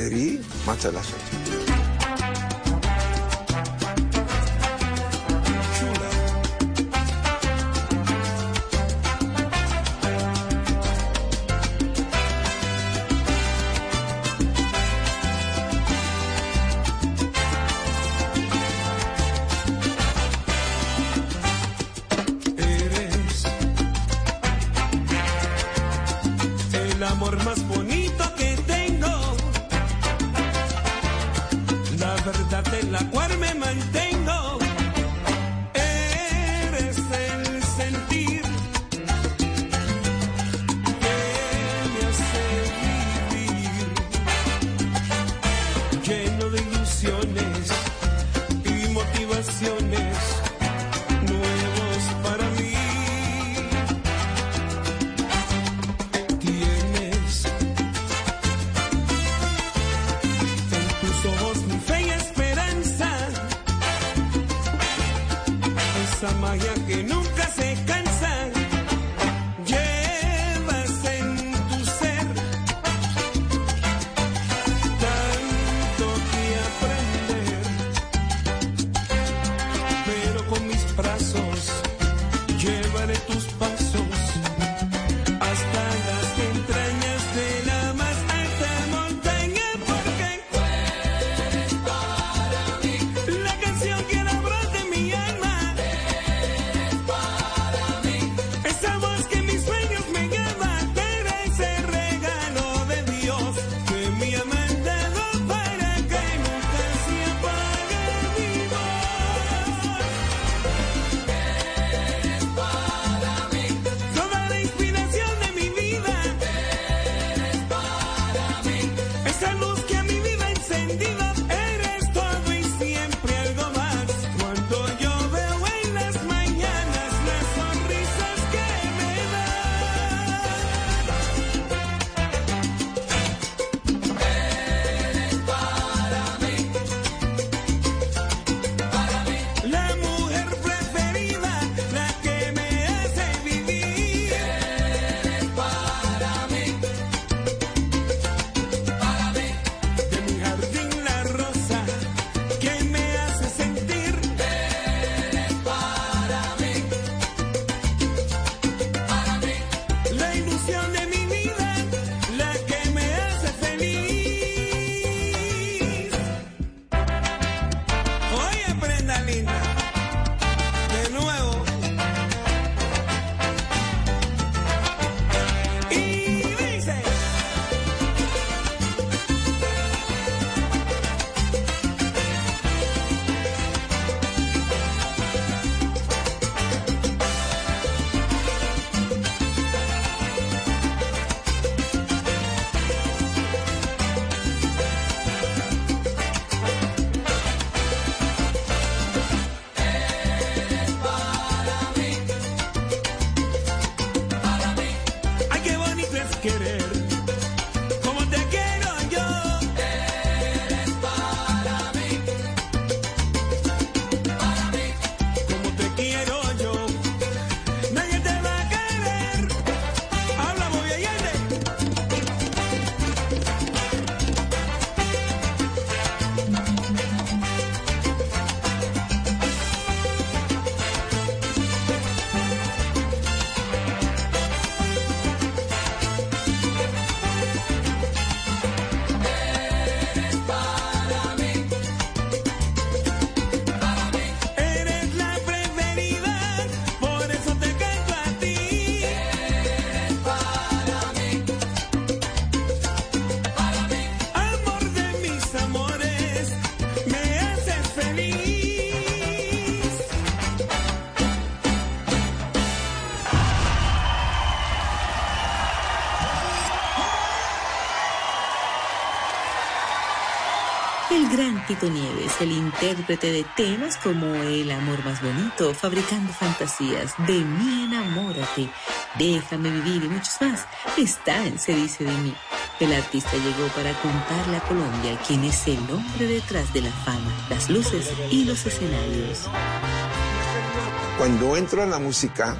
Vi, más a las 8. El intérprete de temas como El amor más bonito, Fabricando fantasías, De mí enamórate, Déjame vivir y muchos más, está en Se dice de mí. El artista llegó para contarle a Colombia quién es el hombre detrás de la fama, las luces y los escenarios. Cuando entro a la música,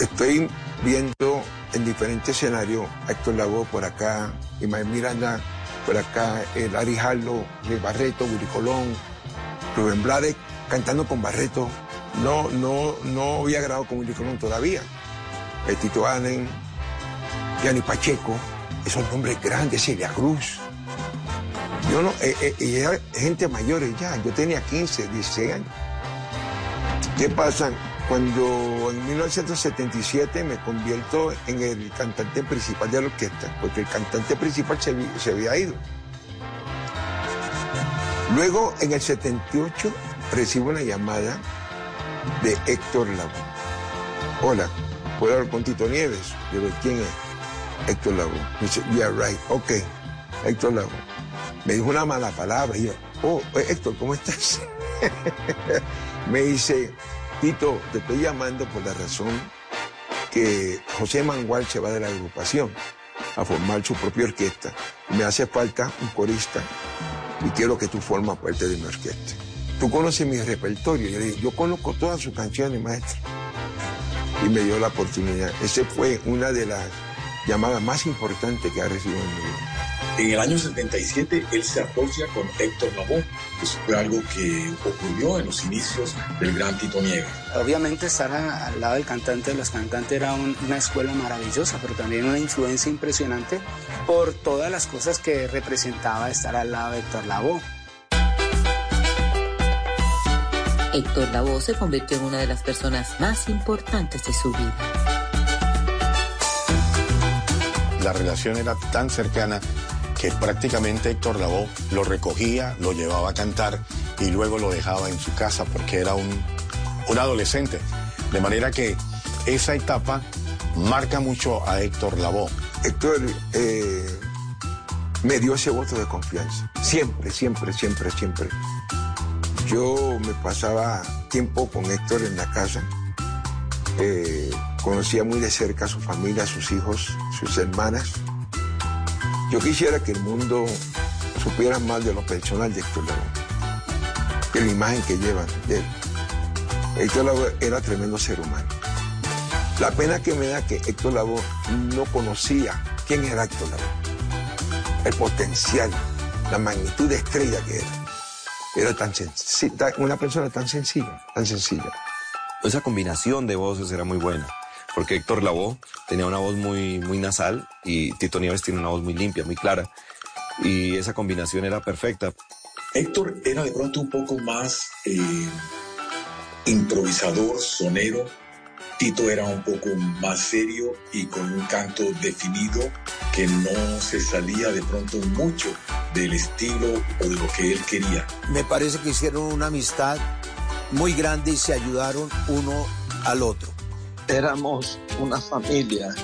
estoy viendo en diferentes escenarios a Héctor Lavoe por acá, Ismael Miranda por acá, el Ari Jallo, Luis Barreto, Willy Colón, Rubén Blades cantando con Barreto. No, no, no había grabado con Willy Colón todavía. El Tito Allen, Gianni Pacheco, esos nombres grandes, Celia Cruz. Yo no, eh, eh, y era gente mayores ya, yo tenía 15, 16 años. ¿Qué pasa? Cuando en 1977 me convierto en el cantante principal de la orquesta, porque el cantante principal se, había ido. Luego, en el 78, recibo una llamada de Héctor Lavoe. Hola, ¿puedo hablar con Tito Nieves? Yo digo, ¿quién es? Héctor Lavoe. Me dice, yeah, right, ok, Héctor Lavoe. Me dijo una mala palabra y yo, oh, eh, Héctor, ¿cómo estás? me dice, Tito, te estoy llamando por la razón que José Mangual se va de la agrupación a formar su propia orquesta. Me hace falta un corista y quiero que tú formas parte de mi orquesta. Tú conoces mi repertorio. Yo le dije, yo conozco todas sus canciones, maestro. Y me dio la oportunidad. Esa fue una de las llamadas más importantes que ha recibido en mi vida. En el año 77 él se asocia con Héctor Lavoe. Eso fue algo que ocurrió en los inicios del gran Tito Nieves. Obviamente estar a- al lado del cantante de los cantantes era un- una escuela maravillosa, pero también una influencia impresionante por todas las cosas que representaba estar al lado de Héctor Lavoe. Héctor Lavoe se convirtió en una de las personas más importantes de su vida. La relación era tan cercana que prácticamente Héctor Lavoe lo recogía, lo llevaba a cantar y luego lo dejaba en su casa porque era un, un adolescente. De manera que esa etapa marca mucho a Héctor Lavoe. Héctor eh, me dio ese voto de confianza. Siempre, siempre, siempre, siempre. Yo me pasaba tiempo con Héctor en la casa. Eh, conocía muy de cerca a su familia, sus hijos, sus hermanas. Yo quisiera que el mundo supiera más de lo personal de Héctor Lavoe, de la imagen que llevan de él. Héctor Lavoe era tremendo ser humano. La pena que me da que Héctor Lavoe no conocía quién era Héctor Lavoe. El potencial, la magnitud de estrella que era. Era tan sencilla, una persona tan sencilla, tan sencilla. Esa combinación de voces era muy buena, porque Héctor Lavoe tenía una voz muy, muy nasal y Tito Nieves tiene una voz muy limpia, muy clara. Y esa combinación era perfecta. Héctor era de pronto un poco más eh, improvisador, sonero. Tito era un poco más serio y con un canto definido que no se salía de pronto mucho del estilo o de lo que él quería. Me parece que hicieron una amistad muy grande y se ayudaron uno al otro. Éramos una familia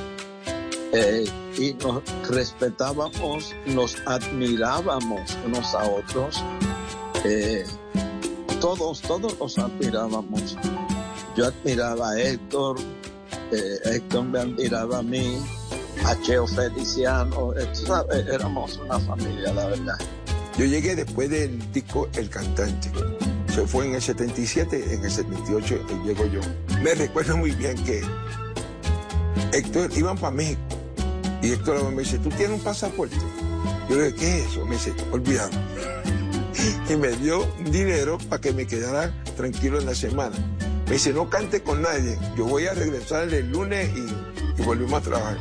eh, y nos respetábamos, nos admirábamos unos a otros. Eh, todos, todos los admirábamos. Yo admiraba a Héctor, eh, Héctor me admiraba a mí, a Cheo Feliciano, eh, éramos una familia, la verdad. Yo llegué después del disco El Cantante. Se fue en el 77, en el 78 eh, llego yo. Me recuerdo muy bien que Héctor iban para México y Héctor me dice, ¿tú tienes un pasaporte? Yo le dije, ¿qué es eso? Me dice, olvidado. Y me dio dinero para que me quedara tranquilo en la semana. Me dice, no cante con nadie. Yo voy a regresar el lunes y, y a trabajar.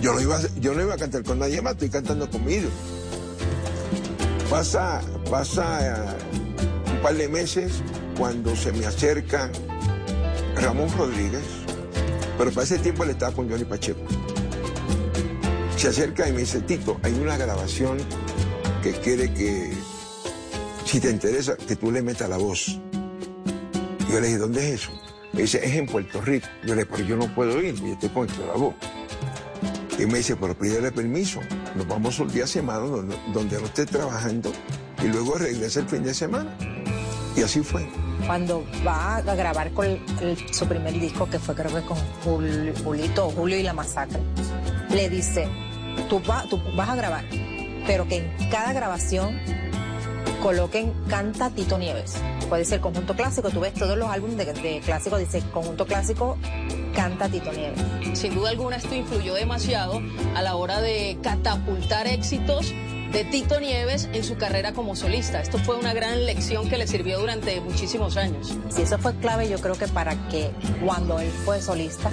Yo no, iba, yo no iba a cantar con nadie más, estoy cantando conmigo. Pasa, pasa par de meses cuando se me acerca Ramón Rodríguez, pero para ese tiempo él estaba con Johnny Pacheco. Se acerca y me dice, Tito, hay una grabación que quiere que, si te interesa, que tú le metas la voz. Yo le dije, ¿dónde es eso? Me dice, es en Puerto Rico. Yo le dije, pero yo no puedo ir, yo estoy con Héctor Lavoe. Y me dice, pero pídele permiso, nos vamos un día a semana donde, donde no esté trabajando y luego regresa el fin de semana. Y así fue. Cuando va a grabar con el- su primer disco, que fue creo que con Jul- Julito o Julio y la Masacre, le dice, tú, va- tú vas a grabar, pero que en cada grabación coloquen Canta Tito Nieves. Puede ser conjunto clásico, tú ves todos los álbumes de, de clásico, dice conjunto clásico, Canta Tito Nieves. Sin duda alguna esto influyó demasiado a la hora de catapultar éxitos de Tito Nieves en su carrera como solista. Esto fue una gran lección que le sirvió durante muchísimos años. Sí, eso fue clave yo creo que para que cuando él fue solista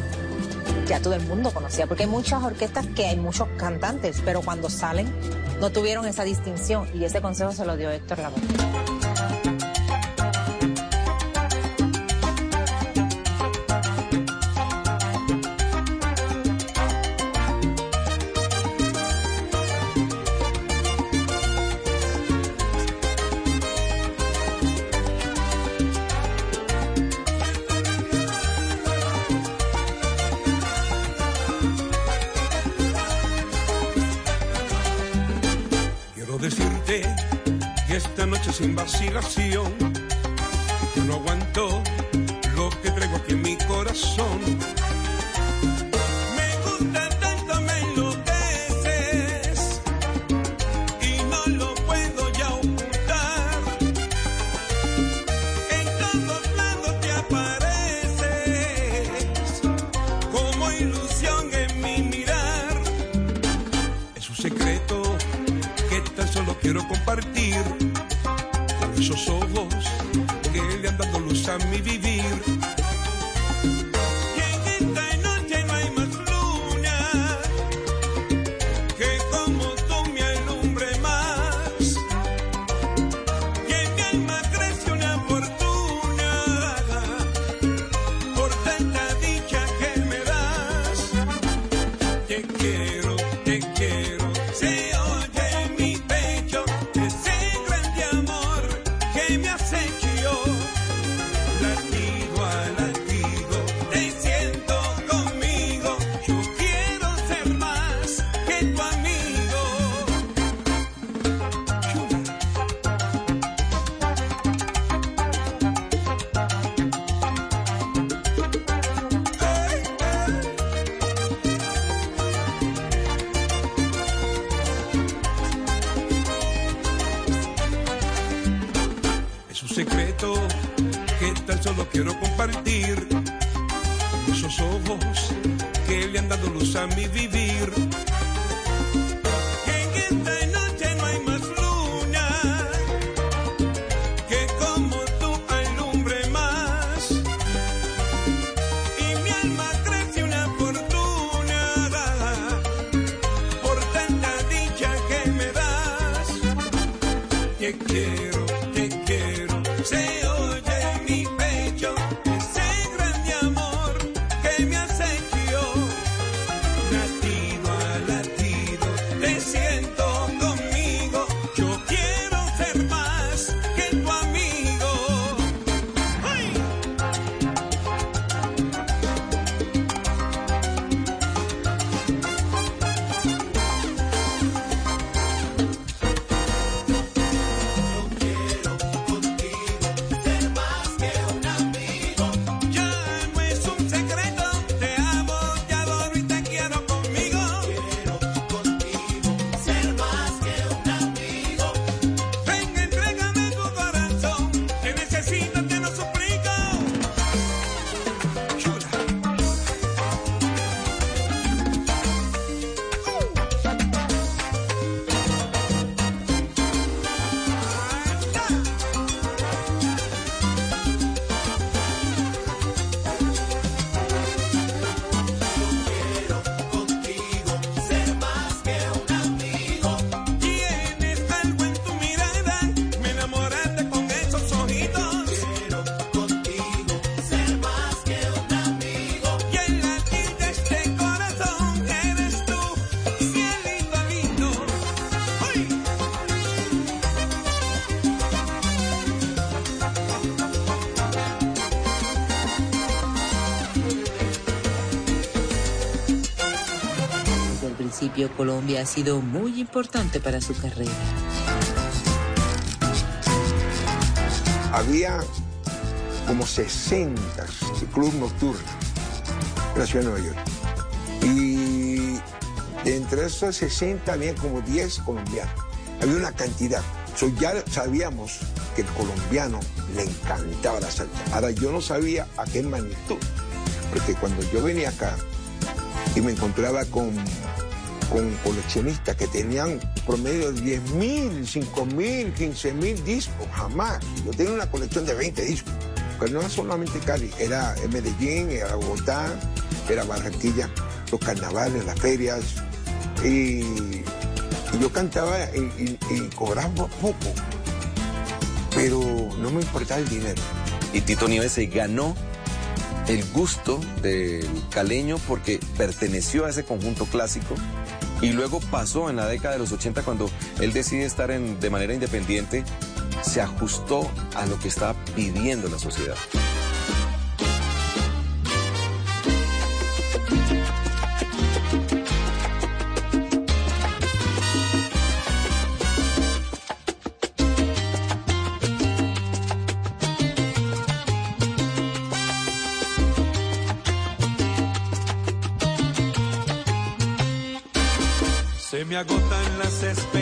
ya todo el mundo conocía, porque hay muchas orquestas que hay muchos cantantes, pero cuando salen no tuvieron esa distinción y ese consejo se lo dio Héctor Lavoe. Colombia ha sido muy importante para su carrera. Había como 60 clubes nocturnos en la ciudad de Nueva York. Y entre esos 60 había como 10 colombianos. Había una cantidad. So, ya sabíamos que el colombiano le encantaba la salsa. Ahora yo no sabía a qué magnitud. Porque cuando yo venía acá y me encontraba con, con coleccionistas que tenían promedio de 10 mil, 5 mil, 15 mil discos, jamás. Yo tenía una colección de 20 discos. Pero no era solamente Cali, era Medellín, era Bogotá, era Barranquilla, los carnavales, las ferias. Y, yo cantaba y, y, y cobraba poco, pero no me importaba el dinero. Y Tito Nieves se ganó el gusto del caleño porque perteneció a ese conjunto clásico y luego pasó en la década de los 80 cuando él decide estar en, de manera independiente, se ajustó a lo que estaba pidiendo la sociedad. Agotan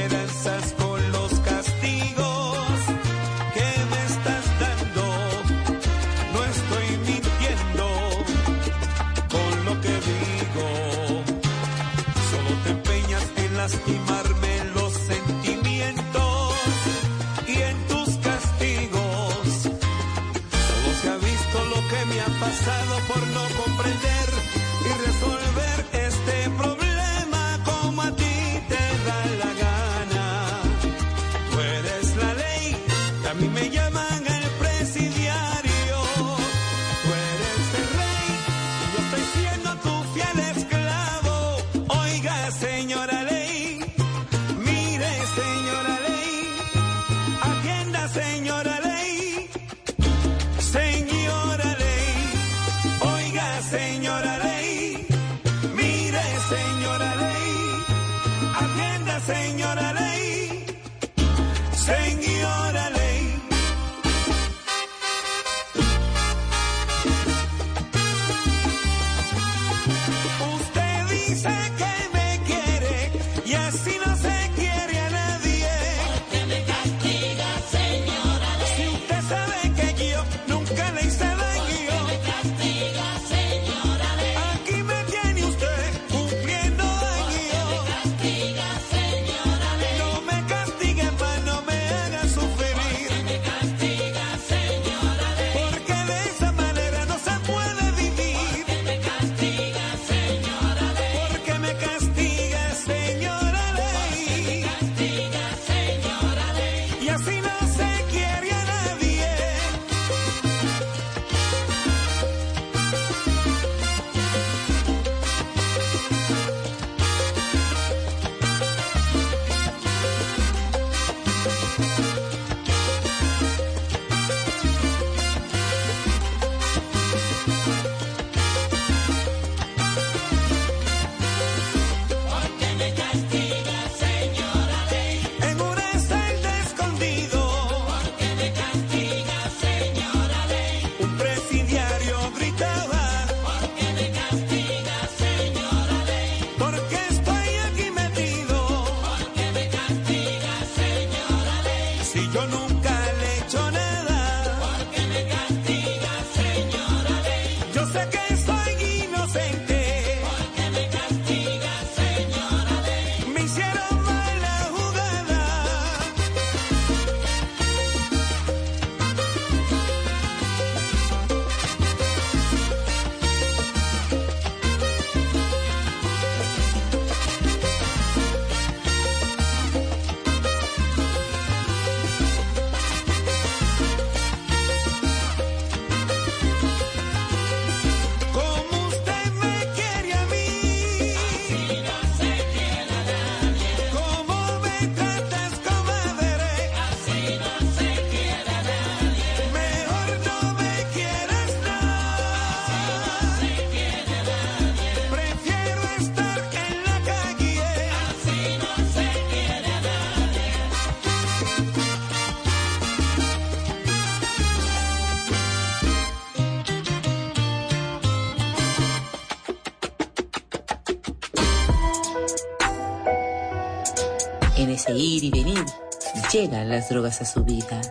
llegan las drogas a su vida.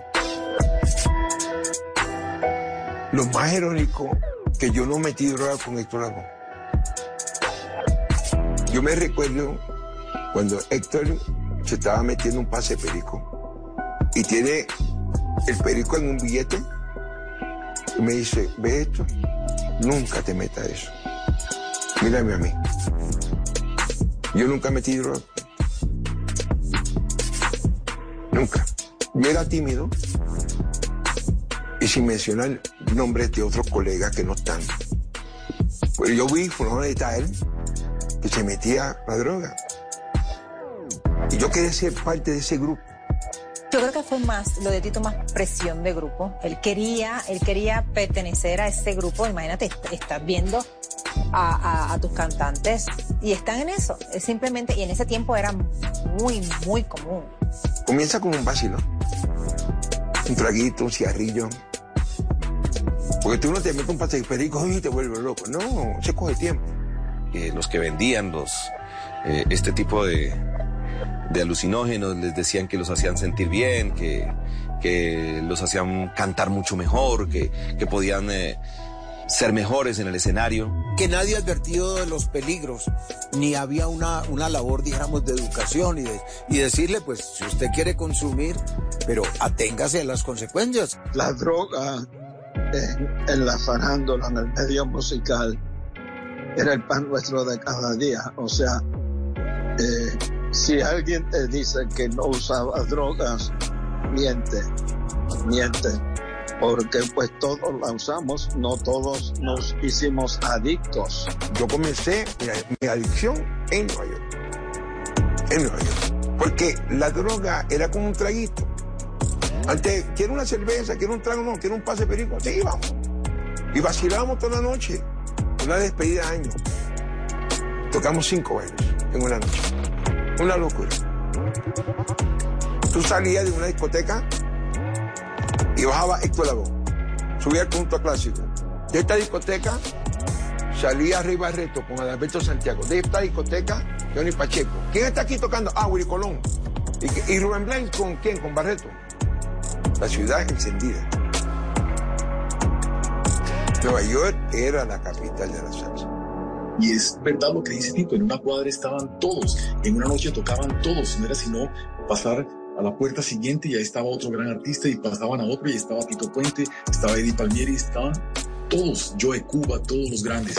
Lo más irónico que yo no metí droga con Héctor Lavoe. Yo me recuerdo cuando Héctor se estaba metiendo un pase de perico y tiene el perico en un billete y me dice, ve esto, nunca te metas eso. Mírame a mí. Yo nunca metí droga. Nunca. Yo era tímido y sin mencionar nombres de otros colegas que no están. Pero yo vi por de tal que se metía la droga. Y yo quería ser parte de ese grupo. Yo creo que fue más, lo de Tito, más presión de grupo. Él quería, él quería pertenecer a ese grupo. Imagínate, est- estás viendo a tus cantantes y están en eso. Es simplemente, y en ese tiempo era muy, muy común. Comienza con un vacilo. Un traguito, un cigarrillo. Porque tú no te metes un pase de perico y te vuelves loco. No, se coge tiempo. Eh, los que vendían los eh, este tipo de, de alucinógenos les decían que los hacían sentir bien, que, que los hacían cantar mucho mejor, que, que podían eh, ser mejores en el escenario. que nadie advertido de los peligros, ni había una, una labor, dijéramos, de educación y, de, y decirle, pues, si usted quiere consumir, pero aténgase a las consecuencias. La droga en, en la farándula, en el medio musical, era el pan nuestro de cada día. O sea, eh, si alguien te dice que no usaba drogas, miente, miente. Porque pues todos la usamos, no todos nos hicimos adictos. Yo comencé mi, adicción en Nueva York. En Nueva York. Porque la droga era como un traguito. Antes, quiero una cerveza, quiero un trago, no, quiero un pase perico. Sí, vamos. Y vacilábamos toda la noche. Una despedida de año. Tocamos cinco bailes en una noche. Una locura. Tú salías de una discoteca y bajaba Lavoe. Subía al punto clásico. De esta discoteca salía arriba reto con Adalberto Santiago. De esta discoteca, Johnny Pacheco. ¿Quién está aquí tocando? Ah, Willy Colón. ¿Y, y Rubén Blanc con quién? Con Barreto. La ciudad encendida. Nueva York era la capital de la salsa. Y es verdad lo que dice Tito, en una cuadra estaban todos, en una noche tocaban todos, no era sino pasar a la puerta siguiente y ahí estaba otro gran artista y pasaban a otro y estaba Tito Puente, estaba Eddie Palmieri, estaban todos, Joe Cuba, todos los grandes.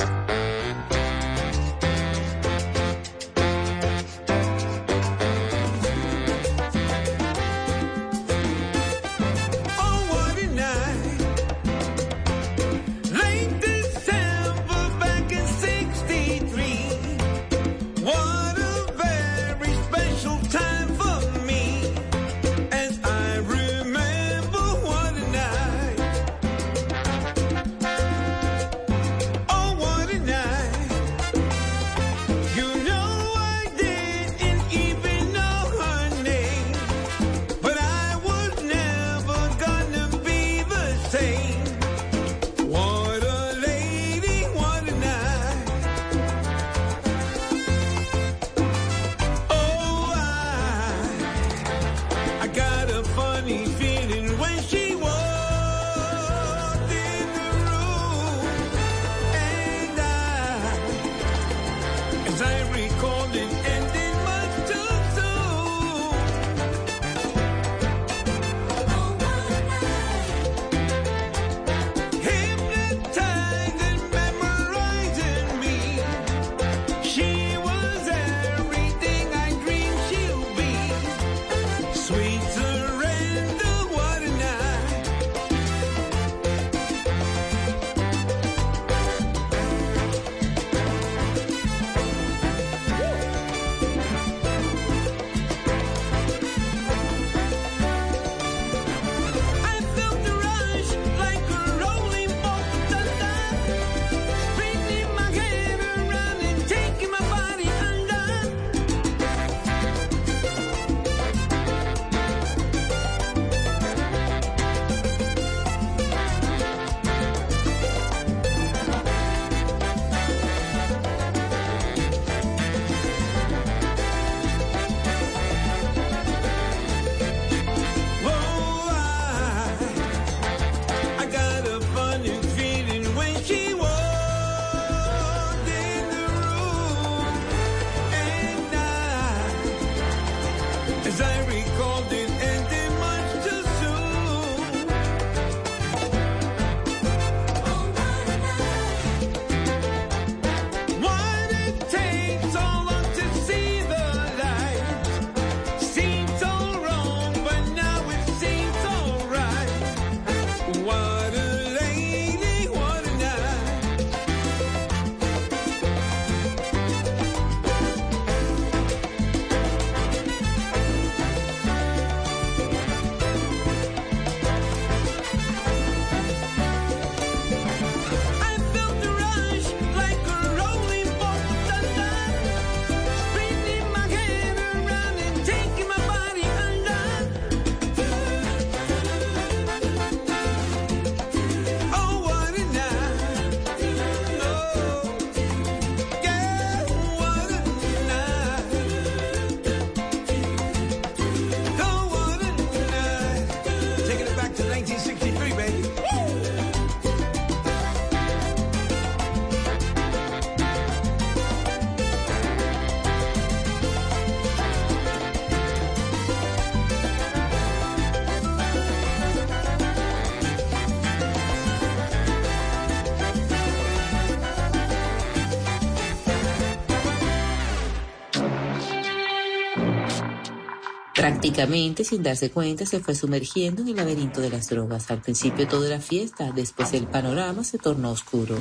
Prácticamente sin darse cuenta se fue sumergiendo en el laberinto de las drogas. Al principio todo era fiesta, después el panorama se tornó oscuro.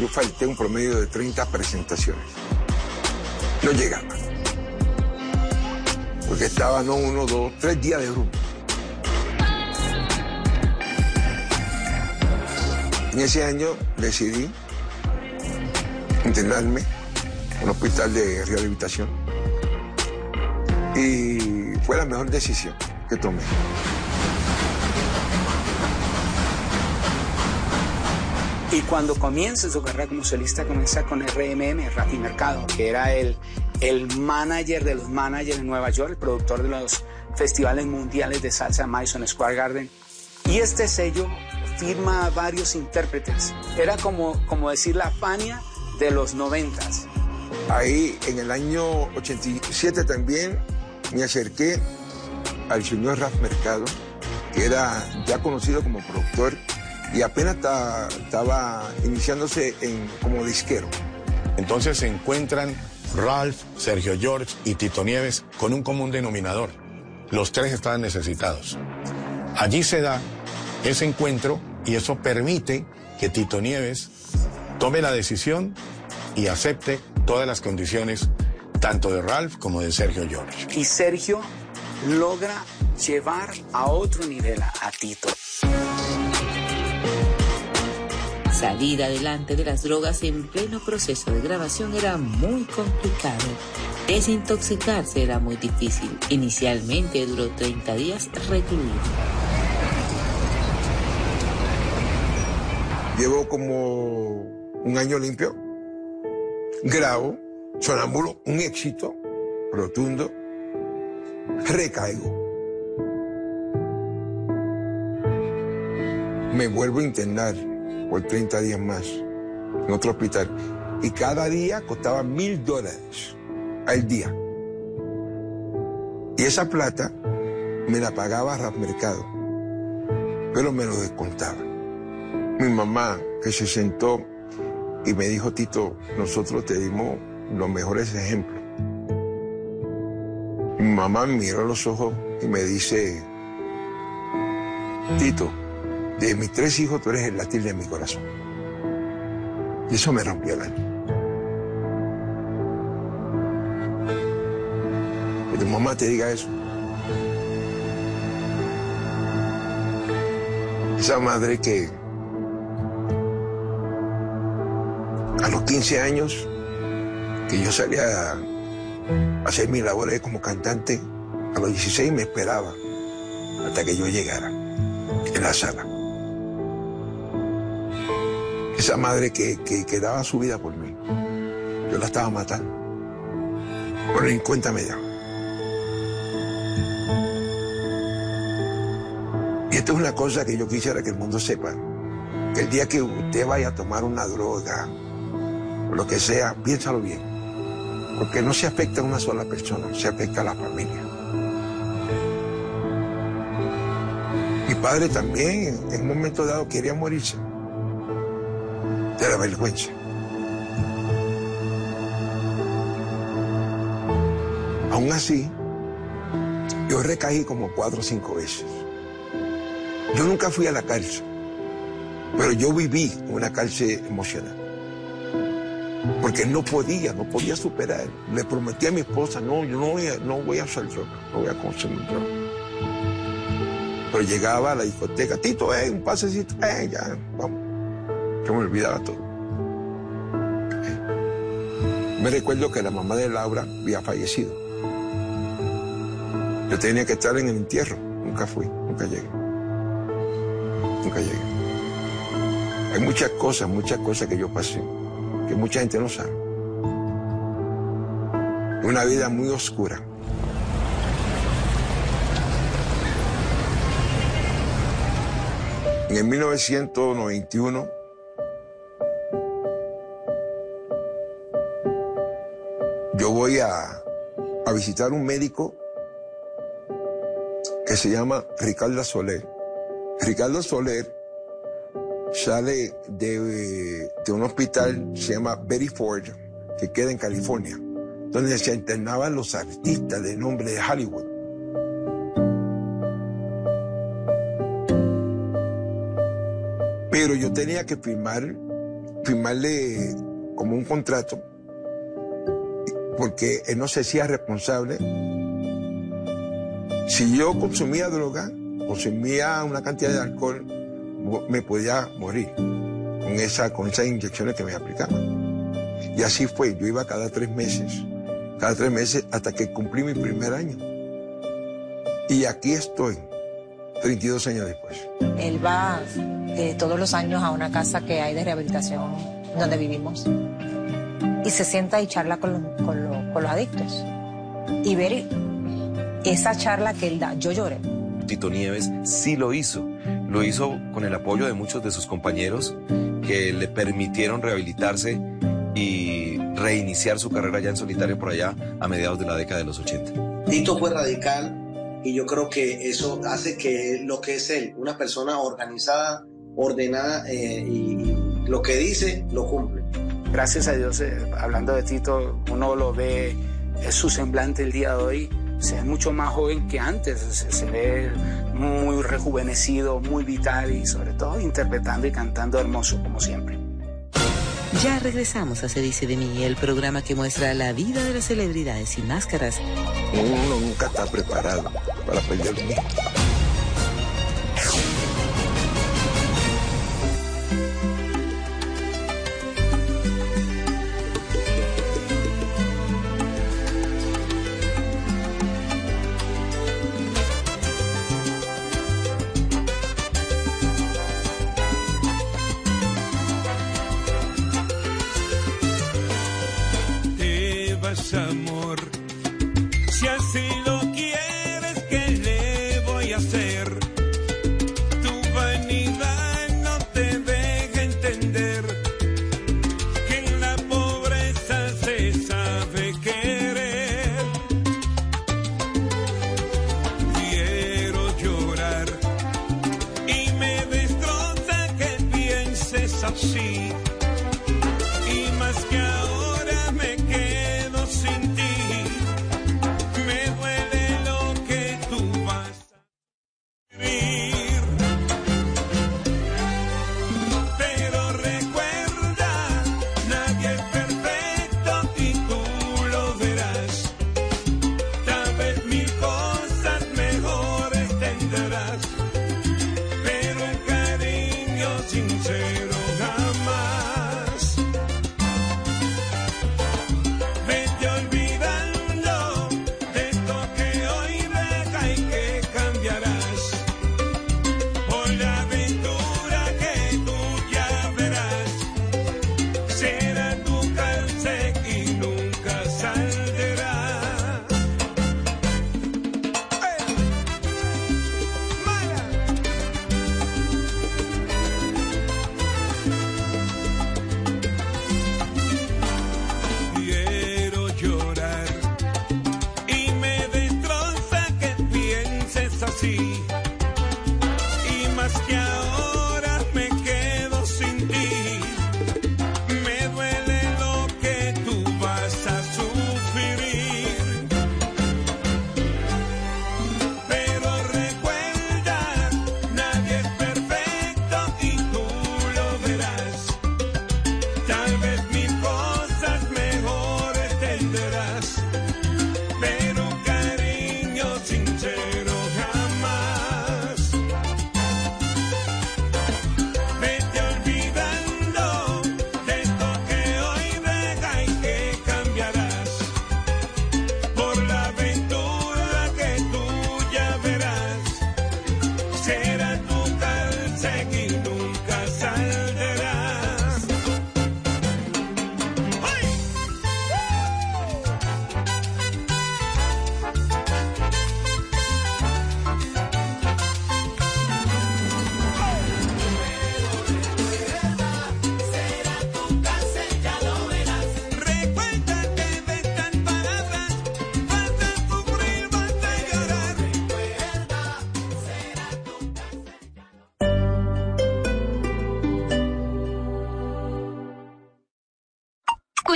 Yo falté un promedio de 30 presentaciones. No llegaba. Porque estaba no uno, dos, tres días de rumbo. En ese año decidí internarme un hospital de rehabilitación. Y fue la mejor decisión que tomé. Y cuando comienza su carrera como solista, comienza con RMM, Rafi Mercado, que era el, el manager de los managers en Nueva York, el productor de los festivales mundiales de salsa Madison Square Garden. Y este sello firma a varios intérpretes. Era como, como decir la Fania de los noventas. Ahí en el año 87 también me acerqué al señor Raf Mercado, que era ya conocido como productor y apenas ta- estaba iniciándose en, como disquero. Entonces se encuentran Ralph, Sergio George y Tito Nieves con un común denominador. Los tres estaban necesitados. Allí se da ese encuentro y eso permite que Tito Nieves tome la decisión y acepte todas las condiciones tanto de Ralph como de Sergio George. Y Sergio logra llevar a otro nivel a, a Tito. Salir adelante de las drogas en pleno proceso de grabación era muy complicado. Desintoxicarse era muy difícil. Inicialmente duró 30 días recluido. Llevo como un año limpio. Grabo, sonámbulo, un éxito rotundo. Recaigo. Me vuelvo a internar por 30 días más en otro hospital. Y cada día costaba mil dólares al día. Y esa plata me la pagaba Rap Mercado, pero me lo descontaba. Mi mamá, que se sentó y me dijo, Tito, nosotros te dimos los mejores ejemplos. Mi mamá me miró a los ojos y me dice, Tito, de mis tres hijos tú eres el latir de mi corazón. Y eso me rompió el alma. Que tu mamá te diga eso. Esa madre que a los 15 años que yo salía a hacer mis labores como cantante, a los 16 me esperaba hasta que yo llegara en la sala. Esa madre que, que, daba su vida por mí, yo la estaba matando. Bueno, ni cuenta me daba. Y esto es una cosa que yo quisiera que el mundo sepa. Que el día que usted vaya a tomar una droga, lo que sea, piénsalo bien. Porque no se afecta a una sola persona, se afecta a la familia. Mi padre también, en un momento dado, quería morirse. De la vergüenza. Aún así, yo recaí como cuatro o cinco veces. Yo nunca fui a la cárcel, pero yo viví una cárcel emocional. Porque no podía, no podía superar. Le prometí a mi esposa, no, yo no voy a, no voy a hacer droga, no voy a consumir droga. Pero llegaba a la discoteca, Tito, eh, un pasecito, eh, ya, vamos. Yo me olvidaba todo. Me recuerdo que la mamá de Laura había fallecido. Yo tenía que estar en el entierro. Nunca fui, nunca llegué. Nunca llegué. Hay muchas cosas, muchas cosas que yo pasé, que mucha gente no sabe. Una vida muy oscura. En el 1991, yo voy a, a visitar un médico que se llama Ricardo Soler. Ricardo Soler sale de, un hospital, se llama Betty Ford, que queda en California, donde se internaban los artistas de nombre de Hollywood. Pero yo tenía que firmar, firmarle como un contrato, porque él no se hacía responsable. Si yo consumía droga, consumía una cantidad de alcohol, me podía morir con, esa, con esas inyecciones que me aplicaban. Y así fue, yo iba cada tres meses, cada tres meses hasta que cumplí mi primer año. Y aquí estoy, 32 años después. Él va eh, todos los años a una casa que hay de rehabilitación donde vivimos y se sienta y charla con, los- con los- con los adictos. Y ver esa charla que él da, yo lloré. Tito Nieves sí lo hizo. Lo hizo con el apoyo de muchos de sus compañeros que le permitieron rehabilitarse y reiniciar su carrera ya en solitario por allá a mediados de la década de los 80. Tito fue radical y yo creo que eso hace que lo que es él, una persona organizada, ordenada eh, y lo que dice lo cumple. Gracias a Dios, eh, hablando de Tito, uno lo ve, es su semblante el día de hoy, se ve mucho más joven que antes, se, se ve muy rejuvenecido, muy vital y sobre todo interpretando y cantando hermoso como siempre. Ya regresamos a Se dice de mí, el programa que muestra la vida de las celebridades sin máscaras. Uno nunca está preparado para perder un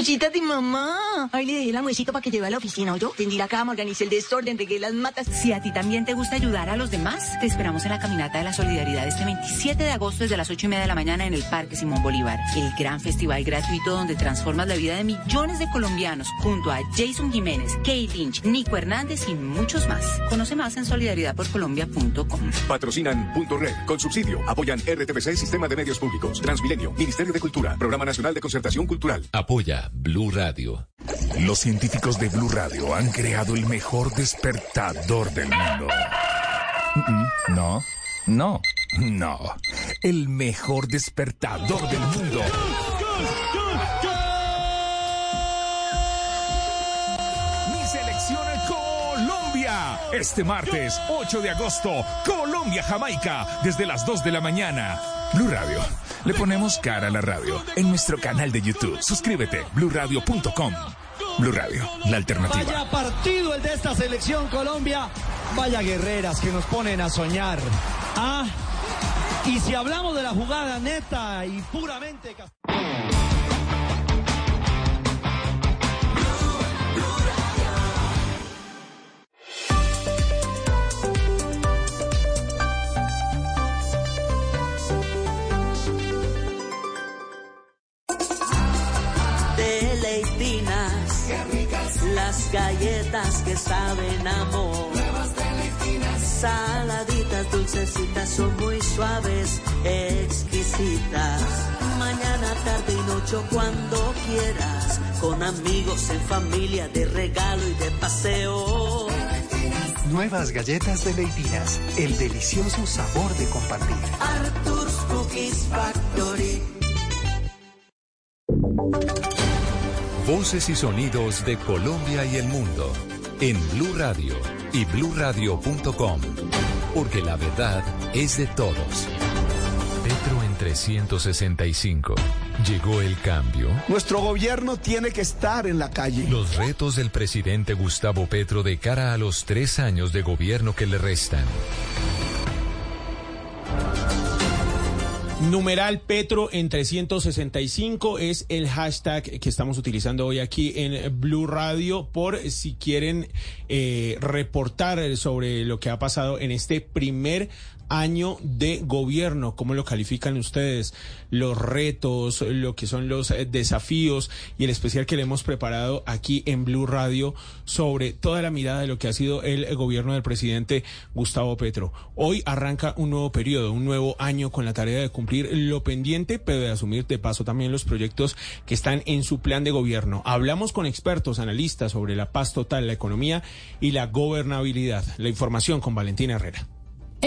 Cosita de mamá. Ay, le dejé el almuercito para que lleve a la oficina, ¿yo? Tendí la cama, organicé el desorden, regué las matas. Si a ti también te gusta ayudar a los demás, te esperamos en la caminata de la solidaridad este 27 de agosto desde las 8 y media de la mañana en el Parque Simón Bolívar. El gran festival gratuito donde transformas la vida de millones de colombianos junto a Jason Jiménez, Kate Lynch, Nico Hernández y muchos más. Conoce más en solidaridadporcolombia.com. Patrocinan Punto Red, con subsidio. Apoyan RTVC Sistema de Medios Públicos. Transmilenio, Ministerio de Cultura, Programa Nacional de Concertación Cultural. Apoya Blue Radio. Los científicos de Blue Radio han creado el mejor despertador del mundo. No, no, no. El mejor despertador del mundo. Mi selección Colombia. Este martes, 8 de agosto, Colombia-Jamaica, desde las 2 de la mañana. Blue Radio. Le ponemos cara a la radio en nuestro canal de YouTube. Suscríbete, bluradio.com. Blue Radio, la alternativa. Vaya partido el de esta selección Colombia. Vaya guerreras que nos ponen a soñar. Ah, y si hablamos de la jugada neta y puramente... Deleitinas. Las galletas que saben amor. Saladitas, dulcecitas, son muy suaves, exquisitas. Mañana, tarde y noche, cuando quieras. Con amigos, en familia, de regalo y de paseo. Nuevas galletas de Leitinas, el delicioso sabor de compartir. Arthur's Cookies Factory. Voces y sonidos de Colombia y el mundo en Blue Radio y bluradio.com, porque la verdad es de todos. Petro en 365. Llegó el cambio. Nuestro gobierno tiene que estar en la calle. Los retos del presidente Gustavo Petro de cara a los tres años de gobierno que le restan. Numeral Petro en 365 es el hashtag que estamos utilizando hoy aquí en Blue Radio por si quieren eh, reportar sobre lo que ha pasado en este primer año de gobierno, cómo lo califican ustedes, los retos, lo que son los eh, desafíos y el especial que le hemos preparado aquí en Blue Radio sobre toda la mirada de lo que ha sido el gobierno del presidente Gustavo Petro. Hoy arranca un nuevo periodo, un nuevo año con la tarea de cumplir lo pendiente, pero de asumir de paso también los proyectos que están en su plan de gobierno. Hablamos con expertos, analistas sobre la paz total, la economía y la gobernabilidad. La información con Valentina Herrera.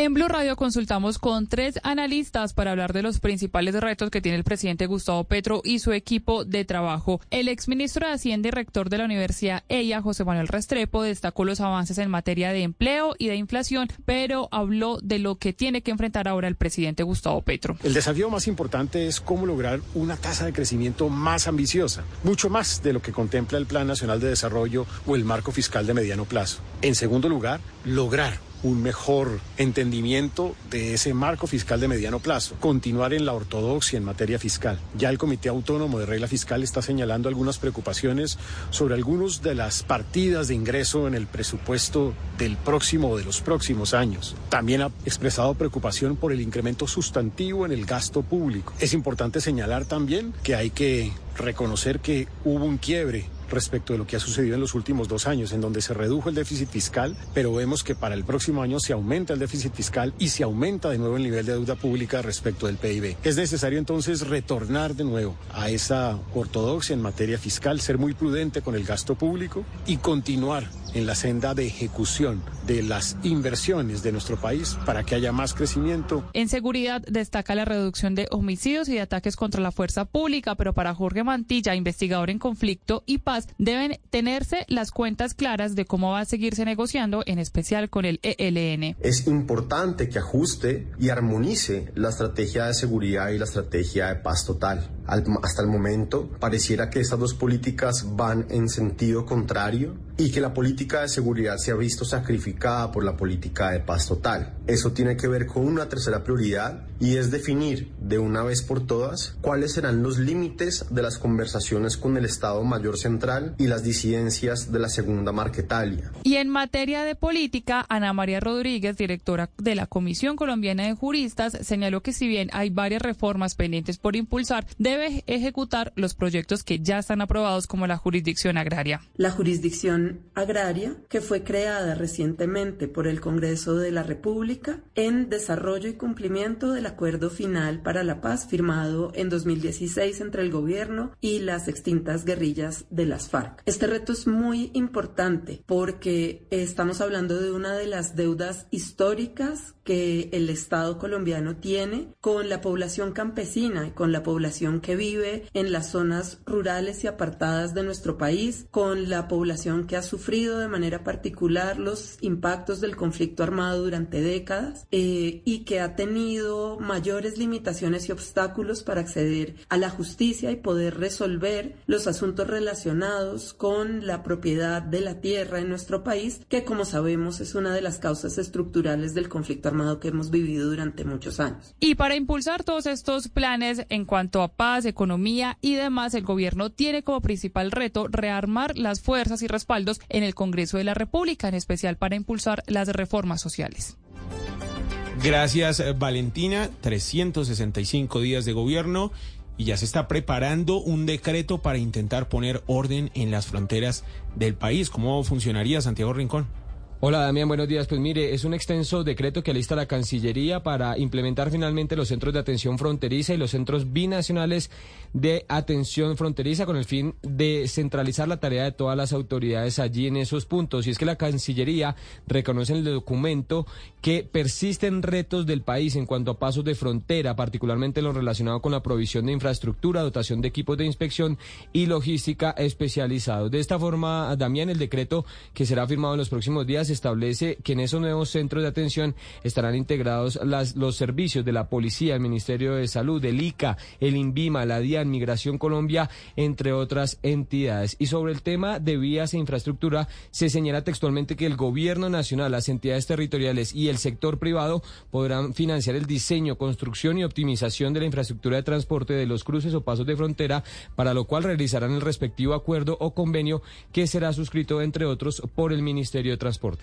En Blue Radio consultamos con tres analistas para hablar de los principales retos que tiene el presidente Gustavo Petro y su equipo de trabajo. El exministro de Hacienda y rector de la Universidad EIA, José Manuel Restrepo, destacó los avances en materia de empleo y de inflación, pero habló de lo que tiene que enfrentar ahora el presidente Gustavo Petro. El desafío más importante es cómo lograr una tasa de crecimiento más ambiciosa, mucho más de lo que contempla el Plan Nacional de Desarrollo o el marco fiscal de mediano plazo. En segundo lugar, lograr un mejor entendimiento de ese marco fiscal de mediano plazo, continuar en la ortodoxia en materia fiscal. Ya el Comité Autónomo de Regla Fiscal está señalando algunas preocupaciones sobre algunas de las partidas de ingreso en el presupuesto del próximo o de los próximos años. También ha expresado preocupación por el incremento sustantivo en el gasto público. Es importante señalar también que hay que reconocer que hubo un quiebre respecto de lo que ha sucedido en los últimos dos años, en donde se redujo el déficit fiscal, pero vemos que para el próximo año se aumenta el déficit fiscal y se aumenta de nuevo el nivel de deuda pública respecto del PIB. Es necesario entonces retornar de nuevo a esa ortodoxia en materia fiscal, ser muy prudente con el gasto público y continuar en la senda de ejecución de las inversiones de nuestro país para que haya más crecimiento. En seguridad destaca la reducción de homicidios y de ataques contra la fuerza pública, pero para Jorge Mantilla, investigador en conflicto y paz, deben tenerse las cuentas claras de cómo va a seguirse negociando, en especial con el ELN. Es importante que ajuste y armonice la estrategia de seguridad y la estrategia de paz total. Al- hasta el momento pareciera que estas dos políticas van en sentido contrario y que la política de seguridad se ha visto sacrificada por la política de paz total. Eso tiene que ver con una tercera prioridad y es definir de una vez por todas cuáles serán los límites de las conversaciones con el Estado Mayor Central y las disidencias de la Segunda Marquetalia. Y en materia de política, Ana María Rodríguez, directora de la Comisión Colombiana de Juristas, señaló que si bien hay varias reformas pendientes por impulsar, debe ejecutar los proyectos que ya están aprobados como la jurisdicción agraria. La jurisdicción agraria, que fue creada recientemente por el Congreso de la República en desarrollo y cumplimiento del acuerdo final para la paz firmado en 2016 entre el gobierno y las extintas guerrillas de las FARC. Este reto es muy importante porque estamos hablando de una de las deudas históricas que el Estado colombiano tiene con la población campesina con la población que vive en las zonas rurales y apartadas de nuestro país, con la población que ha sufrido de manera particular los impactos del conflicto armado durante décadas eh, y que ha tenido mayores limitaciones y obstáculos para acceder a la justicia y poder resolver los asuntos relacionados con la propiedad de la tierra en nuestro país, que como sabemos es una de las causas estructurales del conflicto armado que hemos vivido durante muchos años. Y para impulsar todos estos planes en cuanto a paz, economía y demás, el gobierno tiene como principal reto rearmar las fuerzas y respaldos en el Congreso de la República, en especial para impulsar las reformas sociales. Gracias, eh, Valentina. 365 días de gobierno y ya se está preparando un decreto para intentar poner orden en las fronteras del país. ¿Cómo funcionaría, Santiago Rincón? Hola Damián, buenos días. Pues mire, es un extenso decreto que alista la Cancillería para implementar finalmente los centros de atención fronteriza y los centros binacionales de atención fronteriza con el fin de centralizar la tarea de todas las autoridades allí en esos puntos. Y es que la Cancillería reconoce en el documento que persisten retos del país en cuanto a pasos de frontera, particularmente lo relacionado con la provisión de infraestructura, dotación de equipos de inspección y logística especializados. De esta forma, Damián, el decreto que será firmado en los próximos días establece que en esos nuevos centros de atención estarán integrados los servicios de la Policía, el Ministerio de Salud, el ICA, el INVIMA, la DIAN, Migración Colombia, entre otras entidades. Y sobre el tema de vías e infraestructura, se señala textualmente que el Gobierno Nacional, las entidades territoriales y el sector privado podrán financiar el diseño, construcción y optimización de la infraestructura de transporte de los cruces o pasos de frontera, para lo cual realizarán el respectivo acuerdo o convenio que será suscrito, entre otros, por el Ministerio de Transporte.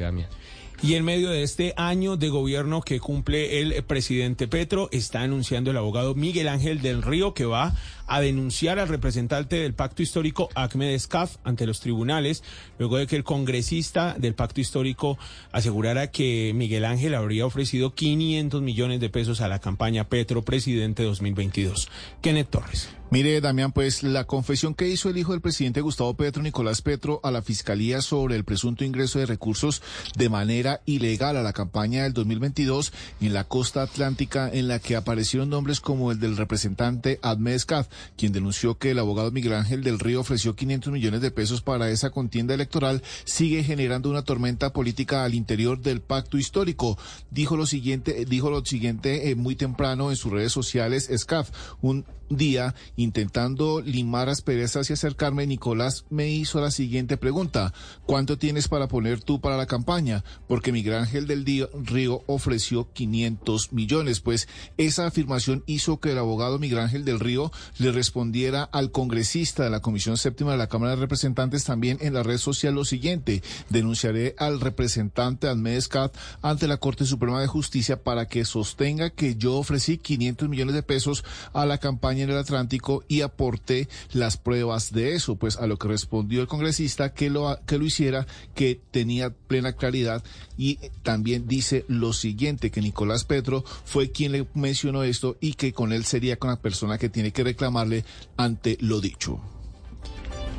Y en medio de este año de gobierno que cumple el presidente Petro, está anunciando el abogado Miguel Ángel del Río que va a denunciar al representante del pacto histórico Ahmed Escaf ante los tribunales, luego de que el congresista del pacto histórico asegurara que Miguel Ángel habría ofrecido 500 millones de pesos a la campaña Petro Presidente 2022. Kenneth Torres. Mire, Damián, pues la confesión que hizo el hijo del presidente Gustavo Petro, Nicolás Petro, a la Fiscalía sobre el presunto ingreso de recursos de manera ilegal a la campaña del 2022 en la costa atlántica, en la que aparecieron nombres como el del representante Ahmed Escaf, quien denunció que el abogado Miguel Ángel del Río ofreció 500 millones de pesos para esa contienda electoral, sigue generando una tormenta política al interior del pacto histórico. Dijo lo siguiente, dijo lo siguiente eh, muy temprano en sus redes sociales, Escaf, un día intentando limar asperezas y acercarme, Nicolás me hizo la siguiente pregunta. ¿Cuánto tienes para poner tú para la campaña? Porque Miguel Ángel del Río ofreció 500 millones. Pues esa afirmación hizo que el abogado Miguel Ángel del Río le respondiera al congresista de la Comisión Séptima de la Cámara de Representantes también en la red social lo siguiente. Denunciaré al representante Almedes Cat ante la Corte Suprema de Justicia para que sostenga que yo ofrecí 500 millones de pesos a la campaña en el Atlántico y aporté las pruebas de eso. Pues a lo que respondió el congresista que lo, que lo hiciera, que tenía plena claridad y también dice lo siguiente, que Nicolás Petro fue quien le mencionó esto y que con él sería con la persona que tiene que reclamarle ante lo dicho.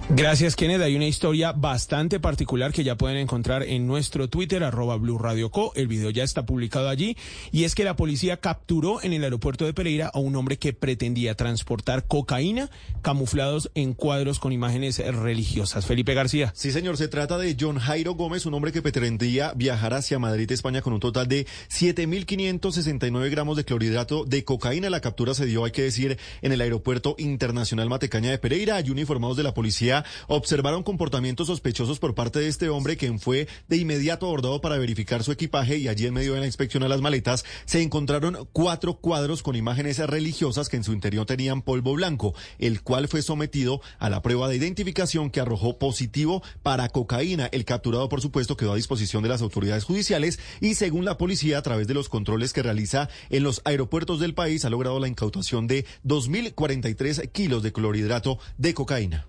Gracias, Kenneth. Hay una historia bastante particular que ya pueden encontrar en nuestro Twitter, arroba Blue Radio Co. El video ya está publicado allí. Y es que la policía capturó en el aeropuerto de Pereira a un hombre que pretendía transportar cocaína camuflados en cuadros con imágenes religiosas. Felipe García. Sí, señor. Se trata de John Jairo Gómez, un hombre que pretendía viajar hacia Madrid, España, con un total de 7.569 gramos de clorhidrato de cocaína. La captura se dio, hay que decir, en el aeropuerto internacional Matecaña de Pereira. Hay uniformados de la policía observaron comportamientos sospechosos por parte de este hombre, quien fue de inmediato abordado para verificar su equipaje y allí en medio de la inspección a las maletas se encontraron cuatro cuadros con imágenes religiosas que en su interior tenían polvo blanco, el cual fue sometido a la prueba de identificación que arrojó positivo para cocaína. El capturado, por supuesto, quedó a disposición de las autoridades judiciales y según la policía, a través de los controles que realiza en los aeropuertos del país, ha logrado la incautación de 2.043 kilos de clorhidrato de cocaína.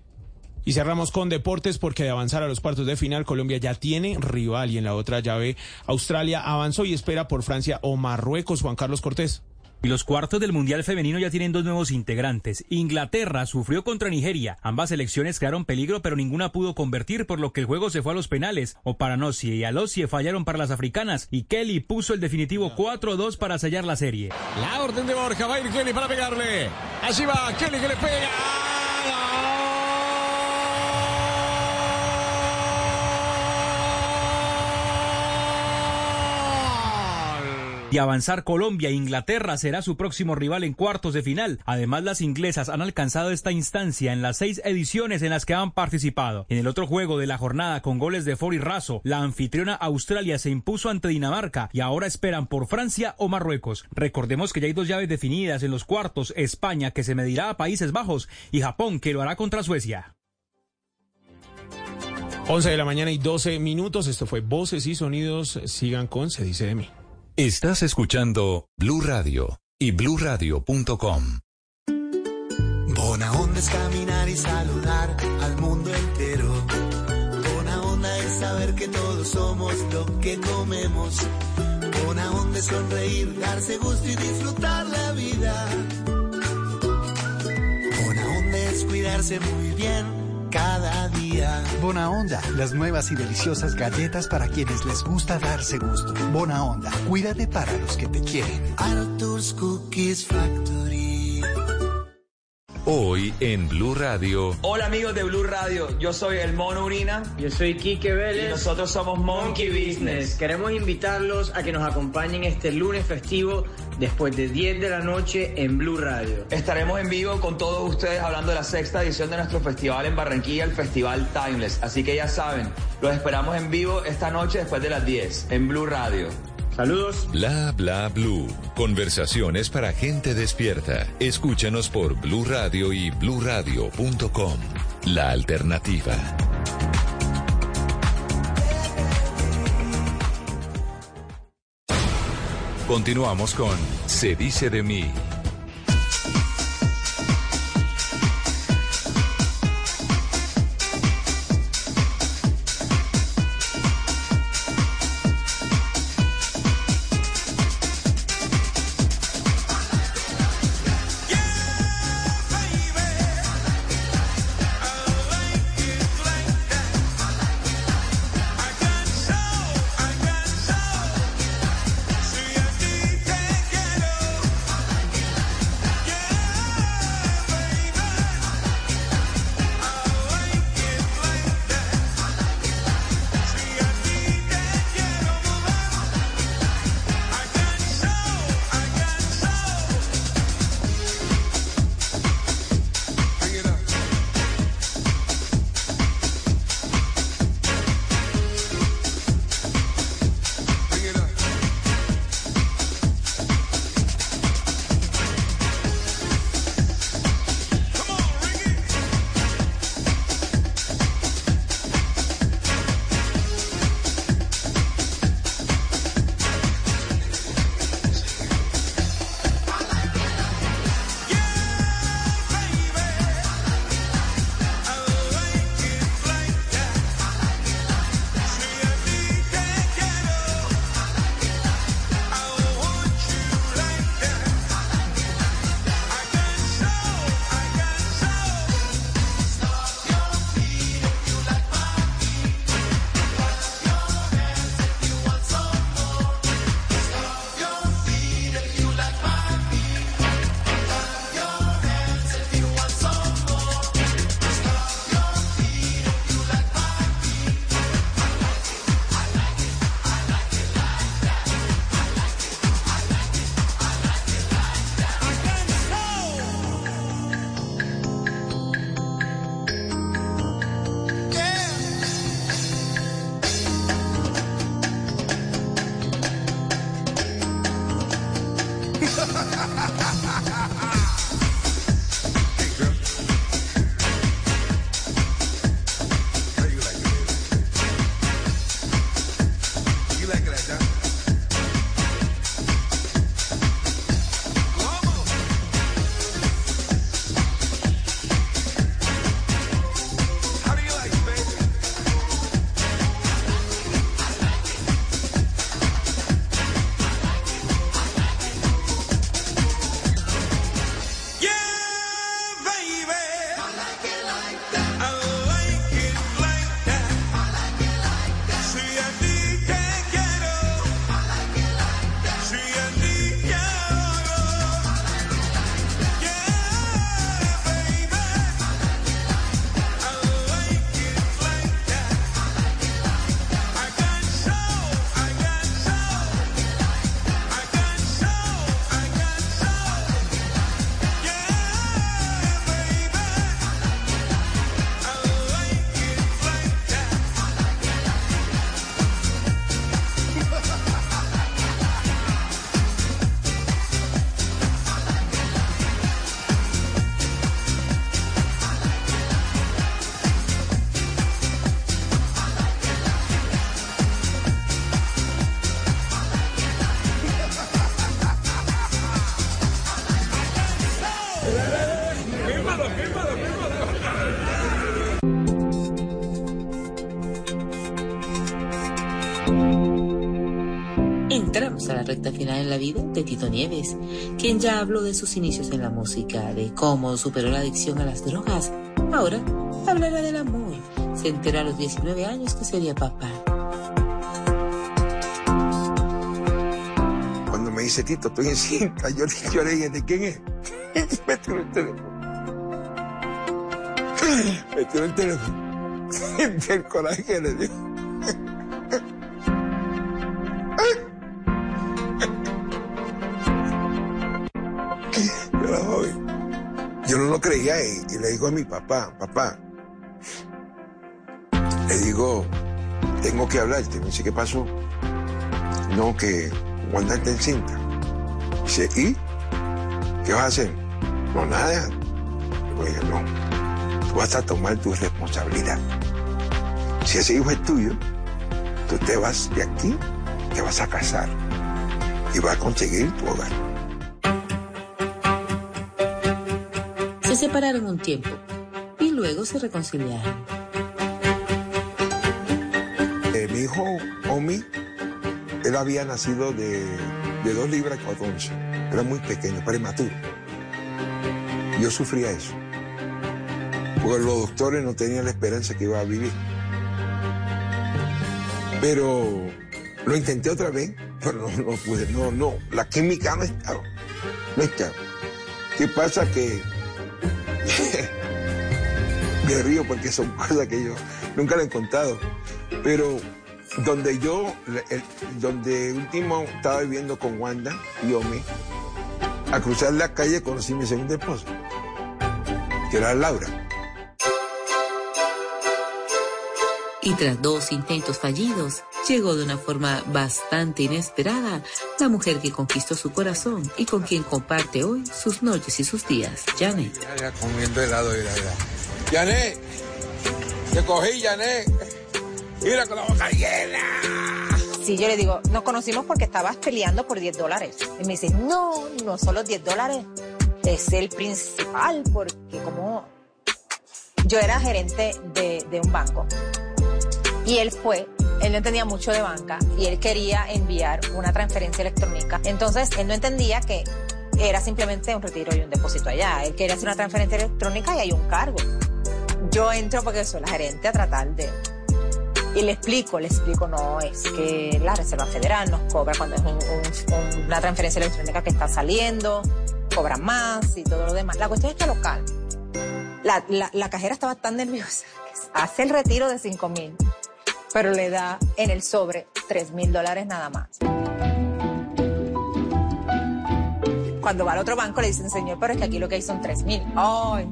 Y cerramos con deportes porque de avanzar a los cuartos de final, Colombia ya tiene rival y en la otra llave Australia avanzó y espera por Francia o Marruecos. Juan Carlos Cortés. Y los cuartos del Mundial Femenino ya tienen dos nuevos integrantes. Inglaterra sufrió contra Nigeria. Ambas selecciones crearon peligro, pero ninguna pudo convertir, por lo que el juego se fue a los penales. Oparanosie y Alosie fallaron para las africanas y Kelly puso el definitivo 4-2 para sellar la serie. La orden de Borja, va a ir Kelly para pegarle. Allí va Kelly que le pega. Y avanzar Colombia e Inglaterra será su próximo rival en cuartos de final. Además, las inglesas han alcanzado esta instancia en las seis ediciones en las que han participado. En el otro juego de la jornada con goles de For y Razo, la anfitriona Australia se impuso ante Dinamarca y ahora esperan por Francia o Marruecos. Recordemos que ya hay dos llaves definidas en los cuartos, España que se medirá a Países Bajos y Japón que lo hará contra Suecia. 11 de la mañana y 12 minutos. Esto fue Voces y Sonidos. Sigan con Se dice de mí. Estás escuchando Blue Radio y bluradio.com. Bona onda es caminar y saludar al mundo entero. Bona onda es saber que todos somos lo que comemos. Bona onda es sonreír, darse gusto y disfrutar la vida. Bona onda es cuidarse muy bien cada día. Bona Onda, las nuevas y deliciosas galletas para quienes les gusta darse gusto. Bona Onda, cuídate para los que te quieren. Arthur's Cookies Factory. Hoy en Blue Radio. Hola amigos de Blue Radio, yo soy el Mono Urina. Yo soy Quique Vélez. Y nosotros somos Monkey Business. Queremos invitarlos a que nos acompañen este lunes festivo después de 10 de la noche en Blue Radio. Estaremos en vivo con todos ustedes hablando de la sexta edición de nuestro festival en Barranquilla, el Festival Timeless. Así que ya saben, los esperamos en vivo esta noche después de las 10 en Blue Radio. Saludos. Bla bla blue. Conversaciones para gente despierta. Escúchanos por Blue Radio y bluradio.com. La alternativa. Continuamos con Se dice de mí. Vida de Tito Nieves, quien ya habló de sus inicios en la música, de cómo superó la adicción a las drogas. Ahora hablará del amor. Se entera a los 19 años que sería papá. Cuando me dice Tito, estoy en cinta, yo, yo le dije, ¿de quién es? me tiró el teléfono. Me tiró el teléfono. el coraje le dio. Digo a mi papá, papá, le digo, tengo que hablarte. Me dice, ¿qué pasó? No, que Wanda está en cinta. Dice, ¿y? ¿Qué vas a hacer? No, nada. Dije, no, tú vas a tomar tu responsabilidad. Si ese hijo es tuyo, tú te vas de aquí, te vas a casar y vas a conseguir tu hogar. Separaron un tiempo y luego se reconciliaron. Eh, mi hijo Omi, él había nacido de, de dos libras cuatro once. Era muy pequeño, prematuro. Yo sufría eso. Porque los doctores no tenían la esperanza que iba a vivir. Pero lo intenté otra vez, pero no, no pude. No, no. La química no estaba. No estaba. ¿Qué pasa? Que me río porque son cosas que yo nunca le he contado. Pero donde yo, el- donde último estaba viviendo con Wanda y Omi, a cruzar la calle conocí a mi segunda esposa, que era Laura. Y tras dos intentos fallidos, llegó de una forma bastante inesperada la mujer que conquistó su corazón y con quien comparte hoy sus noches y sus días, Janet. Mira, comiendo helado, mira, mira. Yané, te cogí, Yané. Mira con la boca llena. Sí, yo le digo, nos conocimos porque estabas peleando por 10 dólares. Y me dice, no, no son los 10 dólares, es el principal, porque como yo era gerente de, de un banco y él fue, él no entendía mucho de banca y él quería enviar una transferencia electrónica. Entonces, él no entendía que era simplemente un retiro y un depósito allá. Él quería hacer una transferencia electrónica y hay un cargo. Yo entro porque soy la gerente a tratar de, y le explico, le explico, no, es que la Reserva Federal nos cobra cuando es un- un- una transferencia electrónica que está saliendo, cobra más y todo lo demás. La cuestión es que lo calma. La, la- la cajera estaba tan nerviosa que hace el retiro de 5 mil, pero le da en el sobre 3 mil dólares nada más. Cuando va al otro banco le dicen, señor, pero es que aquí lo que hay son 3 mil. Ay.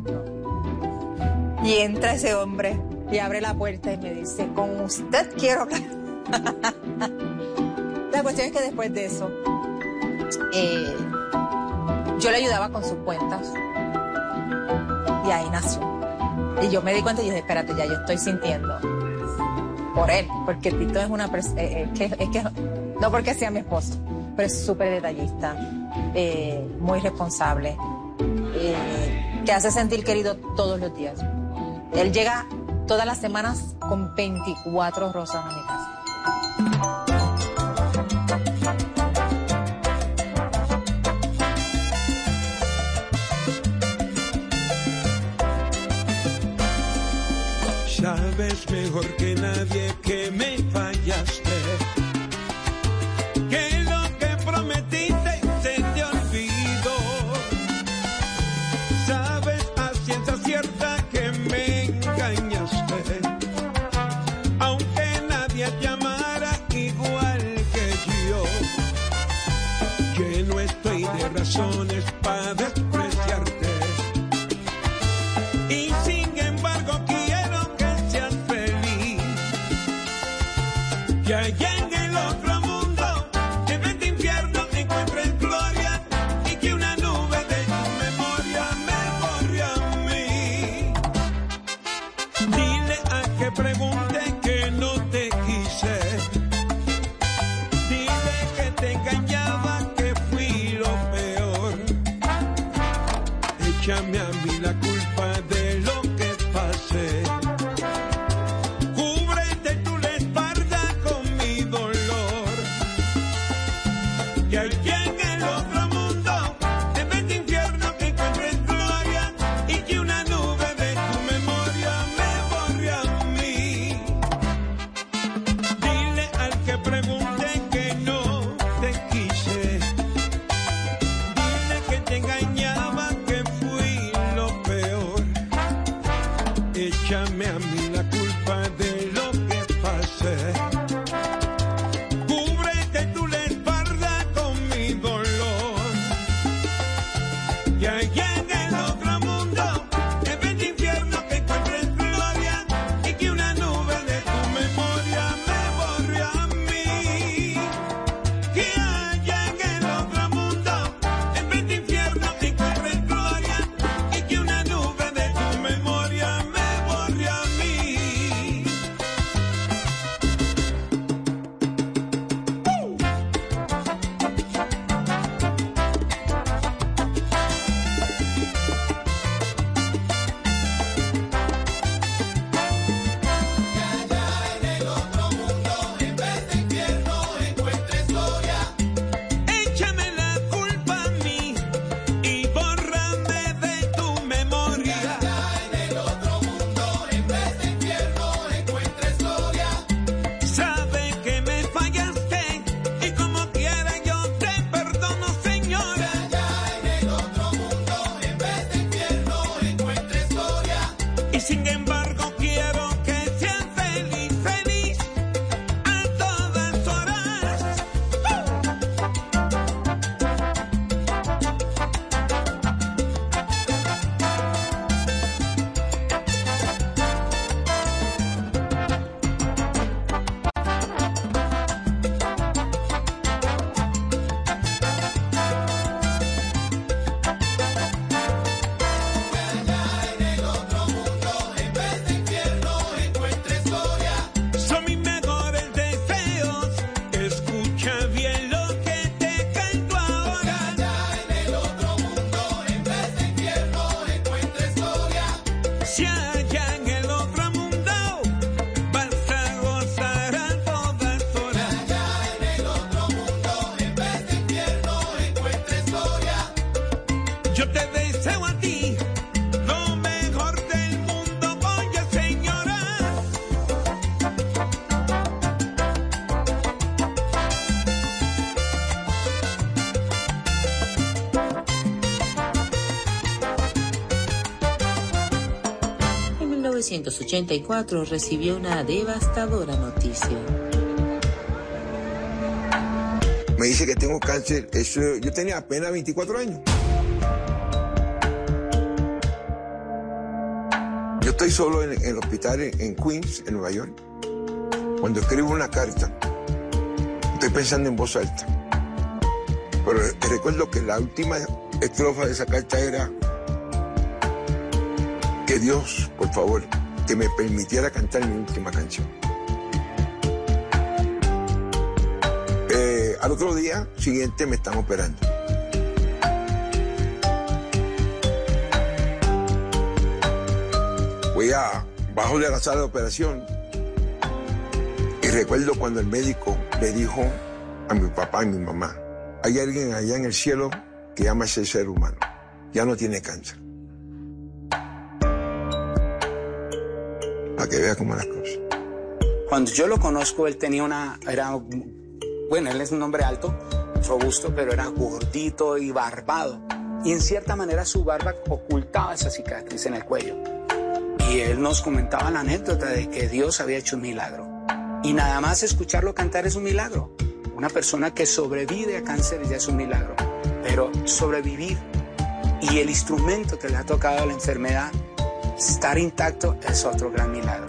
Y entra ese hombre y abre la puerta y me dice, con usted quiero hablar. la cuestión es que después de eso, eh, yo le ayudaba con sus cuentas. Y ahí nació. Y yo me di cuenta y dije, espérate, ya yo estoy sintiendo por él, porque Tito es una persona, es que, es que, no porque sea mi esposo, pero es súper detallista, eh, muy responsable, eh, te hace sentir querido todos los días. Él llega todas las semanas con 24 rosas a mi casa. Sabes mejor que nadie 1984 recibió una devastadora noticia. Me dice que tengo cáncer. Yo tenía apenas 24 años. Yo estoy solo en, en el hospital en, en Queens, en Nueva York. Cuando escribo una carta, estoy pensando en voz alta. Pero recuerdo que la última estrofa de esa carta era que Dios, por favor, que me permitiera cantar mi última canción. Eh, al otro día siguiente me están operando. Voy a bajo de la sala de operación y recuerdo cuando el médico le dijo a mi papá y mi mamá, hay alguien allá en el cielo que ama a ese ser humano, ya no tiene cáncer. Que vea cómo las cosas. Cuando yo lo conozco, él tenía una, era, bueno, él es un hombre alto, robusto, pero era gordito y barbado. Y en cierta manera su barba ocultaba esa cicatriz en el cuello. Y él nos comentaba la anécdota de que Dios había hecho un milagro. Y nada más escucharlo cantar es un milagro. Una persona que sobrevive a cáncer ya es un milagro. Pero sobrevivir y el instrumento que le ha tocado a la enfermedad, estar intacto, es otro gran milagro.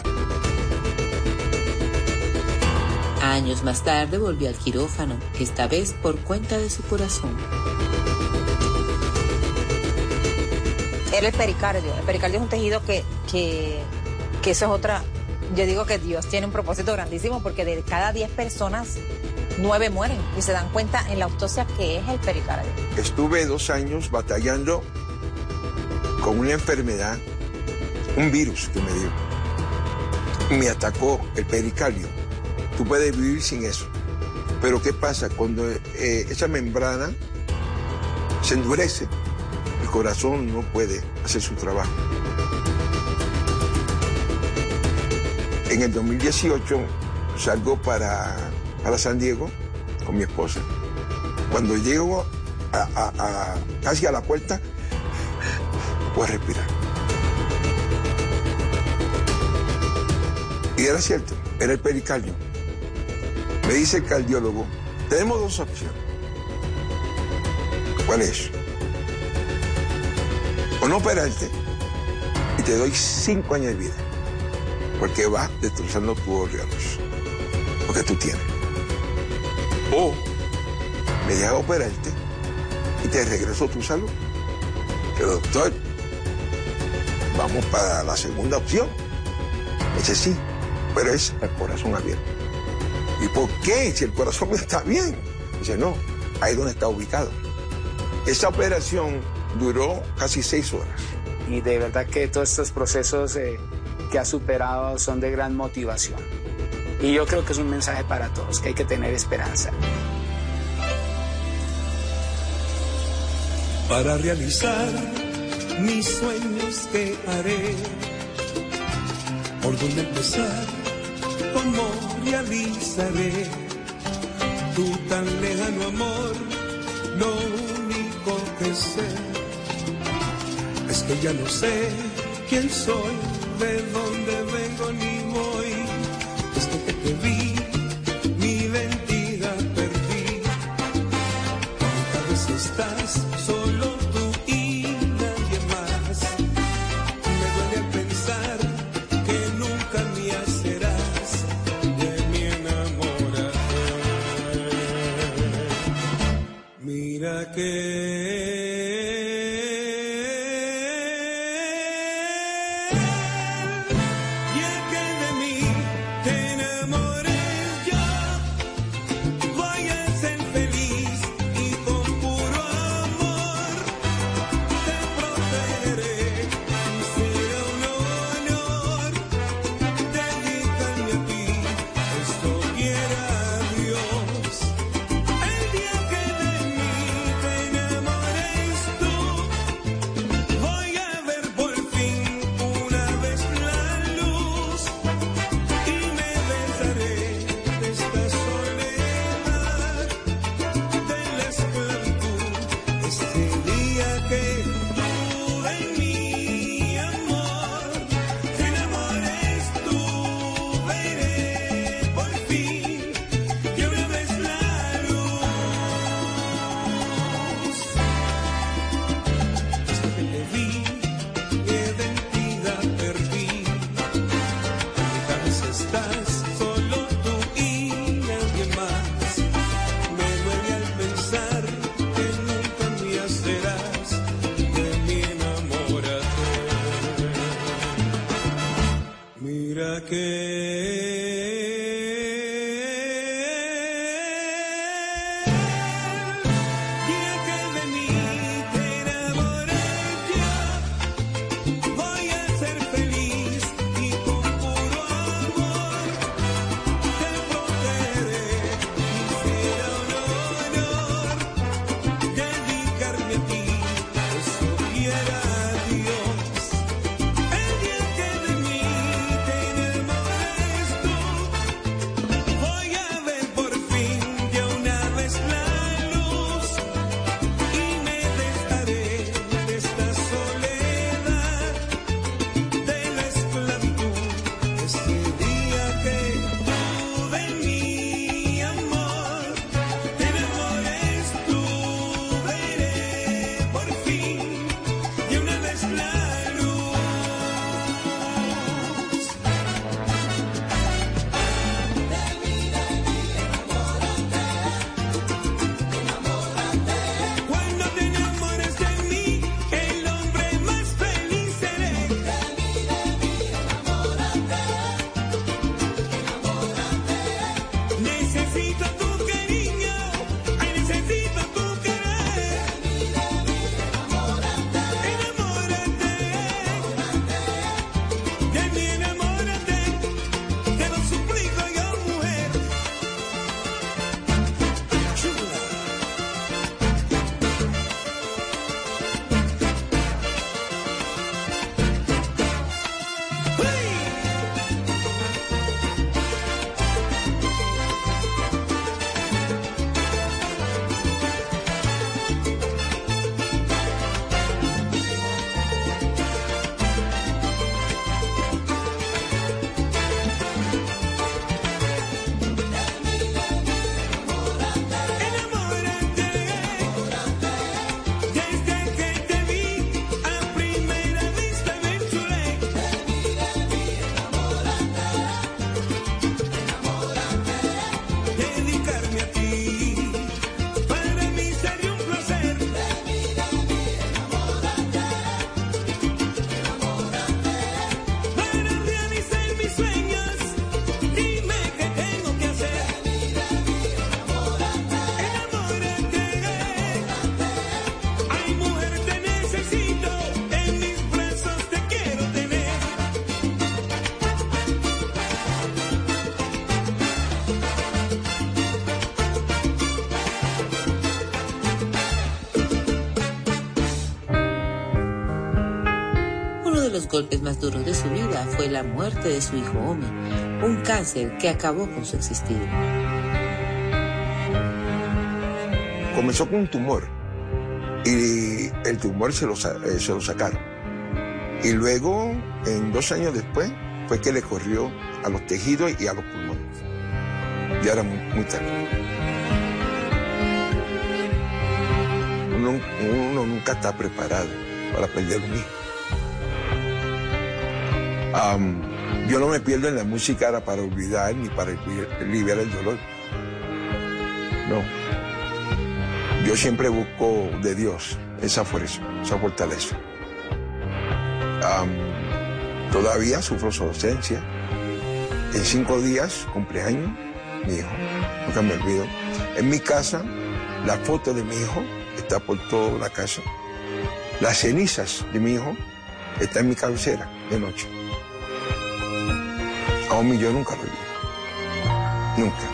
Años más tarde volvió al quirófano, esta vez por cuenta de su corazón. Era el pericardio. El pericardio es un tejido que, que, que eso es otra. Yo digo que Dios tiene un propósito grandísimo porque de cada 10 personas, 9 mueren y se dan cuenta en la autopsia que es el pericardio. Estuve dos años batallando con una enfermedad, un virus que me dio. Me atacó el pericardio. Tú puedes vivir sin eso. Pero ¿qué pasa? Cuando eh, esa membrana se endurece, el corazón no puede hacer su trabajo. En el 2018 salgo para, para San Diego con mi esposa. Cuando llego a, a- casi a la puerta, puedo respirar. Y era cierto, era el pericardio. Me dice el cardiólogo, tenemos dos opciones. ¿Cuál es? O no operarte y te doy cinco años de vida, porque va destrozando tus órganos, lo que tú tienes. O me dejas operarte y te regreso tu salud. Pero doctor, vamos para la segunda opción. Ese sí, pero es el corazón abierto. ¿Y por qué? Si el corazón está bien. Dice, no, ahí es donde está ubicado. Esa operación duró casi seis horas. Y de verdad que todos estos procesos eh, que ha superado son de gran motivación. Y yo creo que es un mensaje para todos, que hay que tener esperanza. para realizar mis sueños que haré. ¿Por dónde empezar? ¿Cómo realizaré tu tan lejano amor? Lo único que sé es que ya no sé quién soy, de dónde vengo ni voy. Desde que te vi, golpes más duros de su vida fue la muerte de su hijo Omi, un cáncer que acabó con su existir. Comenzó con un tumor y el tumor se lo, eh, se lo sacaron. Y luego, en dos años después, fue que le corrió a los tejidos y a los pulmones. Ya era muy, tarde. Uno nunca está preparado para perder un hijo. Yo no me pierdo en la música para olvidar ni para aliviar el dolor. No. Yo siempre busco de Dios esa fuerza, esa fortaleza. Todavía sufro su ausencia. En cinco días, cumpleaños, mi hijo, nunca me olvido. En mi casa, la foto de mi hijo está por toda la casa. Las cenizas de mi hijo están en mi cabecera de noche. Aún yo nunca lo vi. Nunca.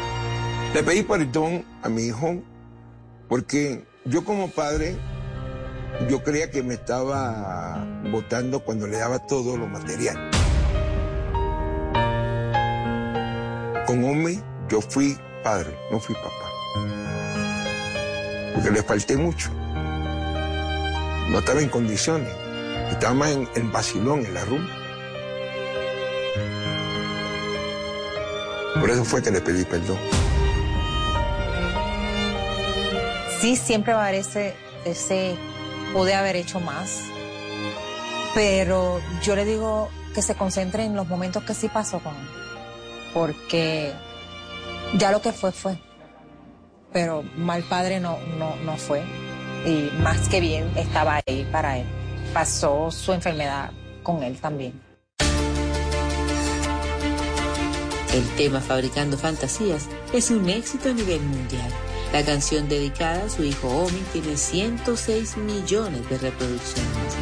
Le pedí perdón a mi hijo porque yo como padre, yo creía que me estaba votando cuando le daba todo lo material. Con Omi yo fui padre, no fui papá. Porque le falté mucho. No estaba en condiciones. Estaba más en, en vacilón, en la rumba. Por eso fue que le pedí perdón. Sí, siempre va a haber ese, ese, haber hecho más, pero yo le digo que se concentre en los momentos que sí pasó con él, porque ya lo que fue fue, pero mal padre no, no, no fue, y más que bien estaba ahí para él, pasó su enfermedad con él también. El tema Fabricando Fantasías es un éxito a nivel mundial. La canción dedicada a su hijo Omi tiene 106 millones de reproducciones.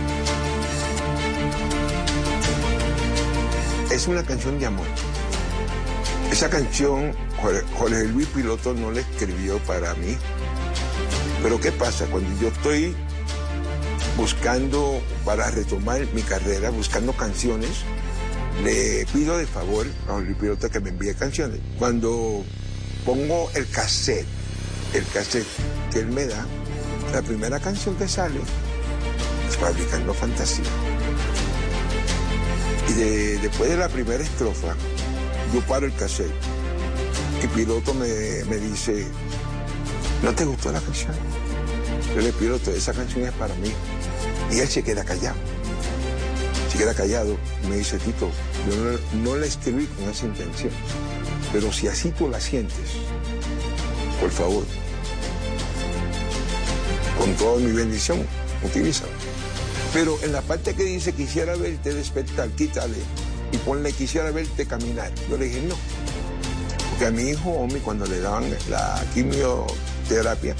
Es una canción de amor. Esa canción Jorge, Luis Piloto no la escribió para mí. Pero ¿qué pasa? Cuando yo estoy buscando para retomar mi carrera, buscando canciones, le pido de favor a Jorge Piloto que me envíe canciones. Cuando pongo el cassette, el cassette que él me da, la primera canción que sale es Fabricando Fantasía. Y de- después de la primera estrofa, yo paro el cassette y piloto me, me dice, ¿no te gustó la canción? Yo le piloto, esa canción es para mí. Y él se queda callado. Queda callado me dice, Tito, yo no, no la escribí con esa intención. Pero si así tú la sientes, por favor, con toda mi bendición, utilízala. Pero en la parte que dice quisiera verte despertar, quítale y ponle quisiera verte caminar. Yo le dije no. Porque a mi hijo Omi cuando le daban la quimioterapia,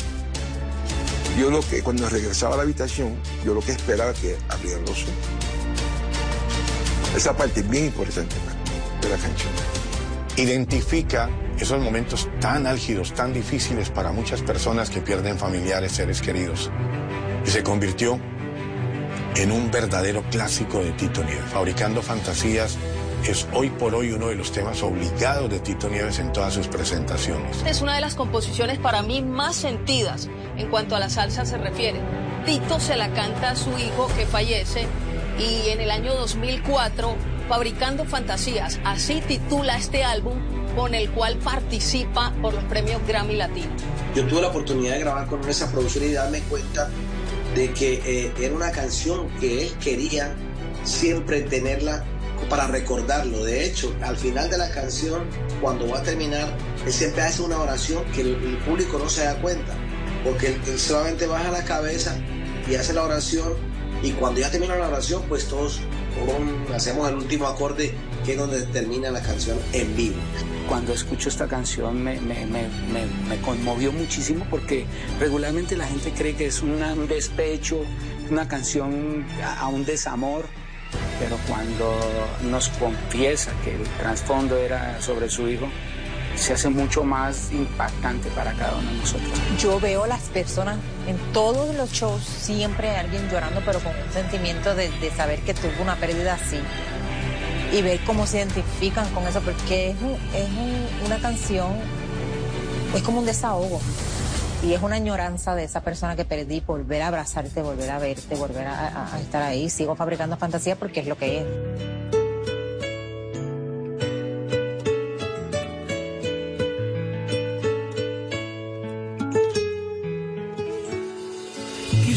yo lo que cuando regresaba a la habitación, yo lo que esperaba era que abriera los ojos. Esa parte es bien importante de la canción. identifica esos momentos tan álgidos, tan difíciles para muchas personas que pierden familiares, seres queridos. Y se convirtió en un verdadero clásico de Tito Nieves. Fabricando fantasías es hoy por hoy uno de los temas obligados de Tito Nieves en todas sus presentaciones. Es una de las composiciones para mí más sentidas en cuanto a la salsa se refiere. Tito se la canta a su hijo que fallece y en el año 2004, Fabricando Fantasías, así titula este álbum con el cual participa por los premios Grammy Latino. Yo tuve la oportunidad de grabar con esa producción y darme cuenta de que eh, era una canción que él quería siempre tenerla para recordarlo. De hecho, al final de la canción, cuando va a terminar, él siempre hace una oración que el, público no se da cuenta, porque él solamente baja la cabeza y hace la oración y cuando ya termina la oración, pues todos hacemos el último acorde, que es donde termina la canción en vivo. Cuando escucho esta canción me, me, me, me conmovió muchísimo porque regularmente la gente cree que es una, un despecho, una canción a, a un desamor pero cuando nos confiesa que el trasfondo era sobre su hijo, se hace mucho más impactante para cada uno de nosotros. Yo veo las personas, en todos los shows, siempre hay alguien llorando, pero con un sentimiento de, saber que tuvo una pérdida así. Y ver cómo se identifican con eso, porque es, un, es una canción, es como un desahogo. Y es una añoranza de esa persona que perdí, volver a abrazarte, volver a verte, volver a, a estar ahí. Sigo fabricando fantasía porque es lo que es.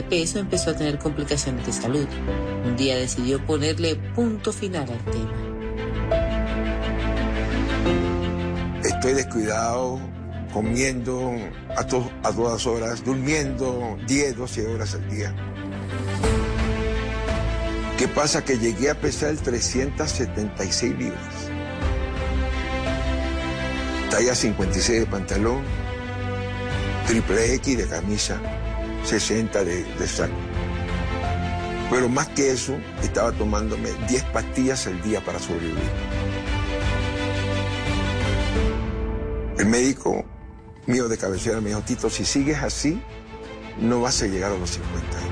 peso empezó a tener complicaciones de salud. Un día decidió ponerle punto final al tema. Estoy descuidado, comiendo a todas horas, durmiendo 10, 12 horas al día. ¿Qué pasa? Que llegué a pesar 376 libras. Talla 56 de pantalón, triple X de camisa, 60 de, de. Pero más que eso, estaba tomándome 10 pastillas al día para sobrevivir. El médico mío de cabecera me dijo, Tito, si sigues así, no vas a llegar a los 50 años.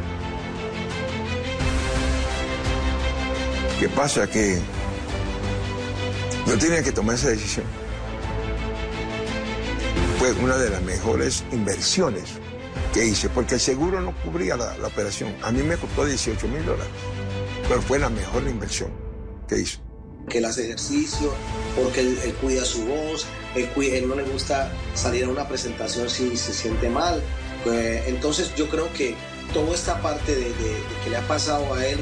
¿Qué pasa? Que yo tenía que tomar esa decisión. Fue una de las mejores inversiones que hice, porque el seguro no cubría la, la operación. A mí me costó 18 mil dólares, pero fue la mejor inversión que hice. que él hace ejercicio, porque él, él cuida su voz, él, él no le gusta salir a una presentación si se siente mal. Eh, entonces yo creo que toda esta parte de, de- de que le ha pasado a él,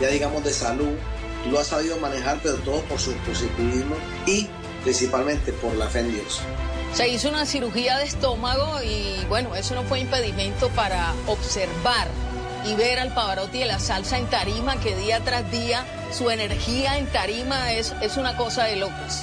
ya digamos de salud, lo ha sabido manejar, pero todo por su positivismo y principalmente por la fe en Dios. Se hizo una cirugía de estómago y bueno, eso no fue impedimento para observar y ver al Pavarotti de la salsa en tarima, que día tras día su energía en tarima es, es una cosa de locos.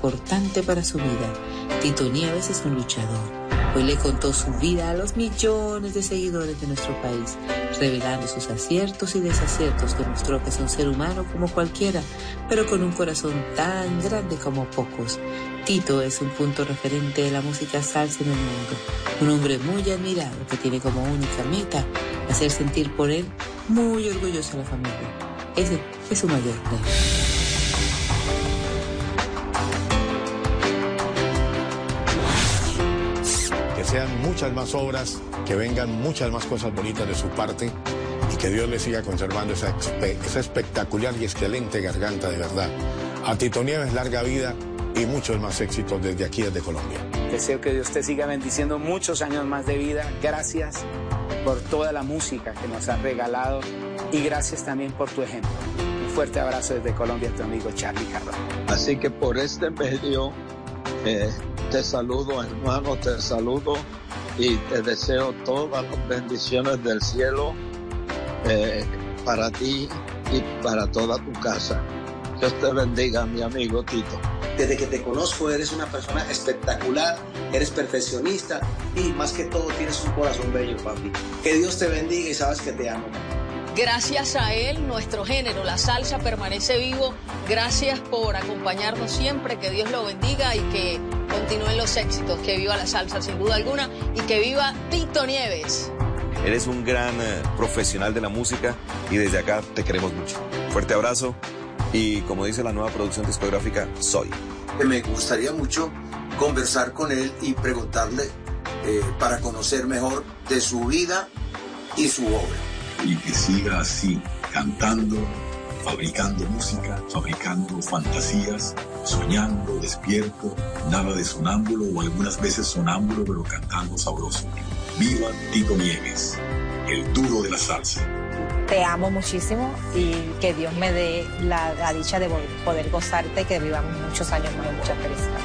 Importante para su vida. Tito Nieves es un luchador. Hoy le contó su vida a los millones de seguidores de nuestro país, revelando sus aciertos y desaciertos que mostró que es un ser humano como cualquiera, pero con un corazón tan grande como pocos. Tito es un punto referente de la música salsa en el mundo, un hombre muy admirado que tiene como única meta hacer sentir por él muy orgulloso a la familia. Ese es su mayor premio. Muchas más obras, que vengan muchas más cosas bonitas de su parte y que Dios le siga conservando esa, esa espectacular y excelente garganta de verdad. A Tito Nieves, larga vida y muchos más éxitos desde aquí, desde Colombia. Deseo que Dios te siga bendiciendo muchos años más de vida. Gracias por toda la música que nos has regalado y gracias también por tu ejemplo. Un fuerte abrazo desde Colombia, tu amigo Charlie Cardón. Así que por este medio eh, te saludo, hermano, te saludo y te deseo todas las bendiciones del cielo eh, para ti y para toda tu casa. Dios te bendiga, mi amigo Tito. Desde que te conozco eres una persona espectacular, eres perfeccionista y más que todo tienes un corazón bello, papi. Que Dios te bendiga y sabes que te amo. Gracias a él, nuestro género, la salsa, permanece vivo. Gracias por acompañarnos siempre. Que Dios lo bendiga y que continúen los éxitos. Que viva la salsa, sin duda alguna. Y que viva Tito Nieves. Eres un gran eh, profesional de la música y desde acá te queremos mucho. Fuerte abrazo y como dice la nueva producción discográfica, soy. Me gustaría mucho conversar con él y preguntarle eh, para conocer mejor de su vida y su obra. y que siga así, cantando, fabricando música, fabricando fantasías, soñando, despierto, nada de sonámbulo o algunas veces sonámbulo pero cantando sabroso. Viva Tito Nieves, el duro de la salsa. Te amo muchísimo y que Dios me dé la, la dicha de poder gozarte y que vivamos muchos años más y mucha felicidad.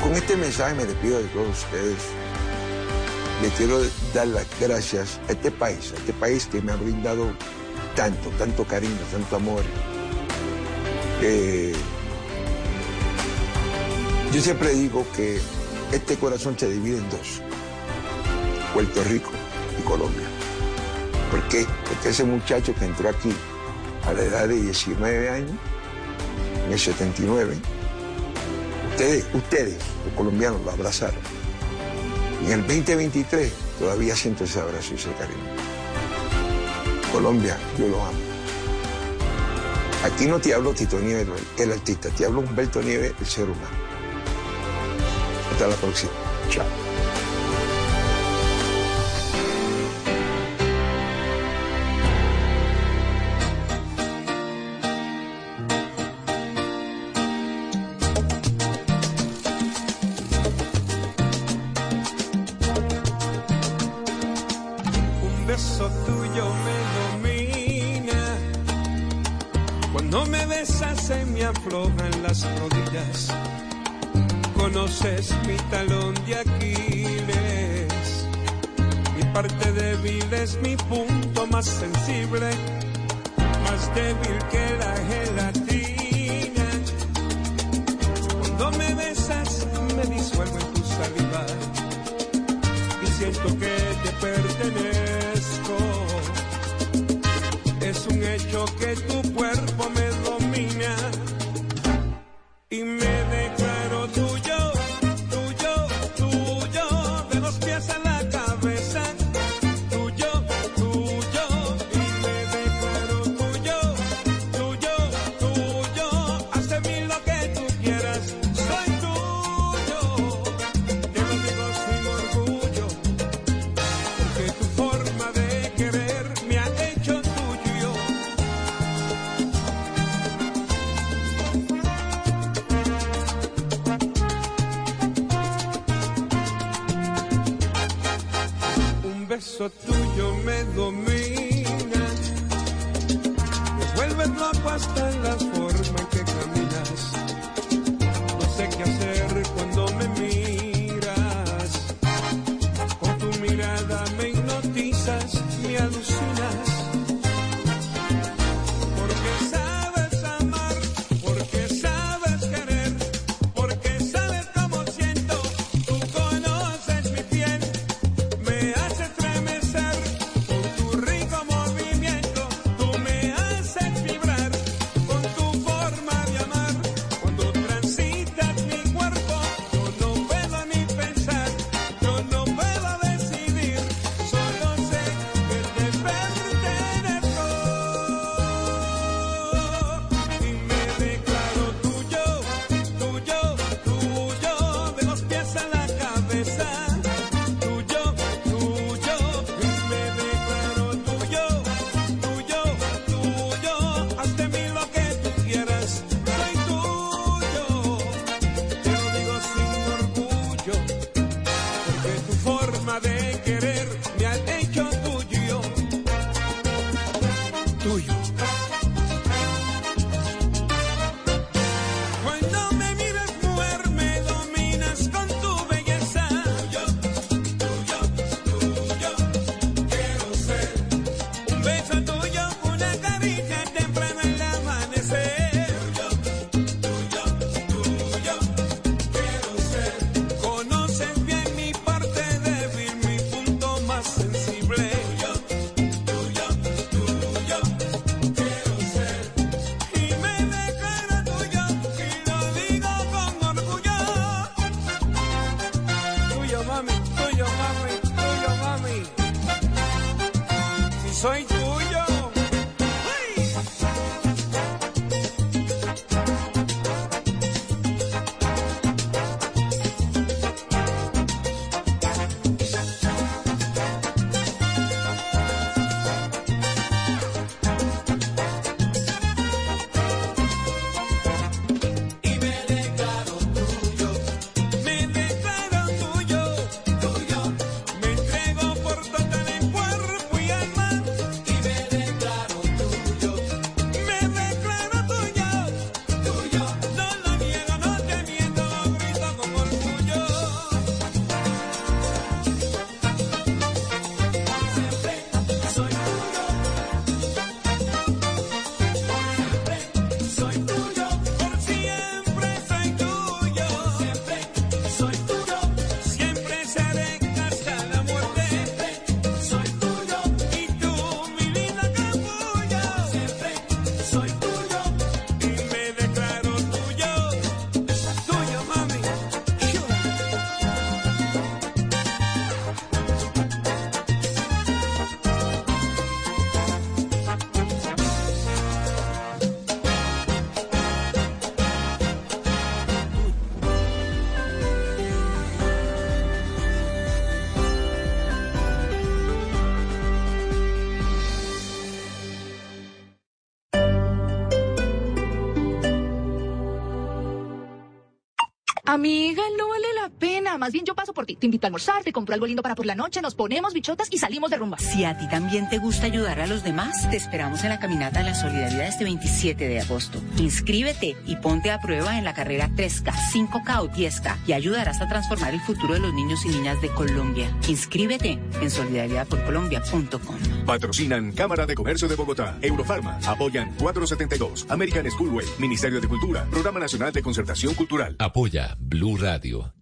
Con este mensaje me despido de todos ustedes. Le quiero dar las gracias a este país, a este país que me ha brindado tanto, tanto cariño, tanto amor. Yo siempre digo que este corazón se divide en dos, Puerto Rico y Colombia. ¿Por qué? Porque ese muchacho que entró aquí a la edad de 19 años, en el 79, Ustedes, ustedes, los colombianos, lo abrazaron. En el 2023 todavía siento ese abrazo y ese cariño. Colombia, yo lo amo. Aquí no te hablo Tito Nieves, el artista, te hablo Humberto Nieves, el ser humano. Hasta la próxima. Chao. Más bien yo paso por ti. Te invito a almorzar, te compro algo lindo para por la noche, nos ponemos bichotas y salimos de rumba. Si a ti también te gusta ayudar a los demás, te esperamos en la caminata de la solidaridad este 27 de agosto. Inscríbete y ponte a prueba en la carrera 3K, 5K o 10K y ayudarás a transformar el futuro de los niños y niñas de Colombia. Inscríbete en solidaridadporcolombia.com. Patrocinan Cámara de Comercio de Bogotá, Eurofarma, apoyan 472, American Schoolway, Ministerio de Cultura, Programa Nacional de Concertación Cultural. Apoya Blue Radio.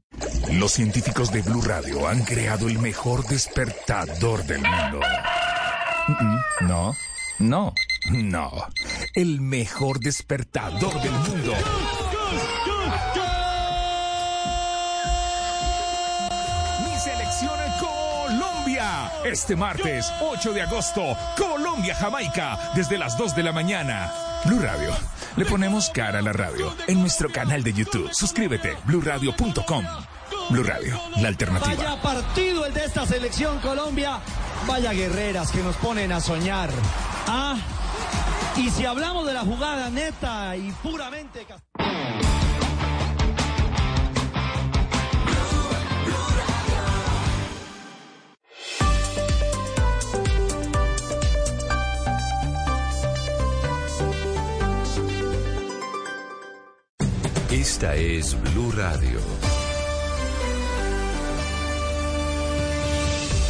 Los científicos de Blue Radio han creado el mejor despertador del mundo. No, no, no. El mejor despertador del mundo. Mi selección Colombia. Este martes, 8 de agosto, Colombia-Jamaica, desde las 2 de la mañana. Blue Radio. Le ponemos cara a la radio en nuestro canal de YouTube. Suscríbete, bluradio.com. Blue Radio, la alternativa. Vaya partido el de esta selección Colombia. Vaya guerreras que nos ponen a soñar. Ah, y si hablamos de la jugada neta y puramente... Esta es Blue Radio.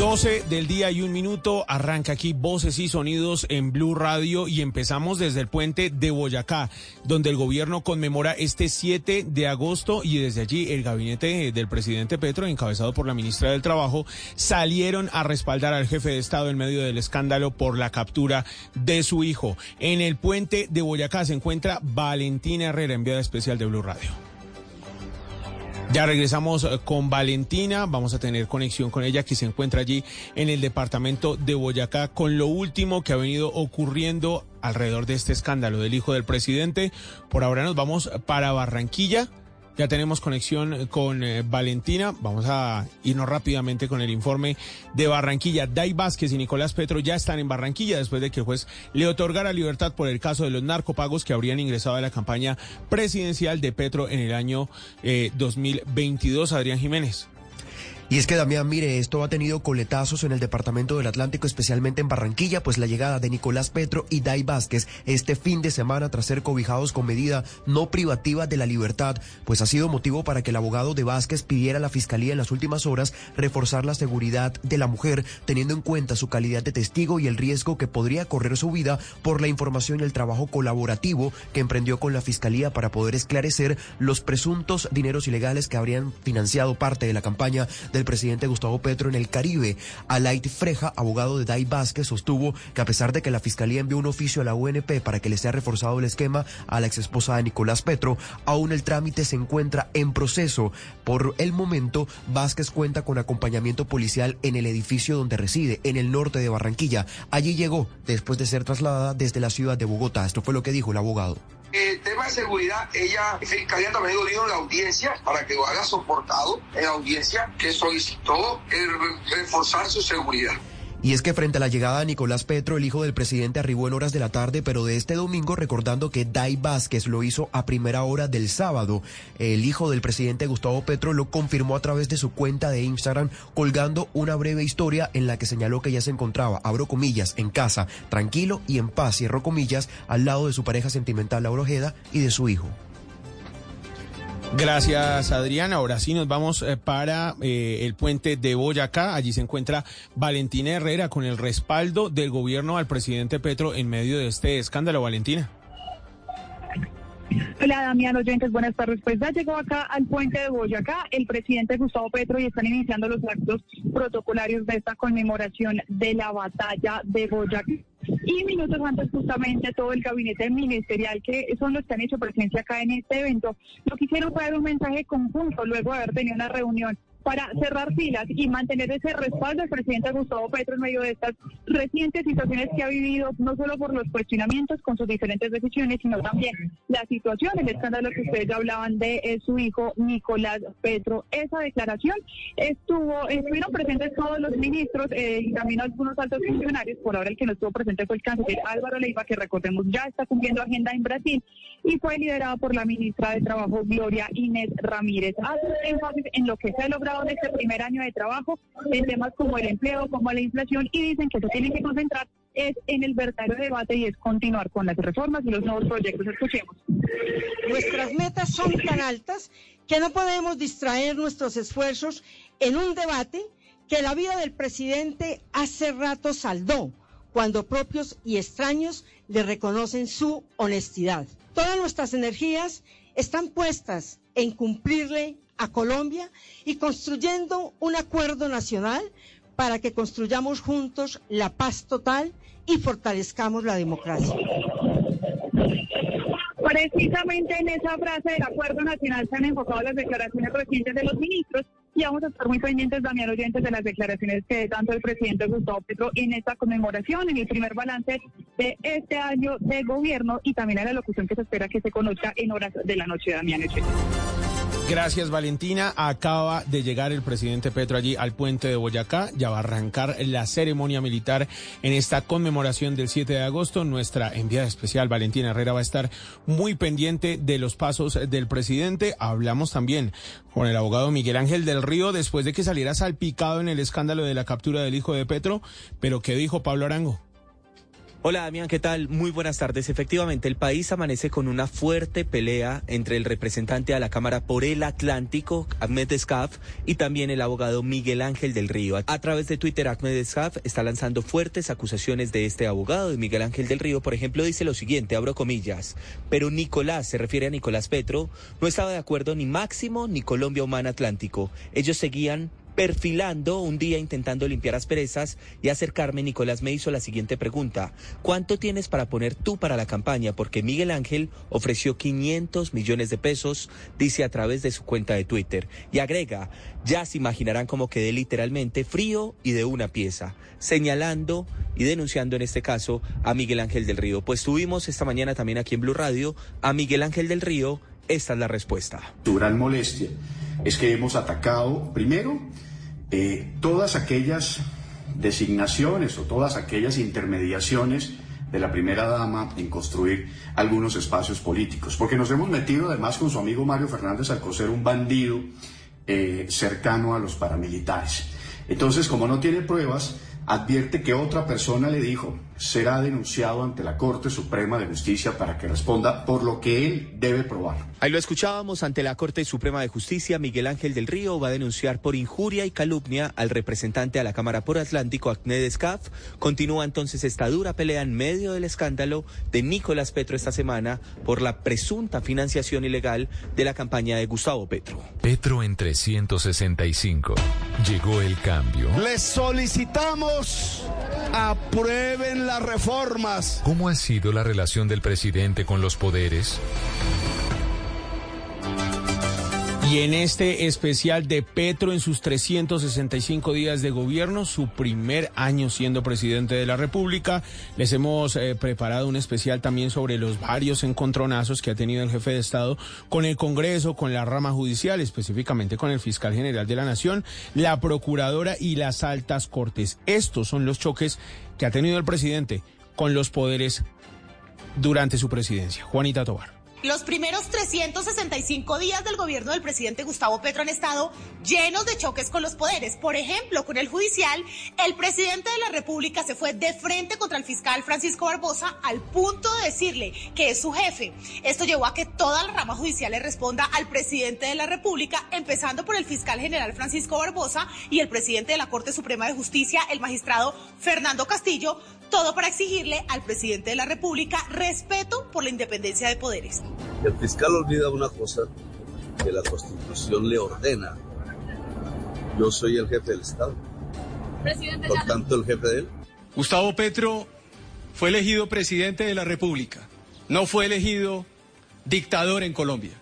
12 del día y un minuto, arranca aquí Voces y Sonidos en Blue Radio y empezamos desde el puente de Boyacá, donde el gobierno conmemora este 7 de agosto y desde allí el gabinete del presidente Petro, encabezado por la ministra del Trabajo, salieron a respaldar al jefe de Estado en medio del escándalo por la captura de su hijo. En el puente de Boyacá se encuentra Valentina Herrera, enviada especial de Blue Radio. Ya regresamos eh, con Valentina, vamos a tener conexión con ella que se encuentra allí en el departamento de Boyacá con lo último que ha venido ocurriendo alrededor de este escándalo del hijo del presidente. Por ahora nos vamos para Barranquilla ya tenemos conexión con eh, Valentina. Vamos a irnos rápidamente con el informe de Barranquilla. Dai Vázquez y Nicolás Petro ya están en Barranquilla después de que el juez le otorgara libertad por el caso de los narcopagos que habrían ingresado a la campaña presidencial de Petro en el año 2022. Eh, Adrián Jiménez. Y es que Damián, mire, esto ha tenido coletazos en el departamento del Atlántico, especialmente en Barranquilla, pues la llegada de Nicolás Petro y Dai Vázquez este fin de semana tras ser cobijados con medida no privativa de la libertad, pues ha sido motivo para que el abogado de Vázquez pidiera a la fiscalía en las últimas horas reforzar la seguridad de la mujer, teniendo en cuenta su calidad de testigo y el riesgo que podría correr su vida por la información y el trabajo colaborativo que emprendió con la fiscalía para poder esclarecer los presuntos dineros ilegales que habrían financiado parte de la campaña de el presidente Gustavo Petro en el Caribe. Alaid Freja, abogado de Dai Vázquez, sostuvo que a pesar de que la fiscalía envió un oficio a la UNP para que le sea reforzado el esquema a la ex esposa de Nicolás Petro, aún el trámite se encuentra en proceso. Por el momento, Vázquez cuenta con acompañamiento policial en el edificio donde reside, en el norte de Barranquilla. Allí llegó después de ser trasladada desde la ciudad de Bogotá. Esto fue lo que dijo el abogado. El tema de seguridad, ella, Fiscalía también dijo en la audiencia, para que lo haga soportado en la audiencia, que solicitó reforzar su seguridad. Y es que frente a la llegada de Nicolás Petro, el hijo del presidente arribó en horas de la tarde, pero de este domingo, recordando que Dai Vázquez lo hizo a primera hora del sábado. El hijo del presidente Gustavo Petro lo confirmó a través de su cuenta de Instagram, colgando una breve historia en la que señaló que ya se encontraba, abro comillas, en casa, tranquilo y en paz, cierro comillas, al lado de su pareja sentimental Laura Ojeda y de su hijo. Gracias, Adrián. Ahora sí nos vamos eh, para eh, el puente de Boyacá. Allí se encuentra Valentina Herrera con el respaldo del gobierno al presidente Petro en medio de este escándalo. Valentina. Hola Damián oyentes, buenas tardes. Pues ya llegó acá al puente de Boyacá el presidente Gustavo Petro y están iniciando los actos protocolarios de esta conmemoración de la batalla de Boyacá. Y minutos antes justamente todo el gabinete ministerial que son los que han hecho presencia acá en este evento, lo que hicieron fue dar un mensaje conjunto luego de haber tenido una reunión para cerrar filas y mantener ese respaldo del presidente Gustavo Petro en medio de estas recientes situaciones que ha vivido, no solo por los cuestionamientos con sus diferentes decisiones, sino también la situación, el escándalo que ustedes ya hablaban de eh, su hijo Nicolás Petro. Esa declaración estuvo, estuvieron presentes todos los ministros eh, y también algunos altos funcionarios. Por ahora el que no estuvo presente fue el canciller Álvaro Leiva, que recordemos ya está cumpliendo agenda en Brasil y fue liderado por la ministra de Trabajo Gloria Inés Ramírez. Hace énfasis en lo que se ha logrado de este primer año de trabajo en temas como el empleo, como la inflación y dicen que se tienen que concentrar es en el verdadero debate y es continuar con las reformas y los nuevos proyectos. Escuchemos. Nuestras metas son tan altas que no podemos distraer nuestros esfuerzos en un debate que la vida del presidente hace rato saldó cuando propios y extraños le reconocen su honestidad. Todas nuestras energías están puestas en cumplirle a Colombia y construyendo un acuerdo nacional para que construyamos juntos la paz total y fortalezcamos la democracia. Precisamente en esa frase del acuerdo nacional se han enfocado las declaraciones recientes de los ministros y vamos a estar muy pendientes, también oyentes, de las declaraciones que tanto el presidente Gustavo Petro en esta conmemoración, en el primer balance de este año de gobierno y también en la locución que se espera que se conozca en horas de la noche, Damián Gracias, Valentina. Acaba de llegar el presidente Petro allí al puente de Boyacá. Ya va a arrancar la ceremonia militar en esta conmemoración del 7 de agosto. Nuestra enviada especial, Valentina Herrera, va a estar muy pendiente de los pasos del presidente. Hablamos también con el abogado Miguel Ángel del Río después de que saliera salpicado en el escándalo de la captura del hijo de Petro. Pero, ¿qué dijo Pablo Arango? Hola Damián, ¿qué tal? Muy buenas tardes. Efectivamente, el país amanece con una fuerte pelea entre el representante a la Cámara por el Atlántico, Ahmed Escaf, y también el abogado Miguel Ángel del Río. A través de Twitter, Ahmed Escaf está lanzando fuertes acusaciones de este abogado, de Miguel Ángel del Río. Por ejemplo, dice lo siguiente, abro comillas, pero Nicolás, se refiere a Nicolás Petro, no estaba de acuerdo ni Máximo ni Colombia Humana Atlántico. Ellos seguían perfilando un día intentando limpiar asperezas y acercarme, Nicolás me hizo la siguiente pregunta. ¿Cuánto tienes para poner tú para la campaña? Porque Miguel Ángel ofreció 500 millones de pesos, dice a través de su cuenta de Twitter. Y agrega, ya se imaginarán cómo quedé literalmente frío y de una pieza, señalando y denunciando en este caso a Miguel Ángel del Río. Pues tuvimos esta mañana también aquí en Blue Radio a Miguel Ángel del Río. Esta es la respuesta. Su gran molestia es que hemos atacado, primero, eh, todas aquellas designaciones o todas aquellas intermediaciones de la primera dama en construir algunos espacios políticos, porque nos hemos metido además con su amigo Mario Fernández Alcocer, un bandido eh, cercano a los paramilitares. Entonces, como no tiene pruebas, advierte que otra persona le dijo, será denunciado ante la Corte Suprema de Justicia para que responda por lo que él debe probar. Ahí lo escuchábamos ante la Corte Suprema de Justicia. Miguel Ángel del Río va a denunciar por injuria y calumnia al representante a la Cámara por Atlántico, Acné Scaf. Continúa entonces esta dura pelea en medio del escándalo de Nicolás Petro esta semana por la presunta financiación ilegal de la campaña de Gustavo Petro. Petro en 365. Llegó el cambio. Les solicitamos aprueben reformas. ¿Cómo ha sido la relación del presidente con los poderes? Y en este especial de Petro en sus 365 días de gobierno, su primer año siendo presidente de la República, les hemos eh, preparado un especial también sobre los varios encontronazos que ha tenido el jefe de Estado con el Congreso, con la rama judicial, específicamente con el fiscal general de la Nación, la procuradora y las altas cortes. Estos son los choques que ha tenido el presidente con los poderes durante su presidencia. Juanita Tobar. Los primeros 365 días del gobierno del presidente Gustavo Petro han estado llenos de choques con los poderes. Por ejemplo, con el judicial, el presidente de la República se fue de frente contra el fiscal Francisco Barbosa al punto de decirle que es su jefe. Esto llevó a que toda la rama judicial le responda al presidente de la República, empezando por el fiscal general Francisco Barbosa y el presidente de la Corte Suprema de Justicia, el magistrado Fernando Castillo, todo para exigirle al presidente de la República respeto por la independencia de poderes. El fiscal olvida una cosa que la Constitución le ordena. Yo soy el jefe del Estado. Por tanto, el jefe de él. Gustavo Petro fue elegido presidente de la República. No fue elegido dictador en Colombia.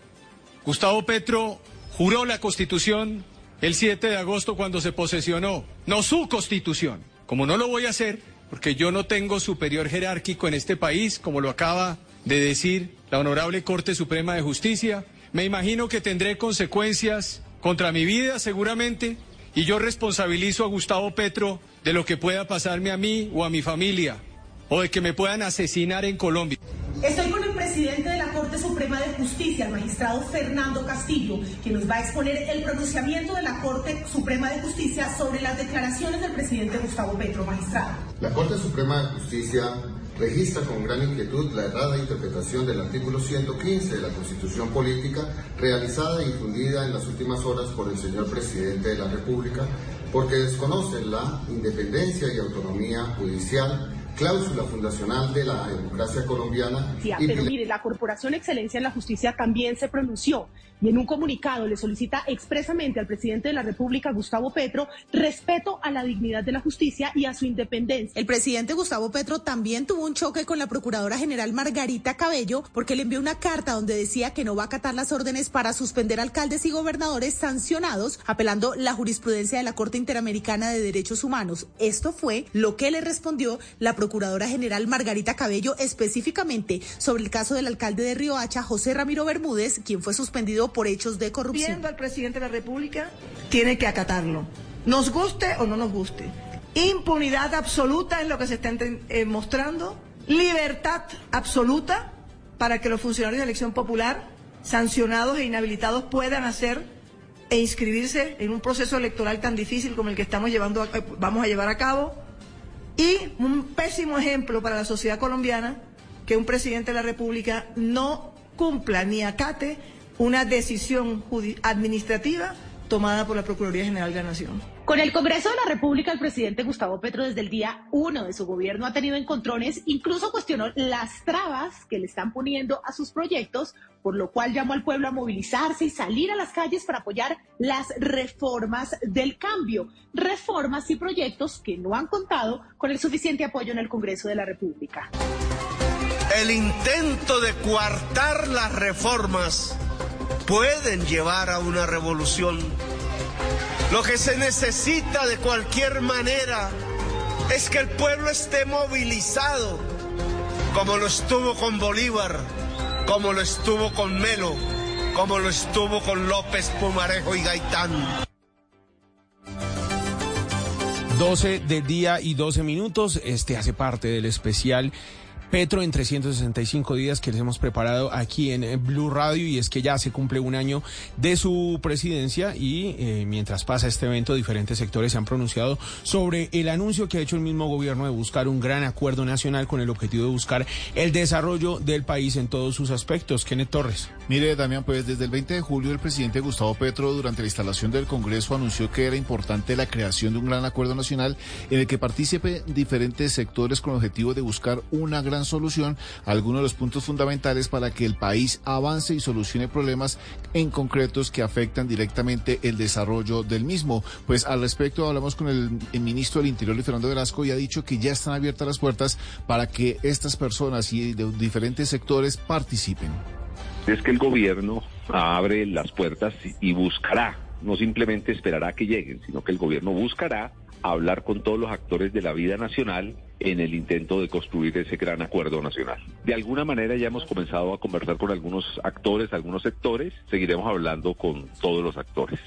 Gustavo Petro juró la Constitución el 7 de agosto cuando se posesionó, no su Constitución. Como no lo voy a hacer, porque yo no tengo superior jerárquico en este país, como lo acaba de decir la Honorable Corte Suprema de Justicia. Me imagino que tendré consecuencias contra mi vida seguramente y yo responsabilizo a Gustavo Petro de lo que pueda pasarme a mí o a mi familia o de que me puedan asesinar en Colombia. Estoy con el presidente de la Corte Suprema de Justicia, el magistrado Fernando Castillo, que nos va a exponer el pronunciamiento de la Corte Suprema de Justicia sobre las declaraciones del presidente Gustavo Petro, magistrado. La Corte Suprema de Justicia registra con gran inquietud la errada interpretación del artículo 115 de la Constitución Política realizada y difundida en las últimas horas por el señor presidente de la República porque desconoce la independencia y autonomía judicial cláusula fundacional de la democracia colombiana. y pero mire, la Corporación Excelencia en la Justicia también se pronunció y en un comunicado le solicita expresamente al presidente de la República, Gustavo Petro, respeto a la dignidad de la justicia y a su independencia. El presidente Gustavo Petro también tuvo un choque con la Procuradora General Margarita Cabello porque le envió una carta donde decía que no va a acatar las órdenes para suspender alcaldes y gobernadores sancionados, apelando la jurisprudencia de la Corte Interamericana de Derechos Humanos. Esto fue lo que le respondió la Procuradora General Margarita Cabello específicamente sobre el caso del alcalde de Riohacha, José Ramiro Bermúdez, quien fue suspendido por hechos de corrupción. Viendo al presidente de la República, tiene que acatarlo. Nos guste o no nos guste. Impunidad absoluta en lo que se está eh, mostrando. Libertad absoluta para que los funcionarios de elección popular, sancionados e inhabilitados, puedan hacer e inscribirse en un proceso electoral tan difícil como el que estamos llevando, a, vamos a llevar a cabo. Y un pésimo ejemplo para la sociedad colombiana que un presidente de la República no cumpla ni acate una decisión administrativa tomada por la Procuraduría General de la Nación. Con el Congreso de la República, el presidente Gustavo Petro desde el día uno de su gobierno ha tenido encontrones, incluso cuestionó las trabas que le están poniendo a sus proyectos, por lo cual llamó al pueblo a movilizarse y salir a las calles para apoyar las reformas del cambio, reformas y proyectos que no han contado con el suficiente apoyo en el Congreso de la República. El intento de coartar las reformas pueden llevar a una revolución. Lo que se necesita de cualquier manera es que el pueblo esté movilizado, como lo estuvo con Bolívar, como lo estuvo con Melo, como lo estuvo con López Pumarejo y Gaitán. 12 del día y 12 minutos. Este hace parte del especial Petro en 365 días que les hemos preparado aquí en Blue Radio y es que ya se cumple un año de su presidencia y eh, mientras pasa este evento diferentes sectores se han pronunciado sobre el anuncio que ha hecho el mismo gobierno de buscar un gran acuerdo nacional con el objetivo de buscar el desarrollo del país en todos sus aspectos. Kenneth Torres. Mire, Damián, pues desde el 20 de julio el presidente Gustavo Petro durante la instalación del Congreso anunció que era importante la creación de un gran acuerdo nacional en el que participe diferentes sectores con el objetivo de buscar una gran solución a algunos de los puntos fundamentales para que el país avance y solucione problemas en concretos que afectan directamente el desarrollo del mismo. Pues al respecto hablamos con el, el ministro del Interior, Luis Fernando Velasco, y ha dicho que ya están abiertas las puertas para que estas personas y de diferentes sectores participen. Es que el gobierno abre las puertas y buscará, no simplemente esperará que lleguen, sino que el gobierno buscará hablar con todos los actores de la vida nacional en el intento de construir ese gran acuerdo nacional. De alguna manera ya hemos comenzado a conversar con algunos actores, algunos sectores, seguiremos hablando con todos los actores.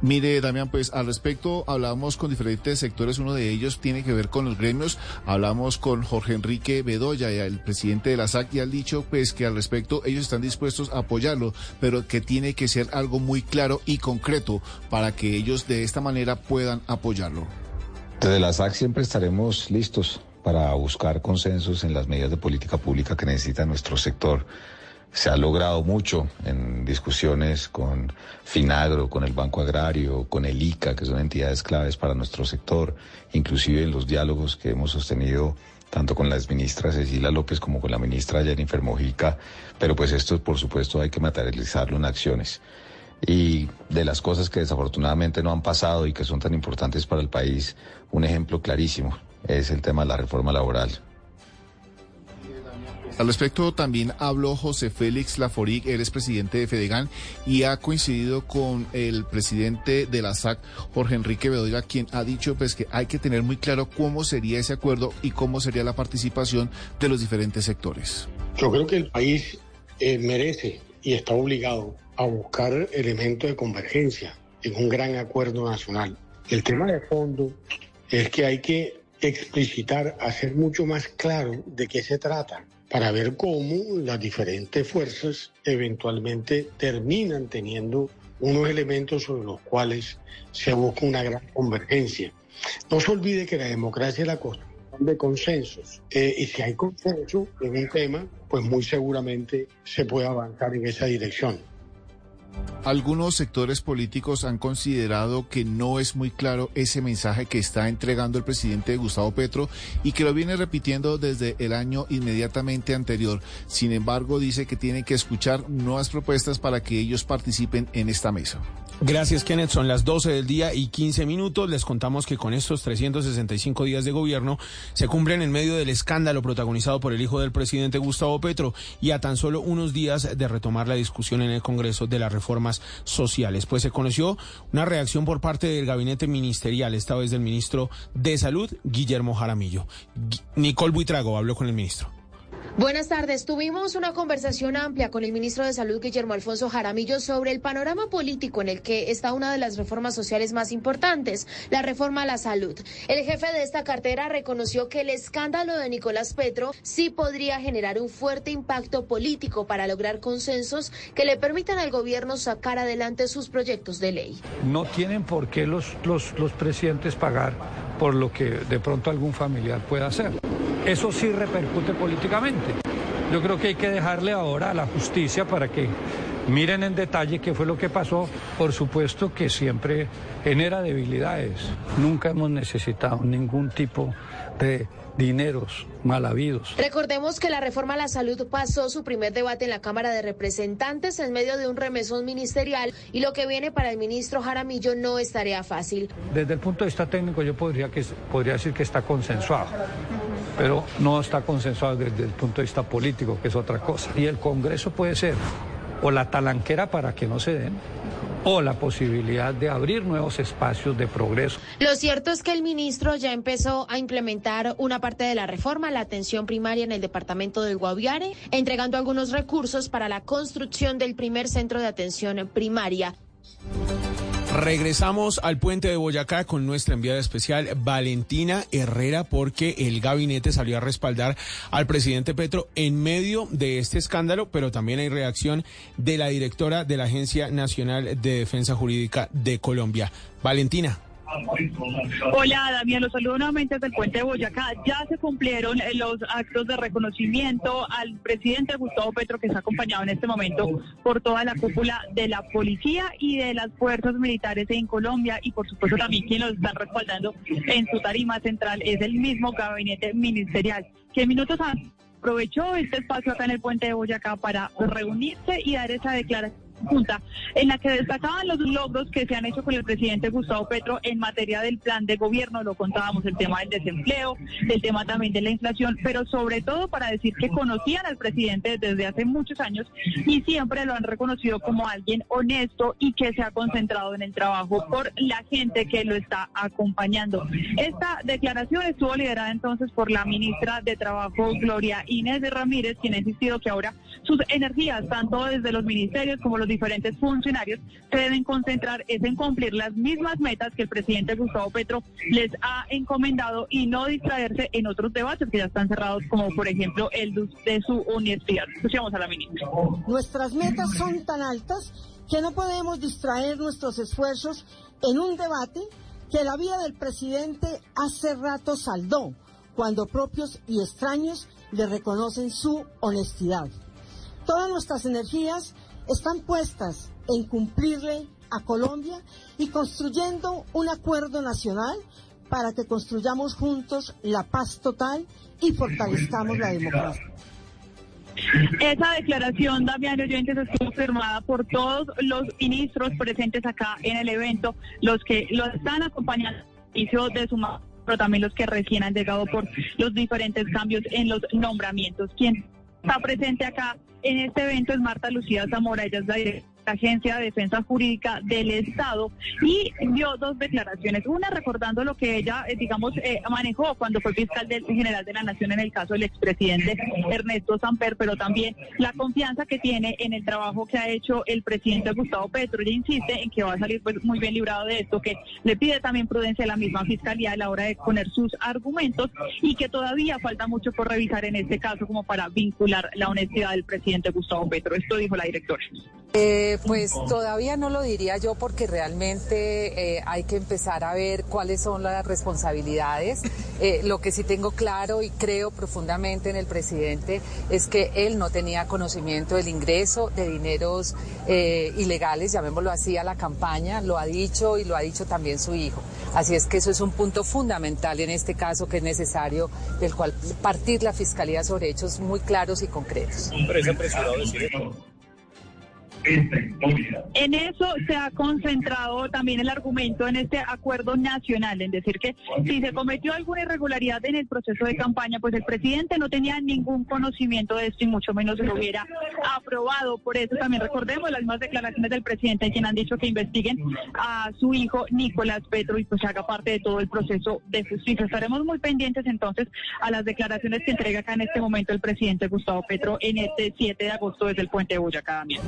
Mire, Damián, pues al respecto hablamos con diferentes sectores. Uno de ellos tiene que ver con los gremios. Hablamos con Jorge Enrique Bedoya, el presidente de la SAC, y ha dicho pues que al respecto ellos están dispuestos a apoyarlo, pero que tiene que ser algo muy claro y concreto para que ellos de esta manera puedan apoyarlo. Desde la SAC siempre estaremos listos para buscar consensos en las medidas de política pública que necesita nuestro sector. Se ha logrado mucho en discusiones con Finagro, con el Banco Agrario, con el ICA, que son entidades claves para nuestro sector, inclusive en los diálogos que hemos sostenido tanto con la exministra Cecilia López como con la ministra Jennifer Mojica, pero pues esto por supuesto hay que materializarlo en acciones. Y de las cosas que desafortunadamente no han pasado y que son tan importantes para el país, un ejemplo clarísimo es el tema de la reforma laboral. Al respecto también habló José Félix Laforig, eres presidente de Fedegan y ha coincidido con el presidente de la SAC, Jorge Enrique Bedoya, quien ha dicho pues que hay que tener muy claro cómo sería ese acuerdo y cómo sería la participación de los diferentes sectores. Yo creo que el país eh, merece y está obligado a buscar elementos de convergencia en un gran acuerdo nacional. El tema de fondo es que hay que explicitar, hacer mucho más claro de qué se trata para ver cómo las diferentes fuerzas eventualmente terminan teniendo unos elementos sobre los cuales se busca una gran convergencia. No se olvide que la democracia es la construcción de consensos eh, y si hay consenso en un tema, pues muy seguramente se puede avanzar en esa dirección. Algunos sectores políticos han considerado que no es muy claro ese mensaje que está entregando el presidente Gustavo Petro y que lo viene repitiendo desde el año inmediatamente anterior. Sin embargo, dice que tiene que escuchar nuevas propuestas para que ellos participen en esta mesa. Gracias, Kenneth. Son las 12 del día y 15 minutos. Les contamos que con estos 365 días de gobierno se cumplen en medio del escándalo protagonizado por el hijo del presidente Gustavo Petro y a tan solo unos días de retomar la discusión en el Congreso de las reformas sociales. Pues se conoció una reacción por parte del gabinete ministerial, esta vez del ministro de Salud, Guillermo Jaramillo. Nicole Buitrago habló con el ministro. Buenas tardes. Tuvimos una conversación amplia con el ministro de Salud, Guillermo Alfonso Jaramillo, sobre el panorama político en el que está una de las reformas sociales más importantes, la reforma a la salud. El jefe de esta cartera reconoció que el escándalo de Nicolás Petro sí podría generar un fuerte impacto político para lograr consensos que le permitan al gobierno sacar adelante sus proyectos de ley. No tienen por qué los, los, los presidentes pagar por lo que de pronto algún familiar pueda hacer. Eso sí repercute políticamente. Yo creo que hay que dejarle ahora a la justicia para que miren en detalle qué fue lo que pasó. Por supuesto que siempre genera debilidades. Nunca hemos necesitado ningún tipo de dineros mal habidos. Recordemos que la reforma a la salud pasó su primer debate en la Cámara de Representantes en medio de un remesón ministerial y lo que viene para el ministro Jaramillo no es tarea fácil. Desde el punto de vista técnico yo podría, que, podría decir que está consensuado, pero no está consensuado desde el punto de vista político, que es otra cosa. Y el Congreso puede ser o la talanquera para que no se den o la posibilidad de abrir nuevos espacios de progreso. Lo cierto es que el ministro ya empezó a implementar una parte de la reforma, la atención primaria en el departamento del Guaviare, entregando algunos recursos para la construcción del primer centro de atención primaria. Regresamos al puente de Boyacá con nuestra enviada especial Valentina Herrera porque el gabinete salió a respaldar al presidente Petro en medio de este escándalo, pero también hay reacción de la directora de la Agencia Nacional de Defensa Jurídica de Colombia. Valentina. Hola, Damián, los saludo nuevamente desde el puente de Boyacá. Ya se cumplieron eh, los actos de reconocimiento al presidente Gustavo Petro, que está acompañado en este momento por toda la cúpula de la policía y de las fuerzas militares en Colombia y por supuesto también quien los está respaldando en su tarima central es el mismo gabinete ministerial, que minutos antes aprovechó este espacio acá en el puente de Boyacá para reunirse y dar esa declaración junta en la que destacaban los logros que se han hecho con el presidente Gustavo Petro en materia del plan de gobierno, lo contábamos, el tema del desempleo, el tema también de la inflación, pero sobre todo para decir que conocían al presidente desde hace muchos años y siempre lo han reconocido como alguien honesto y que se ha concentrado en el trabajo por la gente que lo está acompañando. Esta declaración estuvo liderada entonces por la ministra de Trabajo, Gloria Inés de Ramírez, quien ha insistido que ahora sus energías, tanto desde los ministerios como los diferentes funcionarios se deben concentrar es en cumplir las mismas metas que el presidente Gustavo Petro les ha encomendado y no distraerse en otros debates que ya están cerrados, como por ejemplo el de su universidad. Escuchamos a la ministra. Nuestras metas son tan altas que no podemos distraer nuestros esfuerzos en un debate que la vida del presidente hace rato saldó, cuando propios y extraños le reconocen su honestidad. Todas nuestras energías están puestas en cumplirle a Colombia y construyendo un acuerdo nacional para que construyamos juntos la paz total y fortalezcamos la democracia. Esa declaración, Damián Oyentes, estuvo firmada por todos los ministros presentes acá en el evento, los que lo están acompañando de su pero también los que recién han llegado por los diferentes cambios en los nombramientos. ¿Quién está presente acá en este evento es Marta Lucía Zamora, ella es la directora Agencia de Defensa Jurídica del Estado y dio dos declaraciones. Una recordando lo que ella, eh, digamos, eh, manejó cuando fue fiscal del, general de la Nación en el caso del expresidente Ernesto Samper, pero también la confianza que tiene en el trabajo que ha hecho el presidente Gustavo Petro. Ella insiste en que va a salir pues, muy bien librado de esto, que le pide también prudencia a la misma fiscalía a la hora de poner sus argumentos y que todavía falta mucho por revisar en este caso como para vincular la honestidad del presidente Gustavo Petro. Esto dijo la directora. Eh, pues todavía no lo diría yo porque realmente eh, hay que empezar a ver cuáles son las responsabilidades. Eh, lo que sí tengo claro y creo profundamente en el presidente es que él no tenía conocimiento del ingreso de dineros eh, ilegales, llamémoslo así, a la campaña. Lo ha dicho y lo ha dicho también su hijo. Así es que eso es un punto fundamental en este caso que es necesario del cual partir la fiscalía sobre hechos muy claros y concretos. En eso se ha concentrado también el argumento en este acuerdo nacional, en decir que si se cometió alguna irregularidad en el proceso de campaña, pues el presidente no tenía ningún conocimiento de esto y mucho menos lo hubiera aprobado. Por eso también recordemos las mismas declaraciones del presidente en quien han dicho que investiguen a su hijo Nicolás Petro y pues haga parte de todo el proceso de justicia. Estaremos muy pendientes entonces a las declaraciones que entrega acá en este momento el presidente Gustavo Petro en este 7 de agosto desde el puente de Boyacá. También.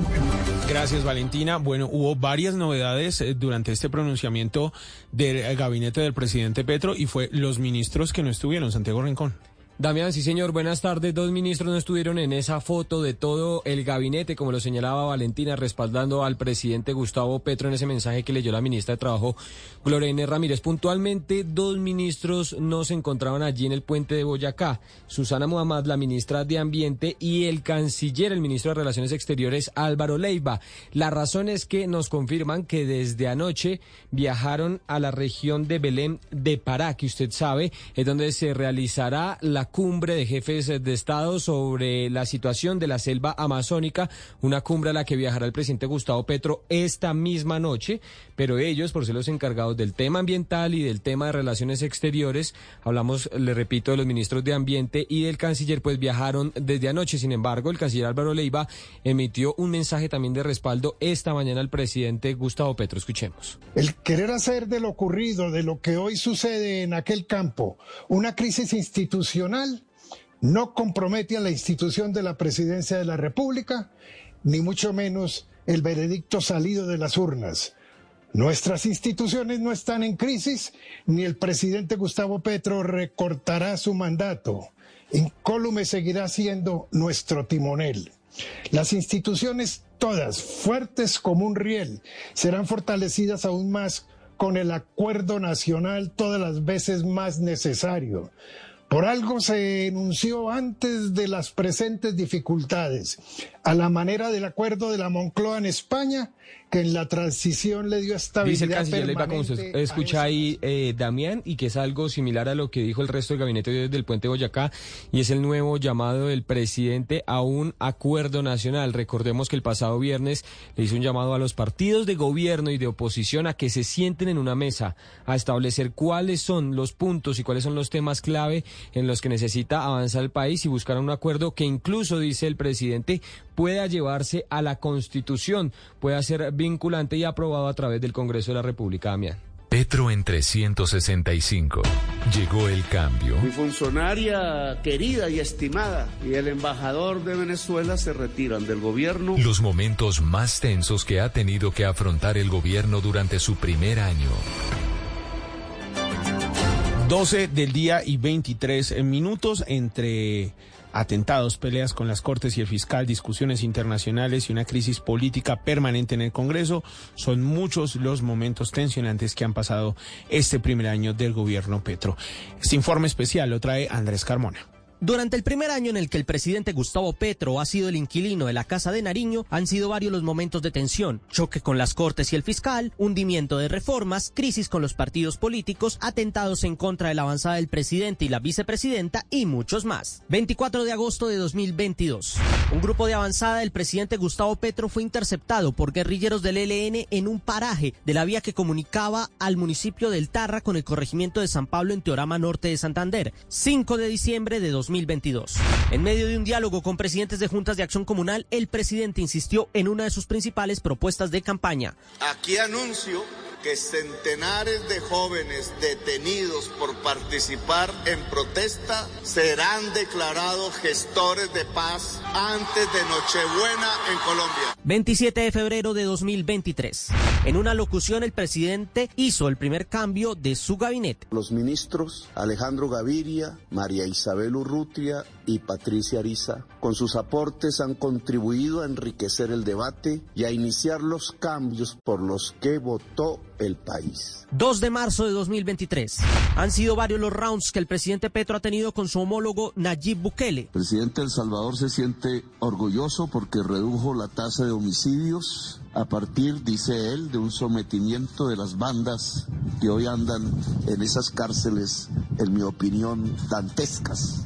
Gracias, Valentina. Bueno, hubo varias novedades eh, durante este pronunciamiento del gabinete del presidente Petro y fue los ministros que no estuvieron, Santiago Rincón. Damián, sí señor, buenas tardes. Dos ministros no estuvieron en esa foto de todo el gabinete, como lo señalaba Valentina, respaldando al presidente Gustavo Petro en ese mensaje que leyó la ministra de Trabajo, Gloria Ramírez. Puntualmente, dos ministros no se encontraban allí en el puente de Boyacá. Susana Muhammad, la ministra de Ambiente, y el canciller, el ministro de Relaciones Exteriores, Álvaro Leiva. La razón es que nos confirman que desde anoche viajaron a la región de Belén de Pará, que usted sabe, es donde se realizará la cumbre de jefes de Estado sobre la situación de la selva amazónica, una cumbre a la que viajará el presidente Gustavo Petro esta misma noche, pero ellos, por ser los encargados del tema ambiental y del tema de relaciones exteriores, hablamos, le repito, de los ministros de Ambiente y del canciller, pues viajaron desde anoche. Sin embargo, el canciller Álvaro Leiva emitió un mensaje también de respaldo esta mañana al presidente Gustavo Petro. Escuchemos. El querer hacer de lo ocurrido, de lo que hoy sucede en aquel campo, una crisis institucional no compromete a la institución de la presidencia de la República, ni mucho menos el veredicto salido de las urnas. Nuestras instituciones no están en crisis, ni el presidente Gustavo Petro recortará su mandato. Incólume seguirá siendo nuestro timonel. Las instituciones todas, fuertes como un riel, serán fortalecidas aún más con el acuerdo nacional todas las veces más necesario. Por algo se enunció antes de las presentes dificultades, a la manera del acuerdo de la Moncloa en España, que en la transición le dio estabilidad. Dice el canciller usted escucha ahí, eh, Damián, y que es algo similar a lo que dijo el resto del gabinete desde el puente Boyacá, y es el nuevo llamado del presidente a un acuerdo nacional. Recordemos que el pasado viernes le hizo un llamado a los partidos de gobierno y de oposición a que se sienten en una mesa a establecer cuáles son los puntos y cuáles son los temas clave en los que necesita avanzar el país y buscar un acuerdo que incluso, dice el presidente, pueda llevarse a la Constitución, pueda ser vinculante y aprobado a través del Congreso de la República, Damián. Petro en 365. Llegó el cambio. Mi funcionaria querida y estimada y el embajador de Venezuela se retiran del gobierno. Los momentos más tensos que ha tenido que afrontar el gobierno durante su primer año. 12 del día y 23 minutos entre atentados, peleas con las Cortes y el fiscal, discusiones internacionales y una crisis política permanente en el Congreso. Son muchos los momentos tensionantes que han pasado este primer año del gobierno Petro. Este informe especial lo trae Andrés Carmona. Durante el primer año en el que el presidente Gustavo Petro ha sido el inquilino de la Casa de Nariño, han sido varios los momentos de tensión, choque con las Cortes y el fiscal, hundimiento de reformas, crisis con los partidos políticos, atentados en contra de la avanzada del presidente y la vicepresidenta y muchos más. 24 de agosto de 2022. Un grupo de avanzada del presidente Gustavo Petro fue interceptado por guerrilleros del ELN en un paraje de la vía que comunicaba al municipio del Tarra con el corregimiento de San Pablo en Teorama Norte de Santander. 5 de diciembre de 2022. 2022. En medio de un diálogo con presidentes de juntas de acción comunal, el presidente insistió en una de sus principales propuestas de campaña. Aquí anuncio que centenares de jóvenes detenidos por participar en protesta serán declarados gestores de paz antes de Nochebuena en Colombia. 27 de febrero de 2023. En una locución el presidente hizo el primer cambio de su gabinete. Los ministros Alejandro Gaviria, María Isabel Urrutia y Patricia Ariza, con sus aportes han contribuido a enriquecer el debate y a iniciar los cambios por los que votó el país. 2 de marzo de 2023. Han sido varios los rounds que el presidente Petro ha tenido con su homólogo Nayib Bukele. El presidente El Salvador se siente orgulloso porque redujo la tasa de homicidios a partir, dice él, de un sometimiento de las bandas que hoy andan en esas cárceles, en mi opinión, dantescas.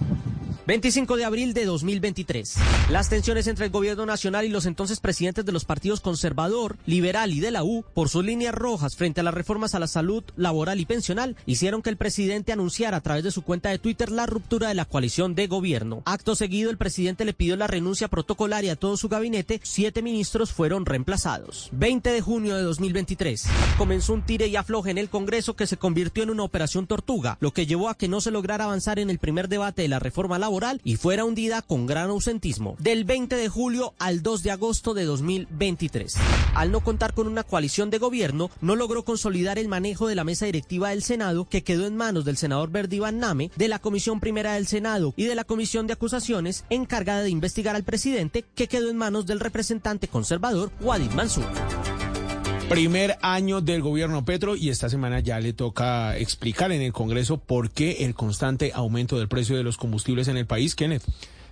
25 de abril de 2023. Las tensiones entre el gobierno nacional y los entonces presidentes de los partidos conservador, liberal y de la U por sus líneas rojas frente a las reformas a la salud laboral y pensional hicieron que el presidente anunciara a través de su cuenta de Twitter la ruptura de la coalición de gobierno. Acto seguido, el presidente le pidió la renuncia protocolaria a todo su gabinete. Siete ministros fueron reemplazados. 20 de junio de 2023. Comenzó un tire y afloje en el Congreso que se convirtió en una operación tortuga, lo que llevó a que no se lograra avanzar en el primer debate de la reforma laboral y fuera hundida con gran ausentismo del 20 de julio al 2 de agosto de 2023. Al no contar con una coalición de gobierno, no logró consolidar el manejo de la mesa directiva del Senado, que quedó en manos del senador Verdi Name, de la Comisión Primera del Senado y de la Comisión de Acusaciones encargada de investigar al presidente, que quedó en manos del representante conservador Wadid Mansur. Primer año del gobierno Petro y esta semana ya le toca explicar en el Congreso por qué el constante aumento del precio de los combustibles en el país, Kenneth.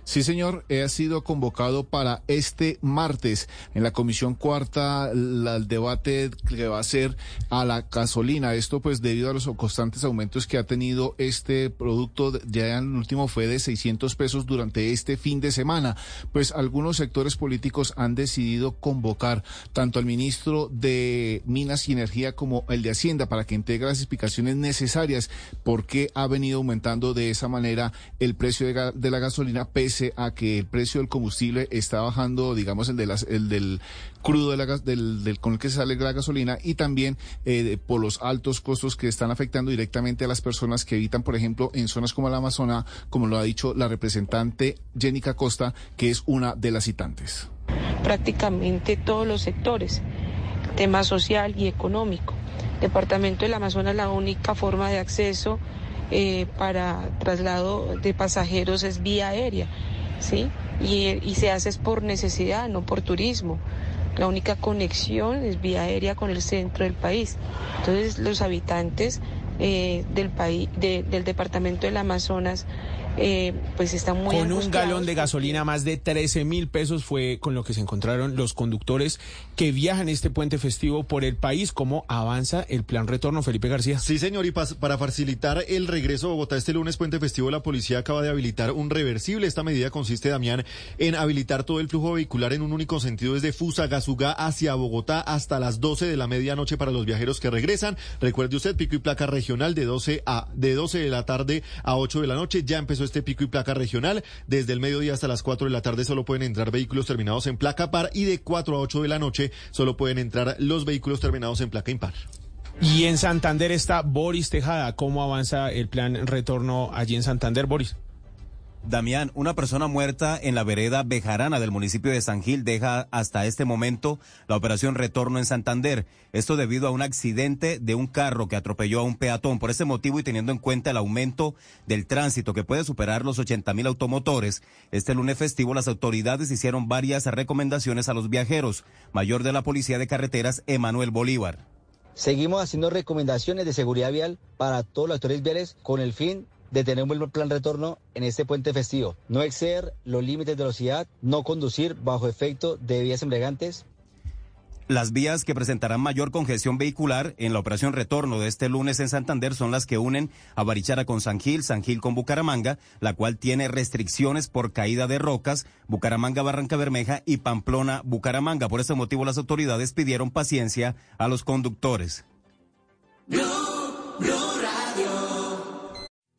Sí, señor, ha sido convocado para este martes en la Comisión Cuarta el debate que va a ser a la gasolina. Esto pues debido a los constantes aumentos que ha tenido este producto, ya en el último fue de 600 pesos durante este fin de semana. Pues algunos sectores políticos han decidido convocar tanto al ministro de Minas y Energía como el de Hacienda para que integre las explicaciones necesarias por qué ha venido aumentando de esa manera el precio de la gasolina a que el precio del combustible está bajando, digamos, el, de las, el del crudo de la, del, del, con el que sale la gasolina y también eh, por los altos costos que están afectando directamente a las personas que evitan, por ejemplo, en zonas como la Amazona, como lo ha dicho la representante Jenica Costa, que es una de las citantes. Prácticamente todos los sectores, tema social y económico. Departamento del Amazonas la única forma de acceso eh, para traslado de pasajeros es vía aérea. ¿sí? Y, se hace por necesidad, no por turismo. La única conexión es vía aérea con el centro del país. Entonces los habitantes eh, del país, del departamento del Amazonas eh, pues está muy Con un galón de gasolina, más de 13 mil pesos fue con lo que se encontraron los conductores que viajan este puente festivo por el país. ¿Cómo avanza el plan retorno, Felipe García? Sí, señor, y para facilitar el regreso a Bogotá este lunes, puente festivo, la policía acaba de habilitar un reversible. Esta medida consiste, Damián, en habilitar todo el flujo vehicular en un único sentido desde Fusagasugá hacia Bogotá hasta las 12 de la medianoche para los viajeros que regresan. Recuerde usted, pico y placa regional de 12 a de 12 de la tarde a 8 de la noche. Ya empezó este pico y placa regional. Desde el mediodía hasta las 4 de la tarde solo pueden entrar vehículos terminados en placa par y de 4 a 8 de la noche solo pueden entrar los vehículos terminados en placa impar. Y en Santander está Boris Tejada. ¿Cómo avanza el plan retorno allí en Santander, Boris? Damián, una persona muerta en la vereda Bejarana del municipio de San Gil deja hasta este momento la operación Retorno en Santander. Esto debido a un accidente de un carro que atropelló a un peatón. Por ese motivo y teniendo en cuenta el aumento del tránsito que puede superar los 80 mil automotores, este lunes festivo las autoridades hicieron varias recomendaciones a los viajeros. Mayor de la Policía de Carreteras, Emanuel Bolívar. Seguimos haciendo recomendaciones de seguridad vial para todos los actores viales con el fin de tener un buen plan retorno en este puente festivo. No exceder los límites de velocidad, no conducir bajo efecto de vías embriagantes, las vías que presentarán mayor congestión vehicular en la operación retorno de este lunes en Santander son las que unen a Barichara con San Gil, San Gil con Bucaramanga, la cual tiene restricciones por caída de rocas, Bucaramanga Barranca Bermeja y Pamplona Bucaramanga. Por ese motivo las autoridades pidieron paciencia a los conductores.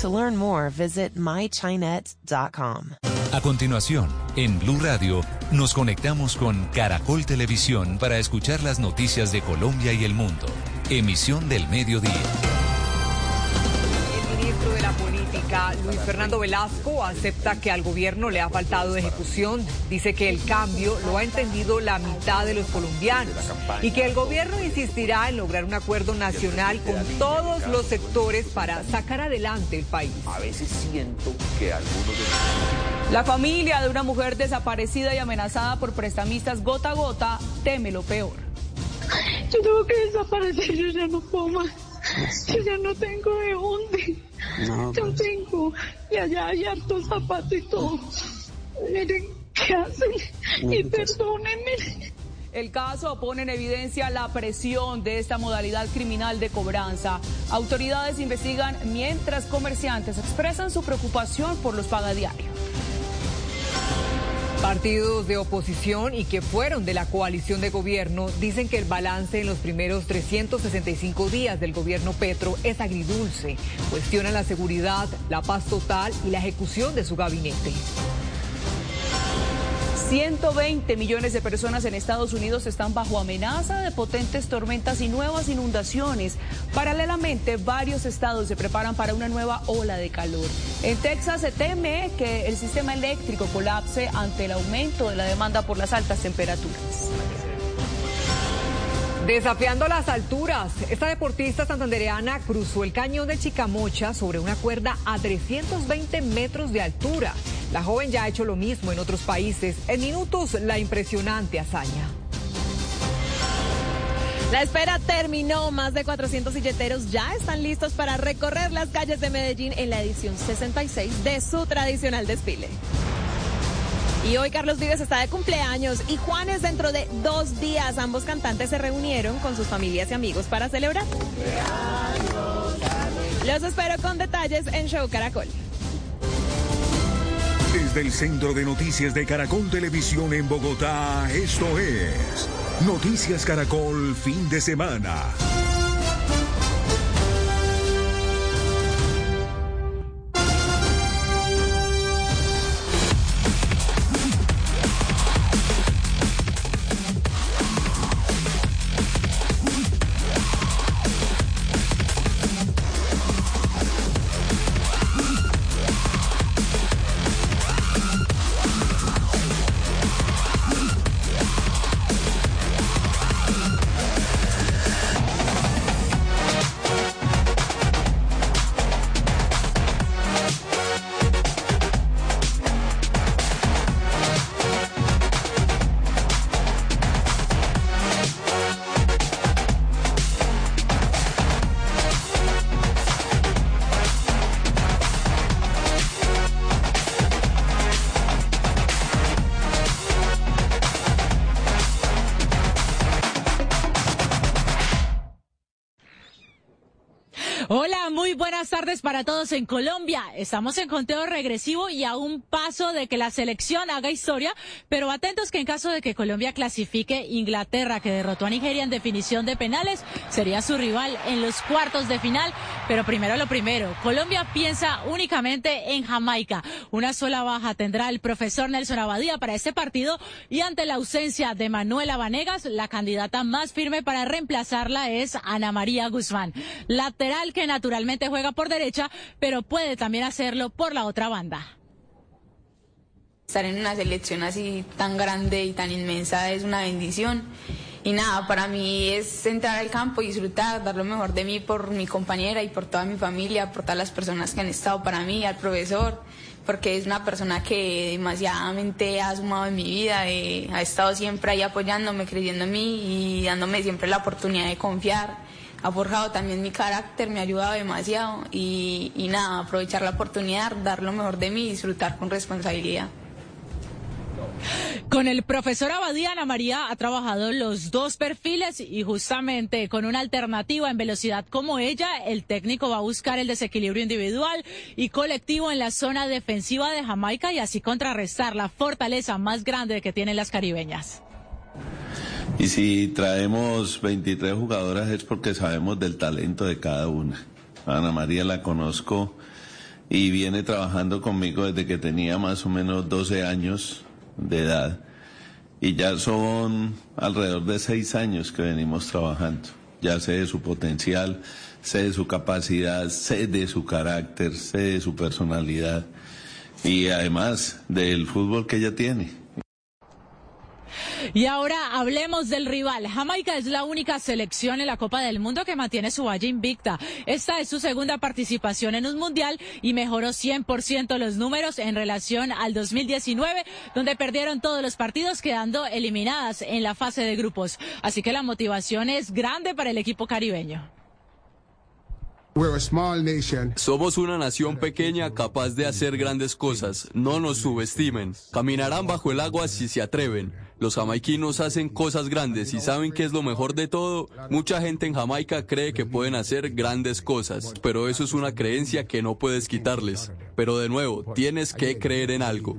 To learn more, visit mychinet.com. A continuación, en Blue Radio, nos conectamos con Caracol Televisión para escuchar las noticias de Colombia y el mundo. Emisión del mediodía. Luis Fernando Velasco acepta que al gobierno le ha faltado ejecución. Dice que el cambio lo ha entendido la mitad de los colombianos y que el gobierno insistirá en lograr un acuerdo nacional con todos los sectores para sacar adelante el país. A veces siento que algunos de... La familia de una mujer desaparecida y amenazada por prestamistas gota a gota teme lo peor. Yo tengo que desaparecer, yo ya no puedo más. Yo ya no tengo de dónde. No, Yo pues. tengo, y allá hay hartos zapatos y todo. Miren qué hacen y perdónenme. El caso pone en evidencia la presión de esta modalidad criminal de cobranza. Autoridades investigan mientras comerciantes expresan su preocupación por los pagadiarios. Partidos de oposición y que fueron de la coalición de gobierno dicen que el balance en los primeros 365 días del gobierno Petro es agridulce. Cuestionan la seguridad, la paz total y la ejecución de su gabinete. 120 millones de personas en Estados Unidos están bajo amenaza de potentes tormentas y nuevas inundaciones. Paralelamente, varios estados se preparan para una nueva ola de calor. En Texas se teme que el sistema eléctrico colapse ante el aumento de la demanda por las altas temperaturas. Desafiando las alturas, esta deportista santandereana cruzó el cañón de Chicamocha sobre una cuerda a 320 metros de altura. La joven ya ha hecho lo mismo en otros países. En minutos, la impresionante hazaña. La espera terminó. Más de 400 silleteros ya están listos para recorrer las calles de Medellín en la edición 66 de su tradicional desfile. Y hoy Carlos Vives está de cumpleaños y Juan es dentro de dos días. Ambos cantantes se reunieron con sus familias y amigos para celebrar. Los espero con detalles en Show Caracol. Desde el Centro de Noticias de Caracol Televisión en Bogotá, esto es Noticias Caracol Fin de Semana. Para todos en Colombia. Estamos en conteo regresivo y a un paso de que la selección haga historia, pero atentos que en caso de que Colombia clasifique, Inglaterra, que derrotó a Nigeria en definición de penales, sería su rival en los cuartos de final. Pero primero lo primero, Colombia piensa únicamente en Jamaica. Una sola baja tendrá el profesor Nelson Abadía para este partido y ante la ausencia de Manuela Vanegas, la candidata más firme para reemplazarla es Ana María Guzmán, lateral que naturalmente juega por derecha, pero puede también hacerlo por la otra banda. Estar en una selección así tan grande y tan inmensa es una bendición. Y nada, para mí es entrar al campo disfrutar, dar lo mejor de mí por mi compañera y por toda mi familia, por todas las personas que han estado para mí, al profesor, porque es una persona que demasiadamente ha sumado en mi vida, eh, ha estado siempre ahí apoyándome, creyendo en mí y dándome siempre la oportunidad de confiar ha forjado también mi carácter, me ha ayudado demasiado y, y nada, aprovechar la oportunidad, dar lo mejor de mí y disfrutar con responsabilidad. Con el profesor Abadía, Ana María ha trabajado los dos perfiles y justamente con una alternativa en velocidad como ella, el técnico va a buscar el desequilibrio individual y colectivo en la zona defensiva de Jamaica y así contrarrestar la fortaleza más grande que tienen las caribeñas. Y si traemos 23 jugadoras es porque sabemos del talento de cada una. Ana María la conozco y viene trabajando conmigo desde que tenía más o menos 12 años de edad. Y ya son alrededor de seis años que venimos trabajando. Ya sé de su potencial, sé de su capacidad, sé de su carácter, sé de su personalidad y además del fútbol que ella tiene. Y ahora hablemos del rival. Jamaica es la única selección en la Copa del Mundo que mantiene su valla invicta. Esta es su segunda participación en un mundial y mejoró 100% los números en relación al 2019, donde perdieron todos los partidos quedando eliminadas en la fase de grupos. Así que la motivación es grande para el equipo caribeño. Somos una nación pequeña capaz de hacer grandes cosas. No nos subestimen. Caminarán bajo el agua si se atreven. Los jamaiquinos hacen cosas grandes y saben que es lo mejor de todo. Mucha gente en Jamaica cree que pueden hacer grandes cosas, pero eso es una creencia que no puedes quitarles. Pero de nuevo, tienes que creer en algo.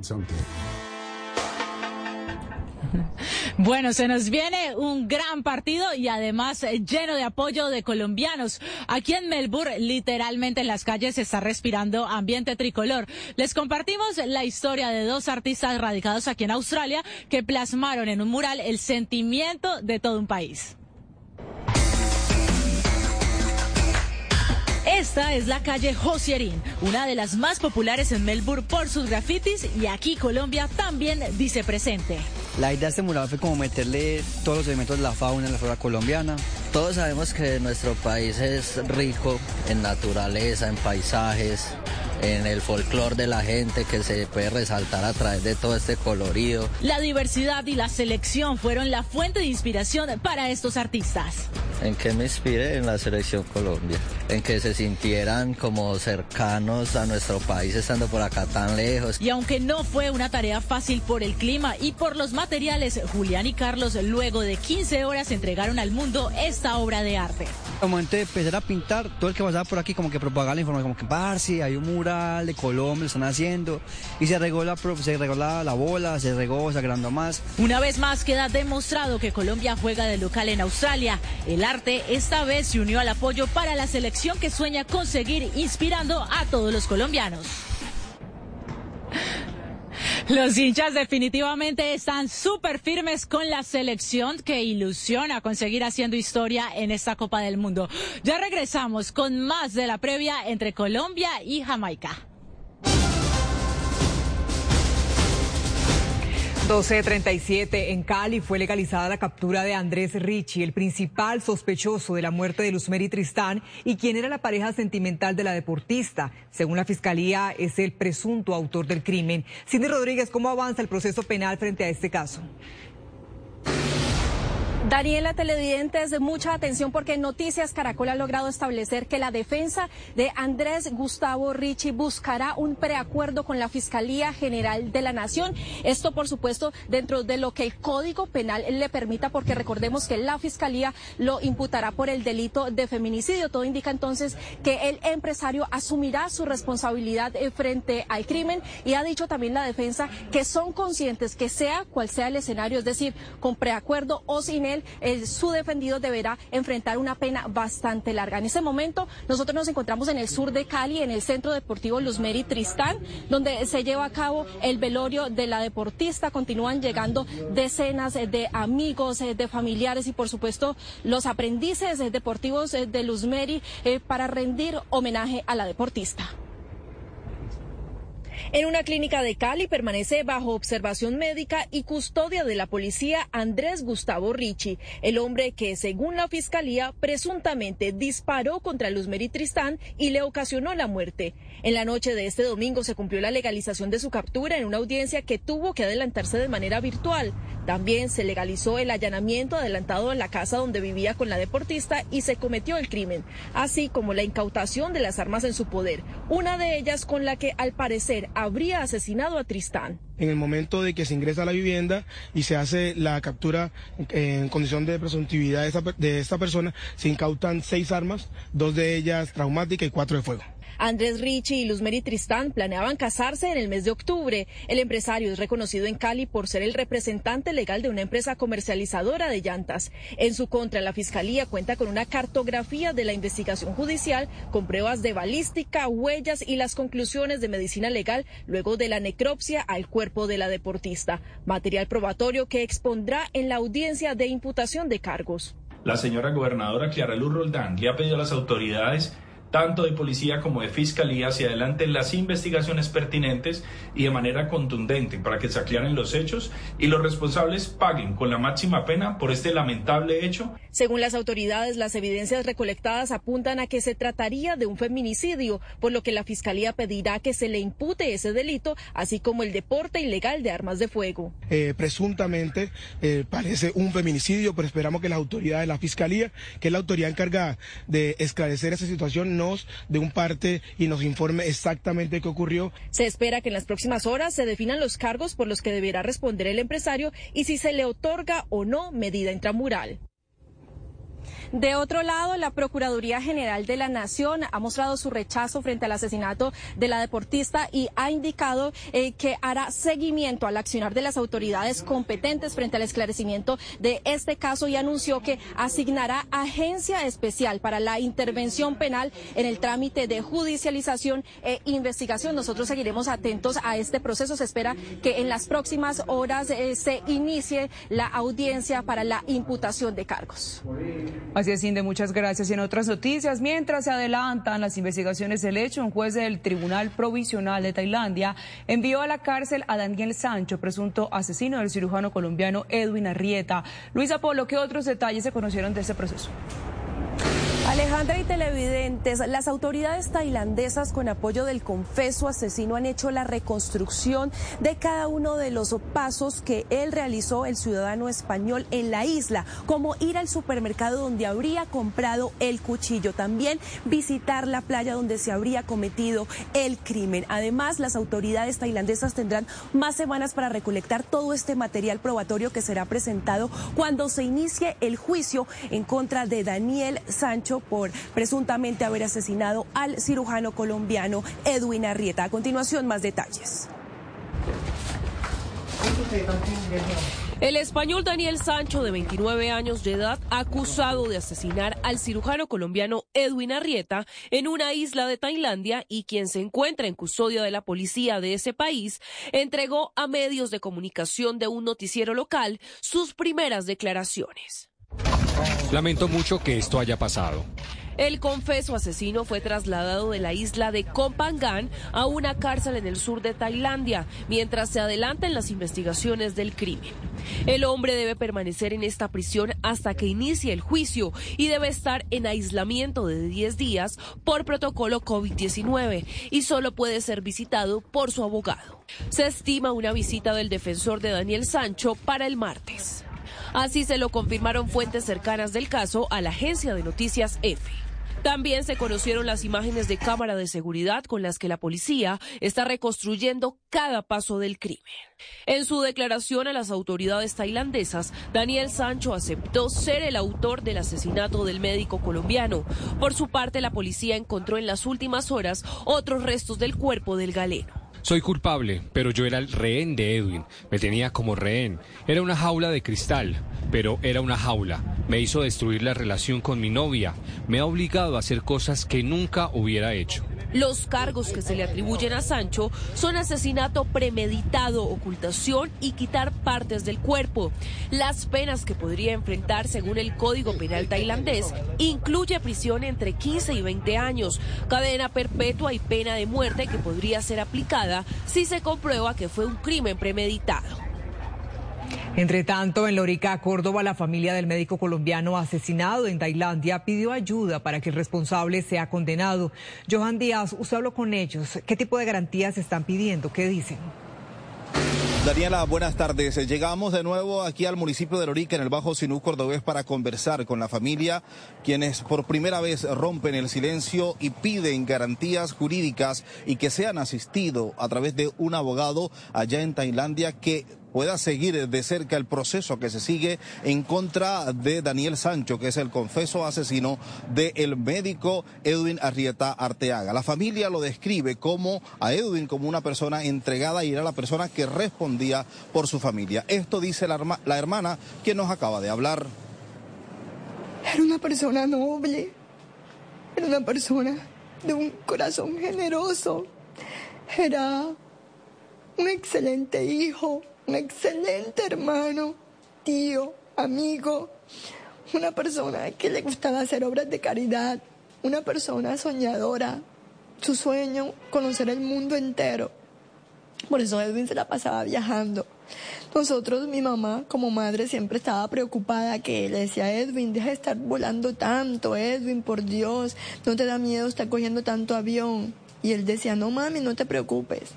Bueno, se nos viene un gran partido y además eh, lleno de apoyo de colombianos. Aquí en Melbourne, literalmente en las calles se está respirando ambiente tricolor. Les compartimos la historia de dos artistas radicados aquí en Australia que plasmaron en un mural el sentimiento de todo un país. Esta es la calle Josierín, una de las más populares en Melbourne por sus grafitis y aquí Colombia también dice presente. La idea de este mural fue como meterle todos los elementos de la fauna en la flora colombiana. Todos sabemos que nuestro país es rico en naturaleza, en paisajes, en el folclore de la gente que se puede resaltar a través de todo este colorido. La diversidad y la selección fueron la fuente de inspiración para estos artistas. ¿En qué me inspiré? En la selección Colombia. En que se sintieran como cercanos a nuestro país estando por acá tan lejos. Y aunque no fue una tarea fácil por el clima y por los materiales, Julián y Carlos luego de 15 horas entregaron al mundo esta obra de arte. Al momento de empezar a pintar, todo el que pasaba por aquí como que propagaba la información, como que parce, hay un mural de Colombia, lo están haciendo. Y se regó la, se regó la, la bola, se regó, se agrandó más. Una vez más queda demostrado que Colombia juega de local en Australia. El arte esta vez se unió al apoyo para la selección que sueña conseguir inspirando a todos los colombianos. Los hinchas definitivamente están súper firmes con la selección que ilusiona conseguir haciendo historia en esta Copa del Mundo. Ya regresamos con más de la previa entre Colombia y Jamaica. 12.37 en Cali fue legalizada la captura de Andrés Ricci, el principal sospechoso de la muerte de Luzmeri Tristán y quien era la pareja sentimental de la deportista. Según la fiscalía, es el presunto autor del crimen. Cindy Rodríguez, ¿cómo avanza el proceso penal frente a este caso? Daniela Televidentes, mucha atención porque Noticias Caracol ha logrado establecer que la defensa de Andrés Gustavo Ricci buscará un preacuerdo con la Fiscalía General de la Nación. Esto, por supuesto, dentro de lo que el Código Penal le permita, porque recordemos que la Fiscalía lo imputará por el delito de feminicidio. Todo indica entonces que el empresario asumirá su responsabilidad eh, frente al crimen y ha dicho también la defensa que son conscientes que sea cual sea el escenario, es decir, con preacuerdo o sin él, su defendido deberá enfrentar una pena bastante larga. En ese momento, nosotros nos encontramos en el sur de Cali, en el Centro Deportivo Luzmeri Tristán, donde se lleva a cabo el velorio de la deportista. Continúan llegando decenas de amigos, eh, de familiares y, por supuesto, los aprendices deportivos eh, de Luzmeri eh, para rendir homenaje a la deportista. En una clínica de Cali permanece bajo observación médica y custodia de la policía Andrés Gustavo Ricci, el hombre que, según la fiscalía, presuntamente disparó contra Luzmeri Tristán y le ocasionó la muerte. En la noche de este domingo se cumplió la legalización de su captura en una audiencia que tuvo que adelantarse de manera virtual. También se legalizó el allanamiento adelantado en la casa donde vivía con la deportista y se cometió el crimen, así como la incautación de las armas en su poder, una de ellas con la que al parecer habría asesinado a Tristán. En el momento de que se ingresa a la vivienda y se hace la captura en condición de presuntividad de esta, persona, se incautan seis armas, dos de ellas traumáticas y cuatro de fuego. Andrés Ricci y Luzmeri Tristán planeaban casarse en el mes de octubre. El empresario es reconocido en Cali por ser el representante legal de una empresa comercializadora de llantas. En su contra, la fiscalía cuenta con una cartografía de la investigación judicial con pruebas de balística, huellas y las conclusiones de medicina legal luego de la necropsia al cuerpo de la deportista. Material probatorio que expondrá en la audiencia de imputación de cargos. La señora gobernadora Clara Luz Roldán le ha pedido a las autoridades tanto de policía como de fiscalía hacia adelante las investigaciones pertinentes y de manera contundente para que se aclaren los hechos y los responsables paguen con la máxima pena por este lamentable hecho. Según las autoridades, las evidencias recolectadas apuntan a que se trataría de un feminicidio, por lo que la fiscalía pedirá que se le impute ese delito, así como el deporte ilegal de armas de fuego. Eh, presuntamente eh, parece un feminicidio, pero esperamos que las autoridades, la fiscalía, que es la autoridad encargada de esclarecer esa situación, de un parte y nos informe exactamente qué ocurrió. Se espera que en las próximas horas se definan los cargos por los que deberá responder el empresario y si se le otorga o no medida intramural. De otro lado, la Procuraduría General de la Nación ha mostrado su rechazo frente al asesinato de la deportista y ha indicado eh, que hará seguimiento al accionar de las autoridades competentes frente al esclarecimiento de este caso y anunció que asignará agencia especial para la intervención penal en el trámite de judicialización e investigación. Nosotros seguiremos atentos a este proceso. Se espera que en las próximas horas eh, se inicie la audiencia para la imputación de cargos. Así es, Inde, muchas gracias. Y en otras noticias, mientras se adelantan las investigaciones del hecho, un juez del Tribunal Provisional de Tailandia envió a la cárcel a Daniel Sancho, presunto asesino del cirujano colombiano Edwin Arrieta. Luis Apolo, ¿qué otros detalles se conocieron de este proceso? Alejandra y televidentes, las autoridades tailandesas con apoyo del confeso asesino han hecho la reconstrucción de cada uno de los pasos que él realizó, el ciudadano español, en la isla, como ir al supermercado donde habría comprado el cuchillo, también visitar la playa donde se habría cometido el crimen. Además, las autoridades tailandesas tendrán más semanas para recolectar todo este material probatorio que será presentado cuando se inicie el juicio en contra de Daniel Sancho por presuntamente haber asesinado al cirujano colombiano Edwin Arrieta. A continuación, más detalles. El español Daniel Sancho, de 29 años de edad, acusado de asesinar al cirujano colombiano Edwin Arrieta en una isla de Tailandia y quien se encuentra en custodia de la policía de ese país, entregó a medios de comunicación de un noticiero local sus primeras declaraciones. Lamento mucho que esto haya pasado. El confeso asesino fue trasladado de la isla de Kompangan a una cárcel en el sur de Tailandia, mientras se adelantan las investigaciones del crimen. El hombre debe permanecer en esta prisión hasta que inicie el juicio y debe estar en aislamiento de 10 días por protocolo COVID-19 y solo puede ser visitado por su abogado. Se estima una visita del defensor de Daniel Sancho para el martes. Así se lo confirmaron fuentes cercanas del caso a la agencia de noticias EFE. También se conocieron las imágenes de cámara de seguridad con las que la policía está reconstruyendo cada paso del crimen. En su declaración a las autoridades tailandesas, Daniel Sancho aceptó ser el autor del asesinato del médico colombiano. Por su parte, la policía encontró en las últimas horas otros restos del cuerpo del galeno. Soy culpable, pero yo era el rehén de Edwin. Me tenía como rehén. Era una jaula de cristal, pero era una jaula. Me hizo destruir la relación con mi novia. Me ha obligado a hacer cosas que nunca hubiera hecho. Los cargos que se le atribuyen a Sancho son asesinato premeditado, ocultación y quitar partes del cuerpo. Las penas que podría enfrentar según el Código Penal tailandés incluye prisión entre 15 y 20 años, cadena perpetua y pena de muerte que podría ser aplicada si se comprueba que fue un crimen premeditado. Entre tanto, en Lorica, Córdoba, la familia del médico colombiano asesinado en Tailandia pidió ayuda para que el responsable sea condenado. Johan Díaz, usted habló con ellos. ¿Qué tipo de garantías están pidiendo? ¿Qué dicen? Daniela, buenas tardes. Llegamos de nuevo aquí al municipio de Lorica, en el Bajo Sinú Cordobés, para conversar con la familia, quienes por primera vez rompen el silencio y piden garantías jurídicas y que sean asistidos a través de un abogado allá en Tailandia que pueda seguir de cerca el proceso que se sigue en contra de Daniel Sancho, que es el confeso asesino del médico Edwin Arrieta Arteaga. La familia lo describe como a Edwin como una persona entregada y era la persona que respondía por su familia. Esto dice la hermana que nos acaba de hablar. Era una persona noble, era una persona de un corazón generoso, era un excelente hijo, un excelente hermano, tío, amigo, una persona que le gustaba hacer obras de caridad, una persona soñadora, su sueño, conocer el mundo entero. Por eso Edwin se la pasaba viajando. Nosotros, mi mamá como madre siempre estaba preocupada que le decía, Edwin, deja de estar volando tanto, Edwin, por Dios, no te da miedo estar cogiendo tanto avión. Y él decía, no mami, no te preocupes.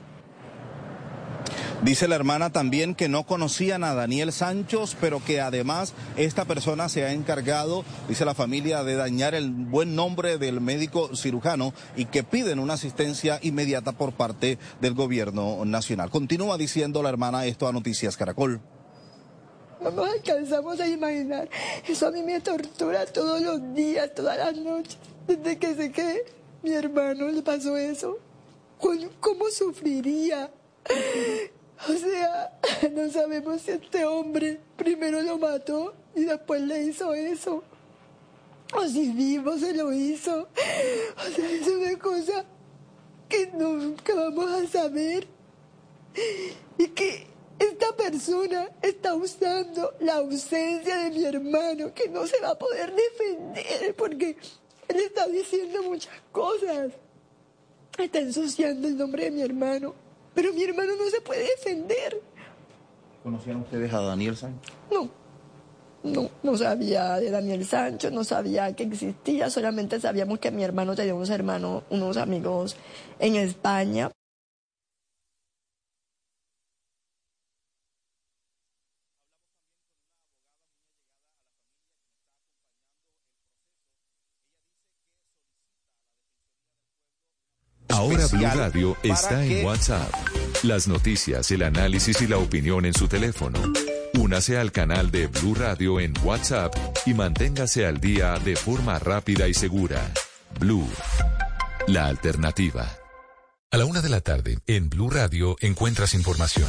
Dice la hermana también que no conocían a Daniel Sanchos, pero que además esta persona se ha encargado, dice la familia, de dañar el buen nombre del médico cirujano y que piden una asistencia inmediata por parte del gobierno nacional. Continúa diciendo la hermana esto a Noticias Caracol. no nos alcanzamos a imaginar. Eso a mí me tortura todos los días, todas las noches. Desde que sé que mi hermano le pasó eso, ¿cómo sufriría? O sea, no sabemos si este hombre primero lo mató y después le hizo eso. O si vivo se lo hizo. O sea, es una cosa que nunca vamos a saber. Y que esta persona está usando la ausencia de mi hermano, que no se va a poder defender porque él está diciendo muchas cosas. Está ensuciando el nombre de mi hermano. Pero mi hermano no se puede defender. ¿Conocían ustedes a Daniel Sánchez? No. No, no sabía de Daniel Sánchez, no sabía que existía, solamente sabíamos que mi hermano tenía unos hermanos, unos amigos en España. Ahora Blue Radio está en WhatsApp. Las noticias, el análisis y la opinión en su teléfono. Únase al canal de Blue Radio en WhatsApp y manténgase al día de forma rápida y segura. Blue, la alternativa. A la una de la tarde, en Blue Radio encuentras información.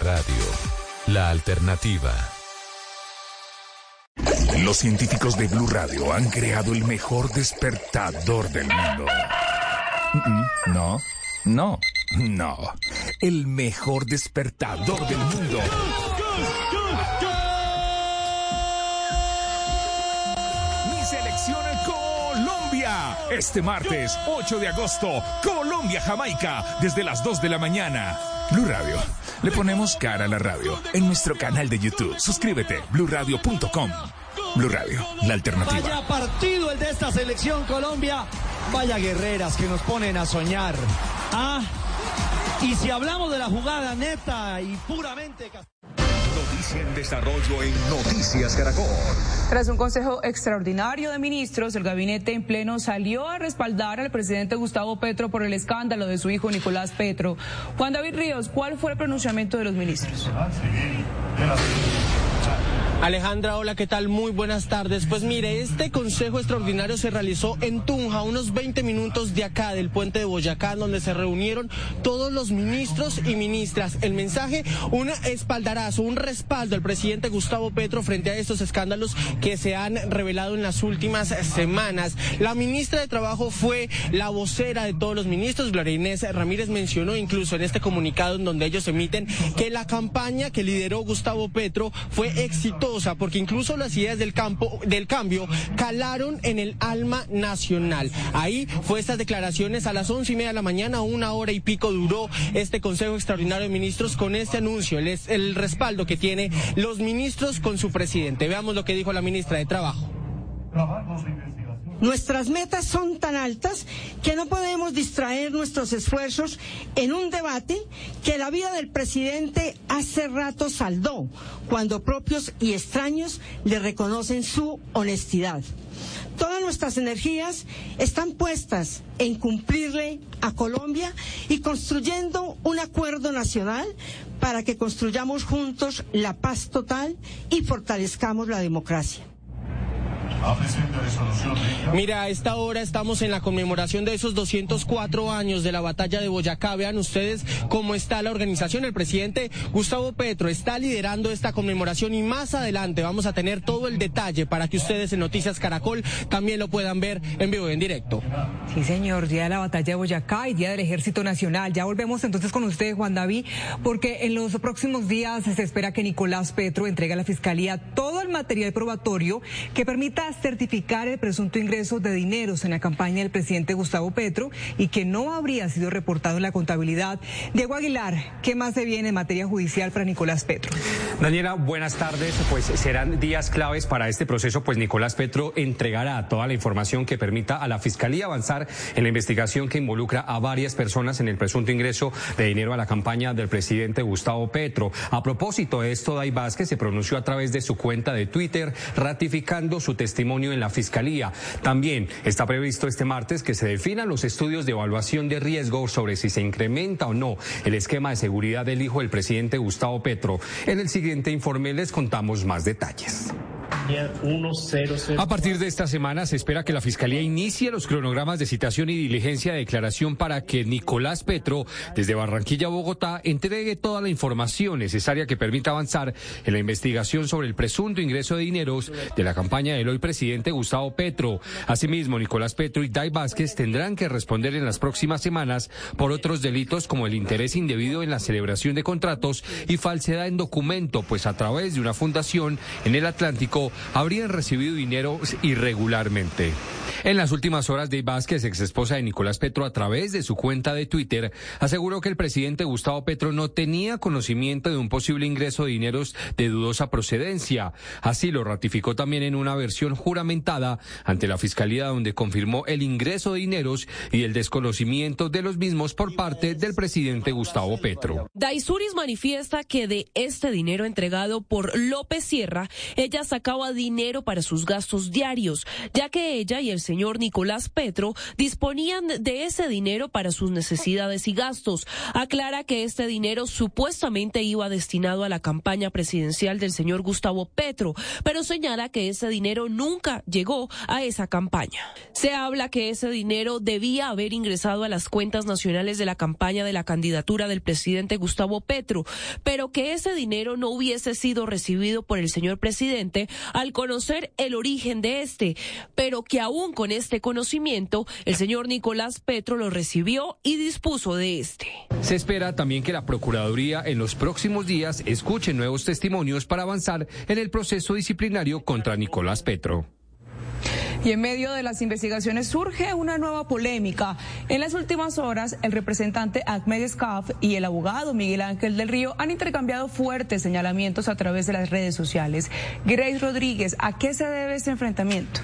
radio. La alternativa. Los científicos de Blue Radio han creado el mejor despertador del mundo. No, no, no. El mejor despertador del mundo. Colombia. Este martes, 8 de agosto, Colombia-Jamaica, desde las 2 de la mañana. Blue Radio. Le ponemos cara a la radio en nuestro canal de YouTube. Suscríbete, bluradio.com. Blue Radio, la alternativa. Vaya partido el de esta selección Colombia. Vaya guerreras que nos ponen a soñar. Ah, y si hablamos de la jugada neta y puramente... Noticia en desarrollo en Noticias Caracol. Tras un consejo extraordinario de ministros, el gabinete en pleno salió a respaldar al presidente Gustavo Petro por el escándalo de su hijo Nicolás Petro. Juan David Ríos, ¿cuál fue el pronunciamiento de los ministros? Alejandra, hola, ¿qué tal? Muy buenas tardes. Pues mire, este consejo extraordinario se realizó en Tunja, unos 20 minutos de acá, del puente de Boyacá, donde se reunieron todos los ministros y ministras. El mensaje, un espaldarazo, un respaldo al presidente Gustavo Petro frente a estos escándalos que se han revelado en las últimas semanas. La ministra de Trabajo fue la vocera de todos los ministros. Gloria Inés Ramírez mencionó incluso en este comunicado en donde ellos emiten que la campaña que lideró Gustavo Petro fue exitosa porque incluso las ideas del campo del cambio calaron en el alma nacional. Ahí fue estas declaraciones a las once y media de la mañana, una hora y pico duró este Consejo Extraordinario de Ministros con este anuncio, el, respaldo que tiene los ministros con su presidente. Veamos lo que dijo la ministra de Trabajo. Nuestras metas son tan altas que no podemos distraer nuestros esfuerzos en un debate que la vida del presidente hace rato saldó, cuando propios y extraños le reconocen su honestidad. Todas nuestras energías están puestas en cumplirle a Colombia y construyendo un acuerdo nacional para que construyamos juntos la paz total y fortalezcamos la democracia. Mira, a esta hora estamos en la conmemoración de esos 204 años de la batalla de Boyacá. Vean ustedes cómo está la organización. El presidente Gustavo Petro está liderando esta conmemoración y más adelante vamos a tener todo el detalle para que ustedes en Noticias Caracol también lo puedan ver en vivo y en directo. Sí, señor, día de la batalla de Boyacá y día del Ejército Nacional. Ya volvemos entonces con usted, Juan David, porque en los próximos días se espera que Nicolás Petro entregue a la Fiscalía todo el material probatorio que permita certificar el presunto ingreso de dineros en la campaña del presidente Gustavo Petro y que no habría sido reportado en la contabilidad. Diego Aguilar, ¿qué más se viene en materia judicial para Nicolás Petro? Daniela, buenas tardes. Pues serán días claves para este proceso, pues Nicolás Petro entregará toda la información que permita a la Fiscalía avanzar en la investigación que involucra a varias personas en el presunto ingreso de dinero a la campaña del presidente Gustavo Petro. A propósito de esto, Day Vázquez se pronunció a través de su cuenta de Twitter ratificando su testimonio en la Fiscalía. También está previsto este martes que se definan los estudios de evaluación de riesgo sobre si se incrementa o no el esquema de seguridad del hijo del presidente Gustavo Petro. En el siguiente informe les contamos más detalles. A partir de esta semana se espera que la Fiscalía inicie los cronogramas de citación y diligencia de declaración para que Nicolás Petro, desde Barranquilla a Bogotá, entregue toda la información necesaria que permita avanzar en la investigación sobre el presunto ingreso de dineros de la campaña del hoy presidente Gustavo Petro. Asimismo, Nicolás Petro y Dai Vázquez tendrán que responder en las próximas semanas por otros delitos como el interés indebido en la celebración de contratos y falsedad en documento, pues a través de una fundación en el Atlántico habrían recibido dinero irregularmente. En las últimas horas, Dave Vázquez, ex esposa de Nicolás Petro, a través de su cuenta de Twitter, aseguró que el presidente Gustavo Petro no tenía conocimiento de un posible ingreso de dineros de dudosa procedencia. Así lo ratificó también en una versión juramentada ante la Fiscalía, donde confirmó el ingreso de dineros y el desconocimiento de los mismos por parte del presidente Gustavo Petro. Daisuris manifiesta que de este dinero entregado por López Sierra, ella dinero para sus gastos diarios, ya que ella y el señor Nicolás Petro disponían de ese dinero para sus necesidades y gastos. Aclara que este dinero supuestamente iba destinado a la campaña presidencial del señor Gustavo Petro, pero señala que ese dinero nunca llegó a esa campaña. Se habla que ese dinero debía haber ingresado a las cuentas nacionales de la campaña de la candidatura del presidente Gustavo Petro, pero que ese dinero no hubiese sido recibido por el señor presidente al conocer el origen de este, pero que aún con este conocimiento, el señor Nicolás Petro lo recibió y dispuso de este. Se espera también que la Procuraduría en los próximos días escuche nuevos testimonios para avanzar en el proceso disciplinario contra Nicolás Petro. Y en medio de las investigaciones surge una nueva polémica. En las últimas horas, el representante Ahmed Scaf y el abogado Miguel Ángel del Río han intercambiado fuertes señalamientos a través de las redes sociales. Grace Rodríguez, ¿a qué se debe este enfrentamiento?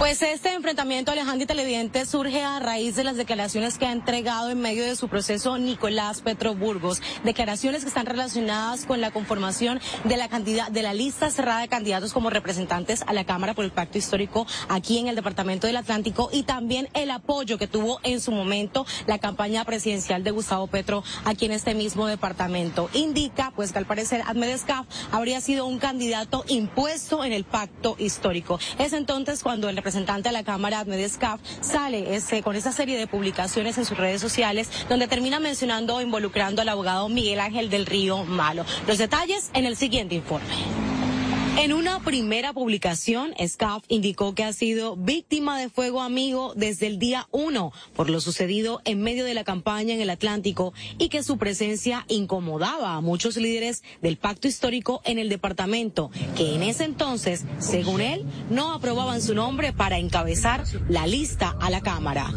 Pues este enfrentamiento, Alejandro y Televidente, surge a raíz de las declaraciones que ha entregado en medio de su proceso Nicolás Petro Burgos. Declaraciones que están relacionadas con la conformación de la de la lista cerrada de candidatos como representantes a la Cámara por el Pacto Histórico aquí en el Departamento del Atlántico y también el apoyo que tuvo en su momento la campaña presidencial de Gustavo Petro aquí en este mismo departamento. Indica, pues, que al parecer Ahmed habría sido un candidato impuesto en el Pacto Histórico. Es entonces cuando el representante representante de la Cámara, Medescaf, sale con esa serie de publicaciones en sus redes sociales donde termina mencionando o involucrando al abogado Miguel Ángel del Río Malo. Los detalles en el siguiente informe. En una primera publicación, SCAF indicó que ha sido víctima de fuego amigo desde el día uno por lo sucedido en medio de la campaña en el Atlántico y que su presencia incomodaba a muchos líderes del pacto histórico en el departamento, que en ese entonces, según él, no aprobaban su nombre para encabezar la lista a la Cámara.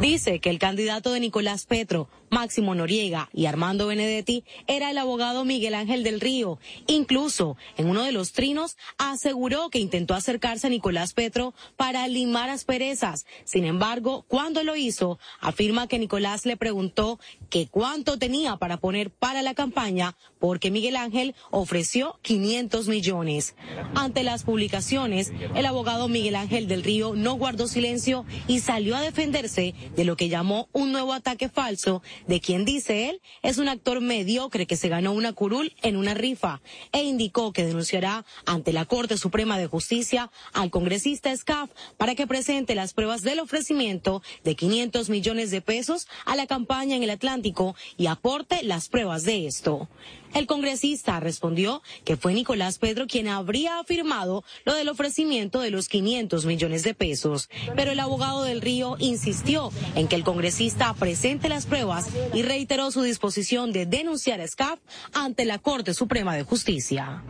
Dice que el candidato de Nicolás Petro, Máximo Noriega y Armando Benedetti era el abogado Miguel Ángel del Río. Incluso en uno de los trinos aseguró que intentó acercarse a Nicolás Petro para limar asperezas. Sin embargo, cuando lo hizo, afirma que Nicolás le preguntó que cuánto tenía para poner para la campaña porque Miguel Ángel ofreció 500 millones. Ante las publicaciones, el abogado Miguel Ángel del Río no guardó silencio y salió a defenderse de lo que llamó un nuevo ataque falso de quien dice él es un actor mediocre que se ganó una curul en una rifa e indicó que denunciará ante la Corte Suprema de Justicia al congresista SCAF para que presente las pruebas del ofrecimiento de 500 millones de pesos a la campaña en el Atlántico y aporte las pruebas de esto. El congresista respondió que fue Nicolás Pedro quien habría afirmado lo del ofrecimiento de los 500 millones de pesos, pero el abogado del Río insistió en que el congresista presente las pruebas y reiteró su disposición de denunciar a SCAF ante la Corte Suprema de Justicia.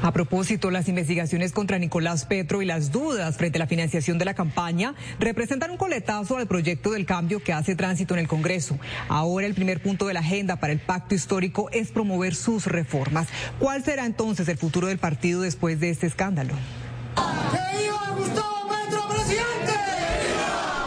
A propósito, las investigaciones contra Nicolás Petro y las dudas frente a la financiación de la campaña representan un coletazo al proyecto del cambio que hace tránsito en el Congreso. Ahora el primer punto de la agenda para el pacto histórico es promover sus reformas. ¿Cuál será entonces el futuro del partido después de este escándalo?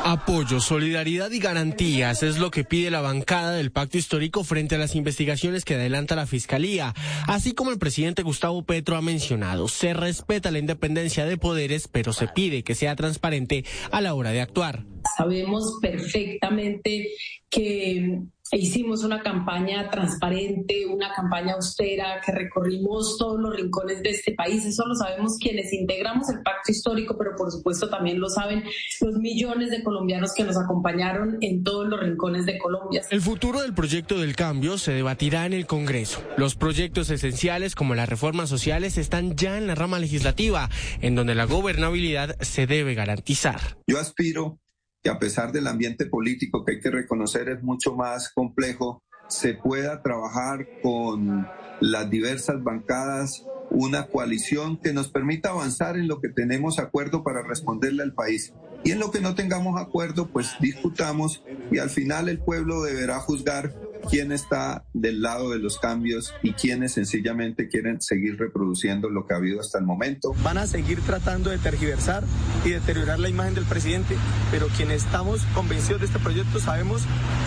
Apoyo, solidaridad y garantías es lo que pide la bancada del pacto histórico frente a las investigaciones que adelanta la Fiscalía. Así como el presidente Gustavo Petro ha mencionado, se respeta la independencia de poderes, pero se pide que sea transparente a la hora de actuar. Sabemos perfectamente que hicimos una campaña transparente, una campaña austera, que recorrimos todos los rincones de este país. Eso lo sabemos quienes integramos el pacto histórico, pero por supuesto también lo saben los millones de colombianos que nos acompañaron en todos los rincones de Colombia. El futuro del proyecto del cambio se debatirá en el Congreso. Los proyectos esenciales como las reformas sociales están ya en la rama legislativa, en donde la gobernabilidad se debe garantizar. Yo aspiro que a pesar del ambiente político que hay que reconocer es mucho más complejo, se pueda trabajar con las diversas bancadas una coalición que nos permita avanzar en lo que tenemos acuerdo para responderle al país. Y en lo que no tengamos acuerdo, pues discutamos y al final el pueblo deberá juzgar quién está del lado de los cambios y quiénes sencillamente quieren seguir reproduciendo lo que ha habido hasta el momento. Van a seguir tratando de tergiversar y deteriorar la imagen del presidente, pero quienes estamos convencidos de este proyecto sabemos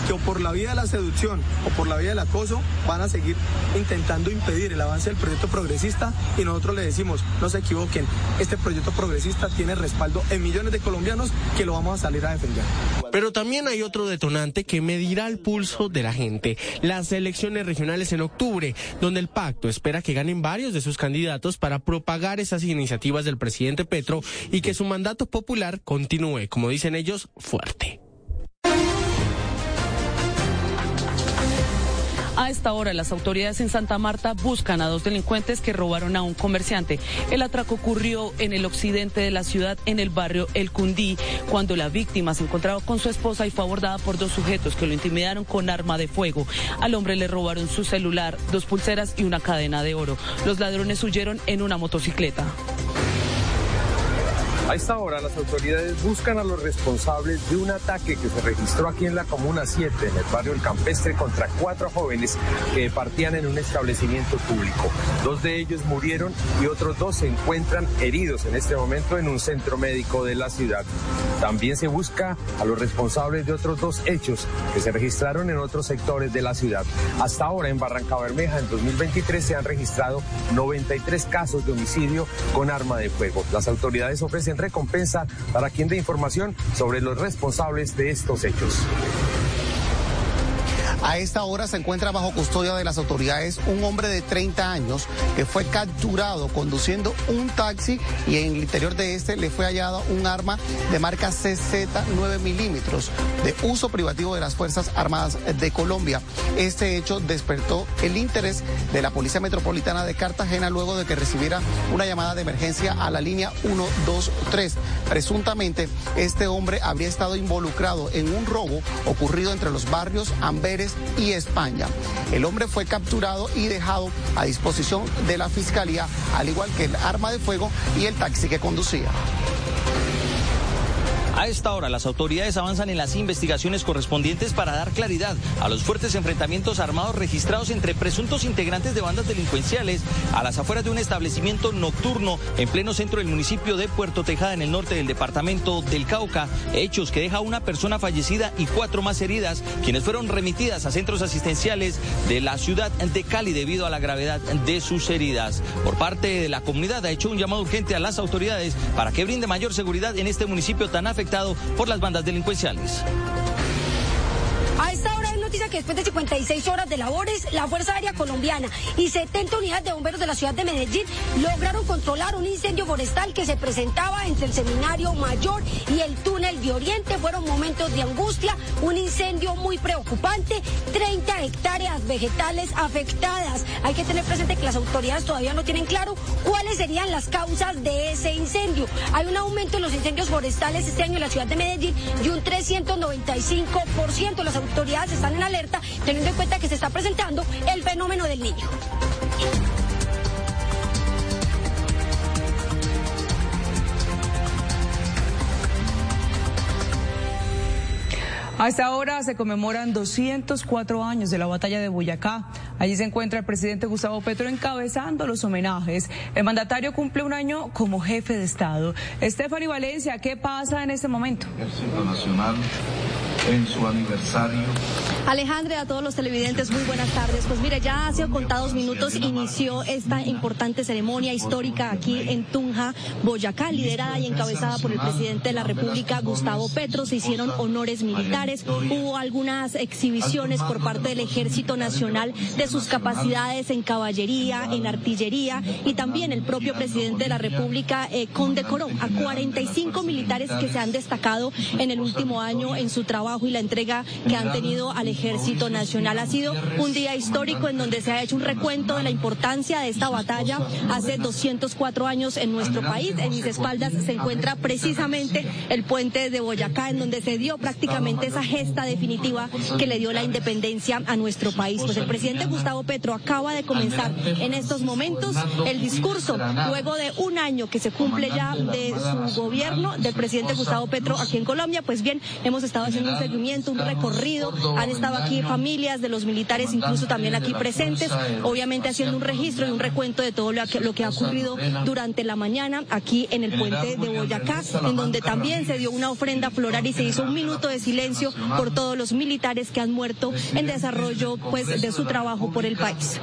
que o por la vía de la seducción o por la vía del acoso van a seguir intentando impedir el avance del proyecto progresista y nosotros le decimos, no se equivoquen, este proyecto progresista tiene respaldo en millones de colombianos que lo vamos a salir a defender. Pero también hay otro detonante que medirá el pulso de la gente las elecciones regionales en octubre, donde el pacto espera que ganen varios de sus candidatos para propagar esas iniciativas del presidente Petro y que su mandato popular continúe, como dicen ellos, fuerte. A esta hora, las autoridades en Santa Marta buscan a dos delincuentes que robaron a un comerciante. El atraco ocurrió en el occidente de la ciudad, en el barrio El Cundí, cuando la víctima se encontraba con su esposa y fue abordada por dos sujetos que lo intimidaron con arma de fuego. Al hombre le robaron su celular, dos pulseras y una cadena de oro. Los ladrones huyeron en una motocicleta. A esta hora las autoridades buscan a los responsables de un ataque que se registró aquí en la Comuna 7, en el barrio El Campestre, contra cuatro jóvenes que partían en un establecimiento público. Dos de ellos murieron y otros dos se encuentran heridos en este momento en un centro médico de la ciudad. También se busca a los responsables de otros dos hechos que se registraron en otros sectores de la ciudad. Hasta ahora en Barranca Bermeja en 2023 se han registrado 93 casos de homicidio con arma de fuego. Las autoridades ofrecen recompensa para quien dé información sobre los responsables de estos hechos. A esta hora se encuentra bajo custodia de las autoridades un hombre de 30 años que fue capturado conduciendo un taxi y en el interior de este le fue hallado un arma de marca CZ 9 milímetros de uso privativo de las Fuerzas Armadas de Colombia. Este hecho despertó el interés de la Policía Metropolitana de Cartagena luego de que recibiera una llamada de emergencia a la línea 123. Presuntamente, este hombre habría estado involucrado en un robo ocurrido entre los barrios Amberes y España. El hombre fue capturado y dejado a disposición de la Fiscalía, al igual que el arma de fuego y el taxi que conducía. A esta hora, las autoridades avanzan en las investigaciones correspondientes para dar claridad a los fuertes enfrentamientos armados registrados entre presuntos integrantes de bandas delincuenciales a las afueras de un establecimiento nocturno en pleno centro del municipio de Puerto Tejada, en el norte del departamento del Cauca. Hechos que deja una persona fallecida y cuatro más heridas, quienes fueron remitidas a centros asistenciales de la ciudad de Cali debido a la gravedad de sus heridas. Por parte de la comunidad ha hecho un llamado urgente a las autoridades para que brinde mayor seguridad en este municipio tan afectado por las bandas delincuenciales. Noticia que después de 56 horas de labores, la Fuerza Aérea Colombiana y 70 unidades de bomberos de la ciudad de Medellín lograron controlar un incendio forestal que se presentaba entre el Seminario Mayor y el túnel de Oriente. Fueron momentos de angustia, un incendio muy preocupante, 30 hectáreas vegetales afectadas. Hay que tener presente que las autoridades todavía no tienen claro cuáles serían las causas de ese incendio. Hay un aumento en los incendios forestales este año en la ciudad de Medellín y un 395%. Las autoridades están en alerta, teniendo en cuenta que se está presentando el fenómeno del niño. A esta hora se conmemoran 204 años de la batalla de Boyacá. Allí se encuentra el presidente Gustavo Petro encabezando los homenajes. El mandatario cumple un año como jefe de Estado. Estefany Valencia, ¿qué pasa en este momento? Internacional en su aniversario. Alejandra, a todos los televidentes, muy buenas tardes. Pues mire, ya hace contados minutos inició esta importante ceremonia histórica aquí en Tunja, Boyacá, liderada y encabezada por el presidente de la República, Gustavo Petro. Se hicieron honores militares, hubo algunas exhibiciones por parte del Ejército Nacional de sus capacidades en caballería, en artillería y también el propio presidente de la República eh, condecoró a 45 militares que se han destacado en el último año en su trabajo y la entrega que han tenido al Ejército Nacional. Ha sido un día histórico en donde se ha hecho un recuento de la importancia de esta batalla hace 204 años en nuestro país. En mis espaldas se encuentra precisamente el puente de Boyacá, en donde se dio prácticamente esa gesta definitiva que le dio la independencia a nuestro país. Pues el presidente Gustavo Petro acaba de comenzar en estos momentos el discurso, luego de un año que se cumple ya de su gobierno, del presidente Gustavo Petro aquí en Colombia. Pues bien, hemos estado haciendo un seguimiento, un recorrido. Han estado aquí familias de los militares, incluso también aquí presentes, obviamente haciendo un registro y un recuento de todo lo que, lo que ha ocurrido durante la mañana aquí en el puente de Boyacá, en donde también se dio una ofrenda floral y se hizo un minuto de silencio por todos los militares que han muerto en desarrollo pues de su trabajo por el país.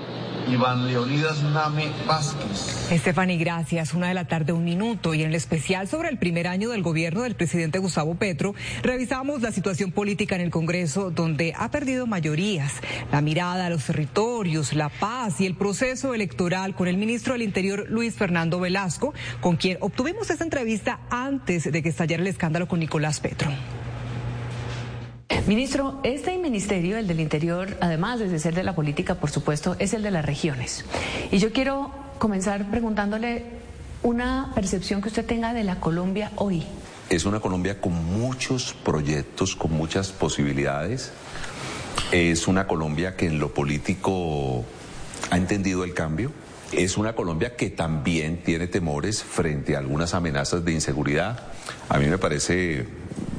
Iván Leonidas Name Vázquez. Estefany, gracias. Una de la tarde, un minuto. Y en el especial sobre el primer año del gobierno del presidente Gustavo Petro, revisamos la situación política en el Congreso, donde ha perdido mayorías, la mirada a los territorios, la paz y el proceso electoral con el ministro del Interior, Luis Fernando Velasco, con quien obtuvimos esta entrevista antes de que estallara el escándalo con Nicolás Petro. Ministro, este ministerio, el del Interior, además de ser de la política, por supuesto, es el de las regiones. Y yo quiero comenzar preguntándole una percepción que usted tenga de la Colombia hoy. Es una Colombia con muchos proyectos, con muchas posibilidades. Es una Colombia que en lo político ha entendido el cambio. Es una Colombia que también tiene temores frente a algunas amenazas de inseguridad. A mí me parece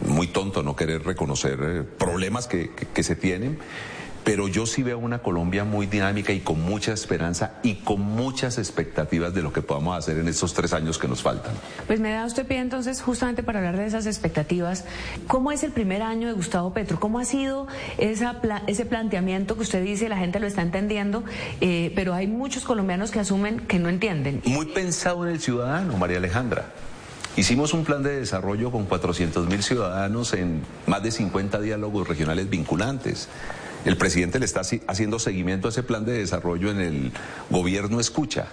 muy tonto no querer reconocer eh, problemas que, que, se tienen, pero yo sí veo una Colombia muy dinámica y con mucha esperanza y con muchas expectativas de lo que podamos hacer en estos tres años que nos faltan. Pues me da usted pie entonces justamente para hablar de esas expectativas. ¿Cómo es el primer año de Gustavo Petro? ¿Cómo ha sido esa ese planteamiento que usted dice, la gente lo está entendiendo, eh, pero hay muchos colombianos que asumen que no entienden? Muy pensado en el ciudadano, María Alejandra. Hicimos un plan de desarrollo con 400 mil ciudadanos en más de 50 diálogos regionales vinculantes. El presidente le está haciendo seguimiento a ese plan de desarrollo en el gobierno escucha.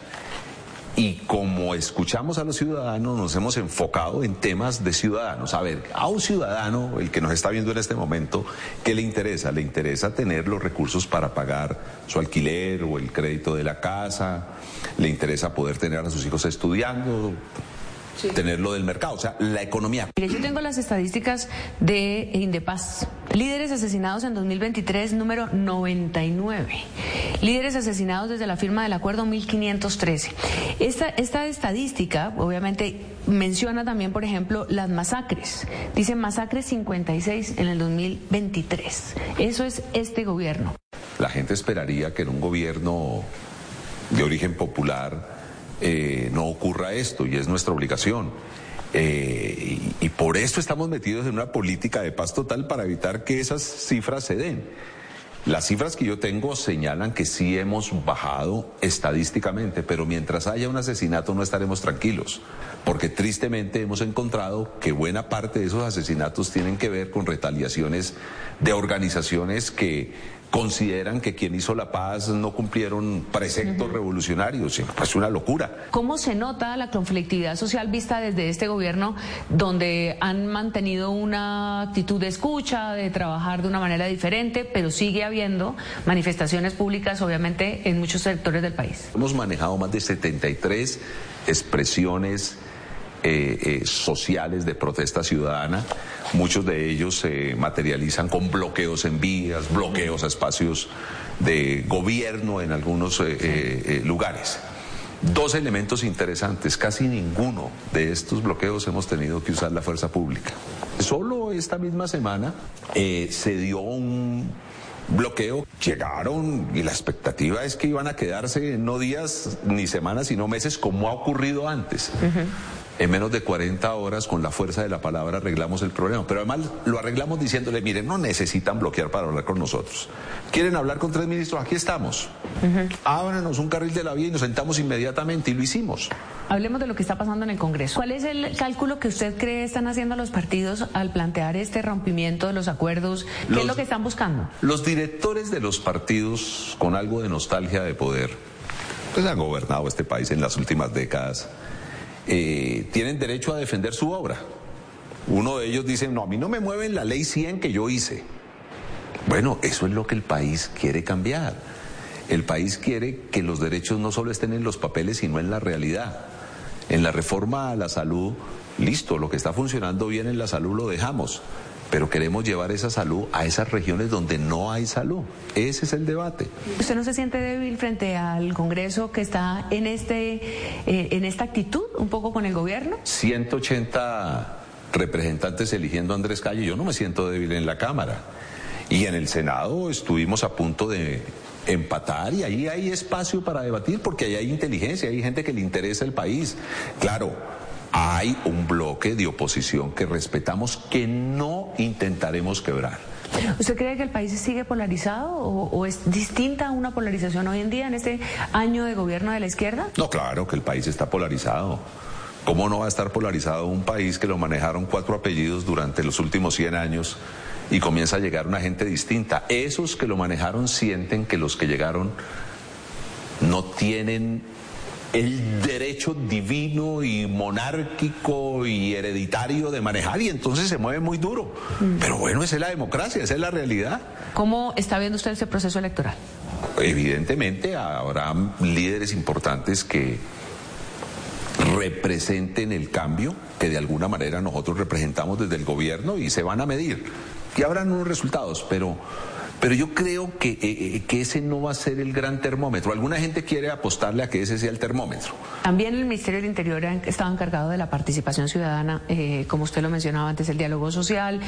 Y como escuchamos a los ciudadanos, nos hemos enfocado en temas de ciudadanos. A ver, a un ciudadano, el que nos está viendo en este momento, ¿qué le interesa? Le interesa tener los recursos para pagar su alquiler o el crédito de la casa, le interesa poder tener a sus hijos estudiando, tenerlo del mercado, o sea, la economía. Mire, yo tengo las estadísticas de Indepaz. Líderes asesinados en 2023, número 99. Líderes asesinados desde la firma del acuerdo 1513. Esta, esta estadística, obviamente, menciona también, por ejemplo, las masacres. Dice masacres 56 en el 2023. Eso es este gobierno. La gente esperaría que en un gobierno de origen popular eh, no ocurra esto y es nuestra obligación. Eh, y, y, por esto estamos metidos en una política de paz total para evitar que esas cifras se den. Las cifras que yo tengo señalan que sí hemos bajado estadísticamente, pero mientras haya un asesinato no estaremos tranquilos, porque tristemente hemos encontrado que buena parte de esos asesinatos tienen que ver con retaliaciones de organizaciones que consideran que quien hizo la paz no cumplieron preceptos revolucionarios. Es pues una locura. ¿Cómo se nota la conflictividad social vista desde este gobierno, donde han mantenido una actitud de escucha, de trabajar de una manera diferente, pero sigue habiendo manifestaciones públicas, obviamente, en muchos sectores del país? Hemos manejado más de 73 expresiones eh, eh, sociales de protesta ciudadana. Muchos de ellos se materializan con bloqueos en vías, bloqueos a espacios de gobierno en algunos eh, lugares. Dos elementos interesantes. Casi ninguno de estos bloqueos hemos tenido que usar la fuerza pública. Solo esta misma semana eh, se dio un bloqueo. Llegaron y la expectativa es que iban a quedarse no días ni semanas, sino meses, como ha ocurrido antes en menos de 40 horas con la fuerza de la palabra arreglamos el problema. Pero además lo arreglamos diciéndole, miren, no necesitan bloquear para hablar con nosotros. ¿Quieren hablar con tres ministros? Aquí estamos. Ábranos un carril de la vía y nos sentamos inmediatamente y lo hicimos. Hablemos de lo que está pasando en el Congreso. ¿Cuál es el cálculo que usted cree están haciendo los partidos al plantear este rompimiento de los acuerdos? ¿Qué es lo que están buscando? Los directores de los partidos con algo de nostalgia de poder, pues han gobernado este país en las últimas décadas eh, tienen derecho a defender su obra. Uno de ellos dice, no, a mí no me mueven la ley 100 que yo hice. Bueno, eso es lo que el país quiere cambiar. El país quiere que los derechos no solo estén en los papeles, sino en la realidad. En la reforma a la salud, listo, lo que está funcionando bien en la salud lo dejamos pero queremos llevar esa salud a esas regiones donde no hay salud. Ese es el debate. ¿Usted no se siente débil frente al Congreso que está en, este, eh, en esta actitud, un poco con el gobierno? 180 representantes eligiendo a Andrés Calle, yo no me siento débil en la Cámara. Y en el Senado estuvimos a punto de empatar y ahí hay espacio para debatir porque ahí hay inteligencia, hay gente que le interesa el país. Claro, hay un bloque de oposición que respetamos que no intentaremos quebrar. ¿Usted cree que el país sigue polarizado o, es distinta a una polarización hoy en día en este año de gobierno de la izquierda? No, claro que el país está polarizado. ¿Cómo no va a estar polarizado un país que lo manejaron cuatro apellidos durante los últimos 100 años y comienza a llegar una gente distinta? Esos que lo manejaron sienten que los que llegaron no tienen el derecho divino y monárquico y hereditario de manejar y entonces se mueve muy duro. Mm. Pero bueno, esa es la democracia, esa es la realidad. ¿Cómo está viendo usted ese proceso electoral? Evidentemente habrá líderes importantes que representen el cambio que de alguna manera nosotros representamos desde el gobierno y se van a medir. Y habrán unos resultados, pero pero yo creo que, eh, eh, que, ese no va a ser el gran termómetro. Alguna gente quiere apostarle a que ese sea el termómetro. También el Ministerio del Interior estaba encargado de la participación ciudadana, eh, como usted lo mencionaba antes, el diálogo social,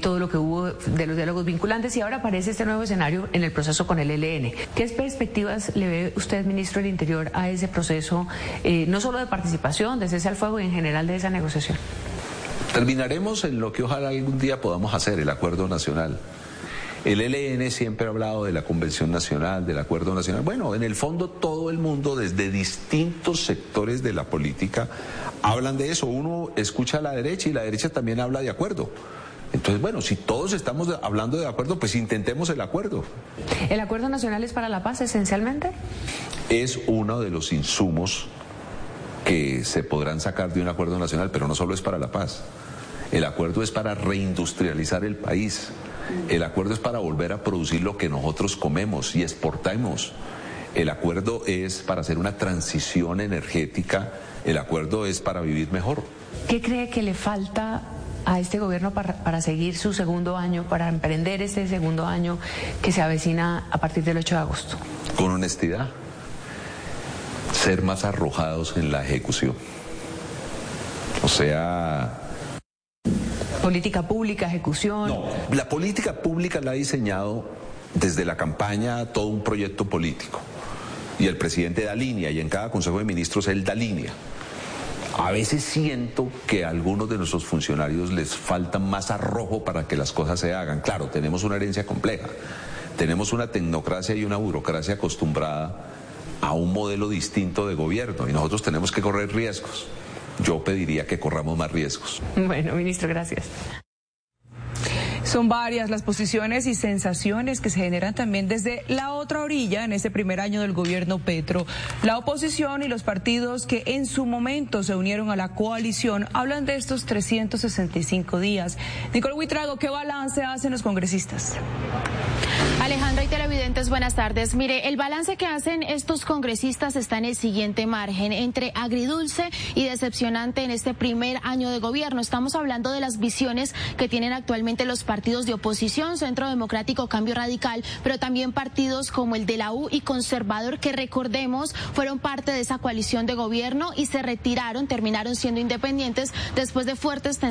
todo lo que hubo de los diálogos vinculantes y ahora aparece este nuevo escenario en el proceso con el ELN. ¿Qué perspectivas le ve usted, ministro del Interior, a ese proceso, no solo de participación, de cese al fuego y en general de esa negociación? Terminaremos en lo que ojalá algún día podamos hacer, el acuerdo nacional. El ELN siempre ha hablado de la Convención Nacional, del Acuerdo Nacional. Bueno, en el fondo todo el mundo, desde distintos sectores de la política, hablan de eso. Uno escucha a la derecha y la derecha también habla de acuerdo. Entonces, bueno, si todos estamos hablando de acuerdo, pues intentemos el acuerdo. ¿El acuerdo nacional es para la paz esencialmente? Es uno de los insumos que se podrán sacar de un acuerdo nacional, pero no solo es para la paz. El acuerdo es para reindustrializar el país. El acuerdo es para volver a producir lo que nosotros comemos y exportamos. El acuerdo es para hacer una transición energética. El acuerdo es para vivir mejor. ¿Qué cree que le falta a este gobierno para, seguir su segundo año, para emprender este segundo año que se avecina a partir del 8 de agosto? Con honestidad, ser más arrojados en la ejecución. O sea, Política pública, ejecución. No, la política pública la ha diseñado desde la campaña todo un proyecto político. Y el presidente da línea y en cada Consejo de Ministros él da línea. A veces siento que a algunos de nuestros funcionarios les falta más arrojo para que las cosas se hagan. Claro, tenemos una herencia compleja. Tenemos una tecnocracia y una burocracia acostumbrada a un modelo distinto de gobierno y nosotros tenemos que correr riesgos yo pediría que corramos más riesgos. Bueno, ministro, gracias. Son varias las posiciones y sensaciones que se generan también desde la otra orilla en este primer año del gobierno Petro. La oposición y los partidos que en su momento se unieron a la coalición hablan de estos 365 días. Nicole Huitrago, ¿qué balance hacen los congresistas? Alejandra y televidentes, buenas tardes. Mire, el balance que hacen estos congresistas está en el siguiente margen, entre agridulce y decepcionante en este primer año de gobierno. Estamos hablando de las visiones que tienen actualmente los partidos de oposición, Centro Democrático Cambio Radical, pero también partidos como el de la U y Conservador, que recordemos fueron parte de esa coalición de gobierno y se retiraron, terminaron siendo independientes después de fuertes tensiones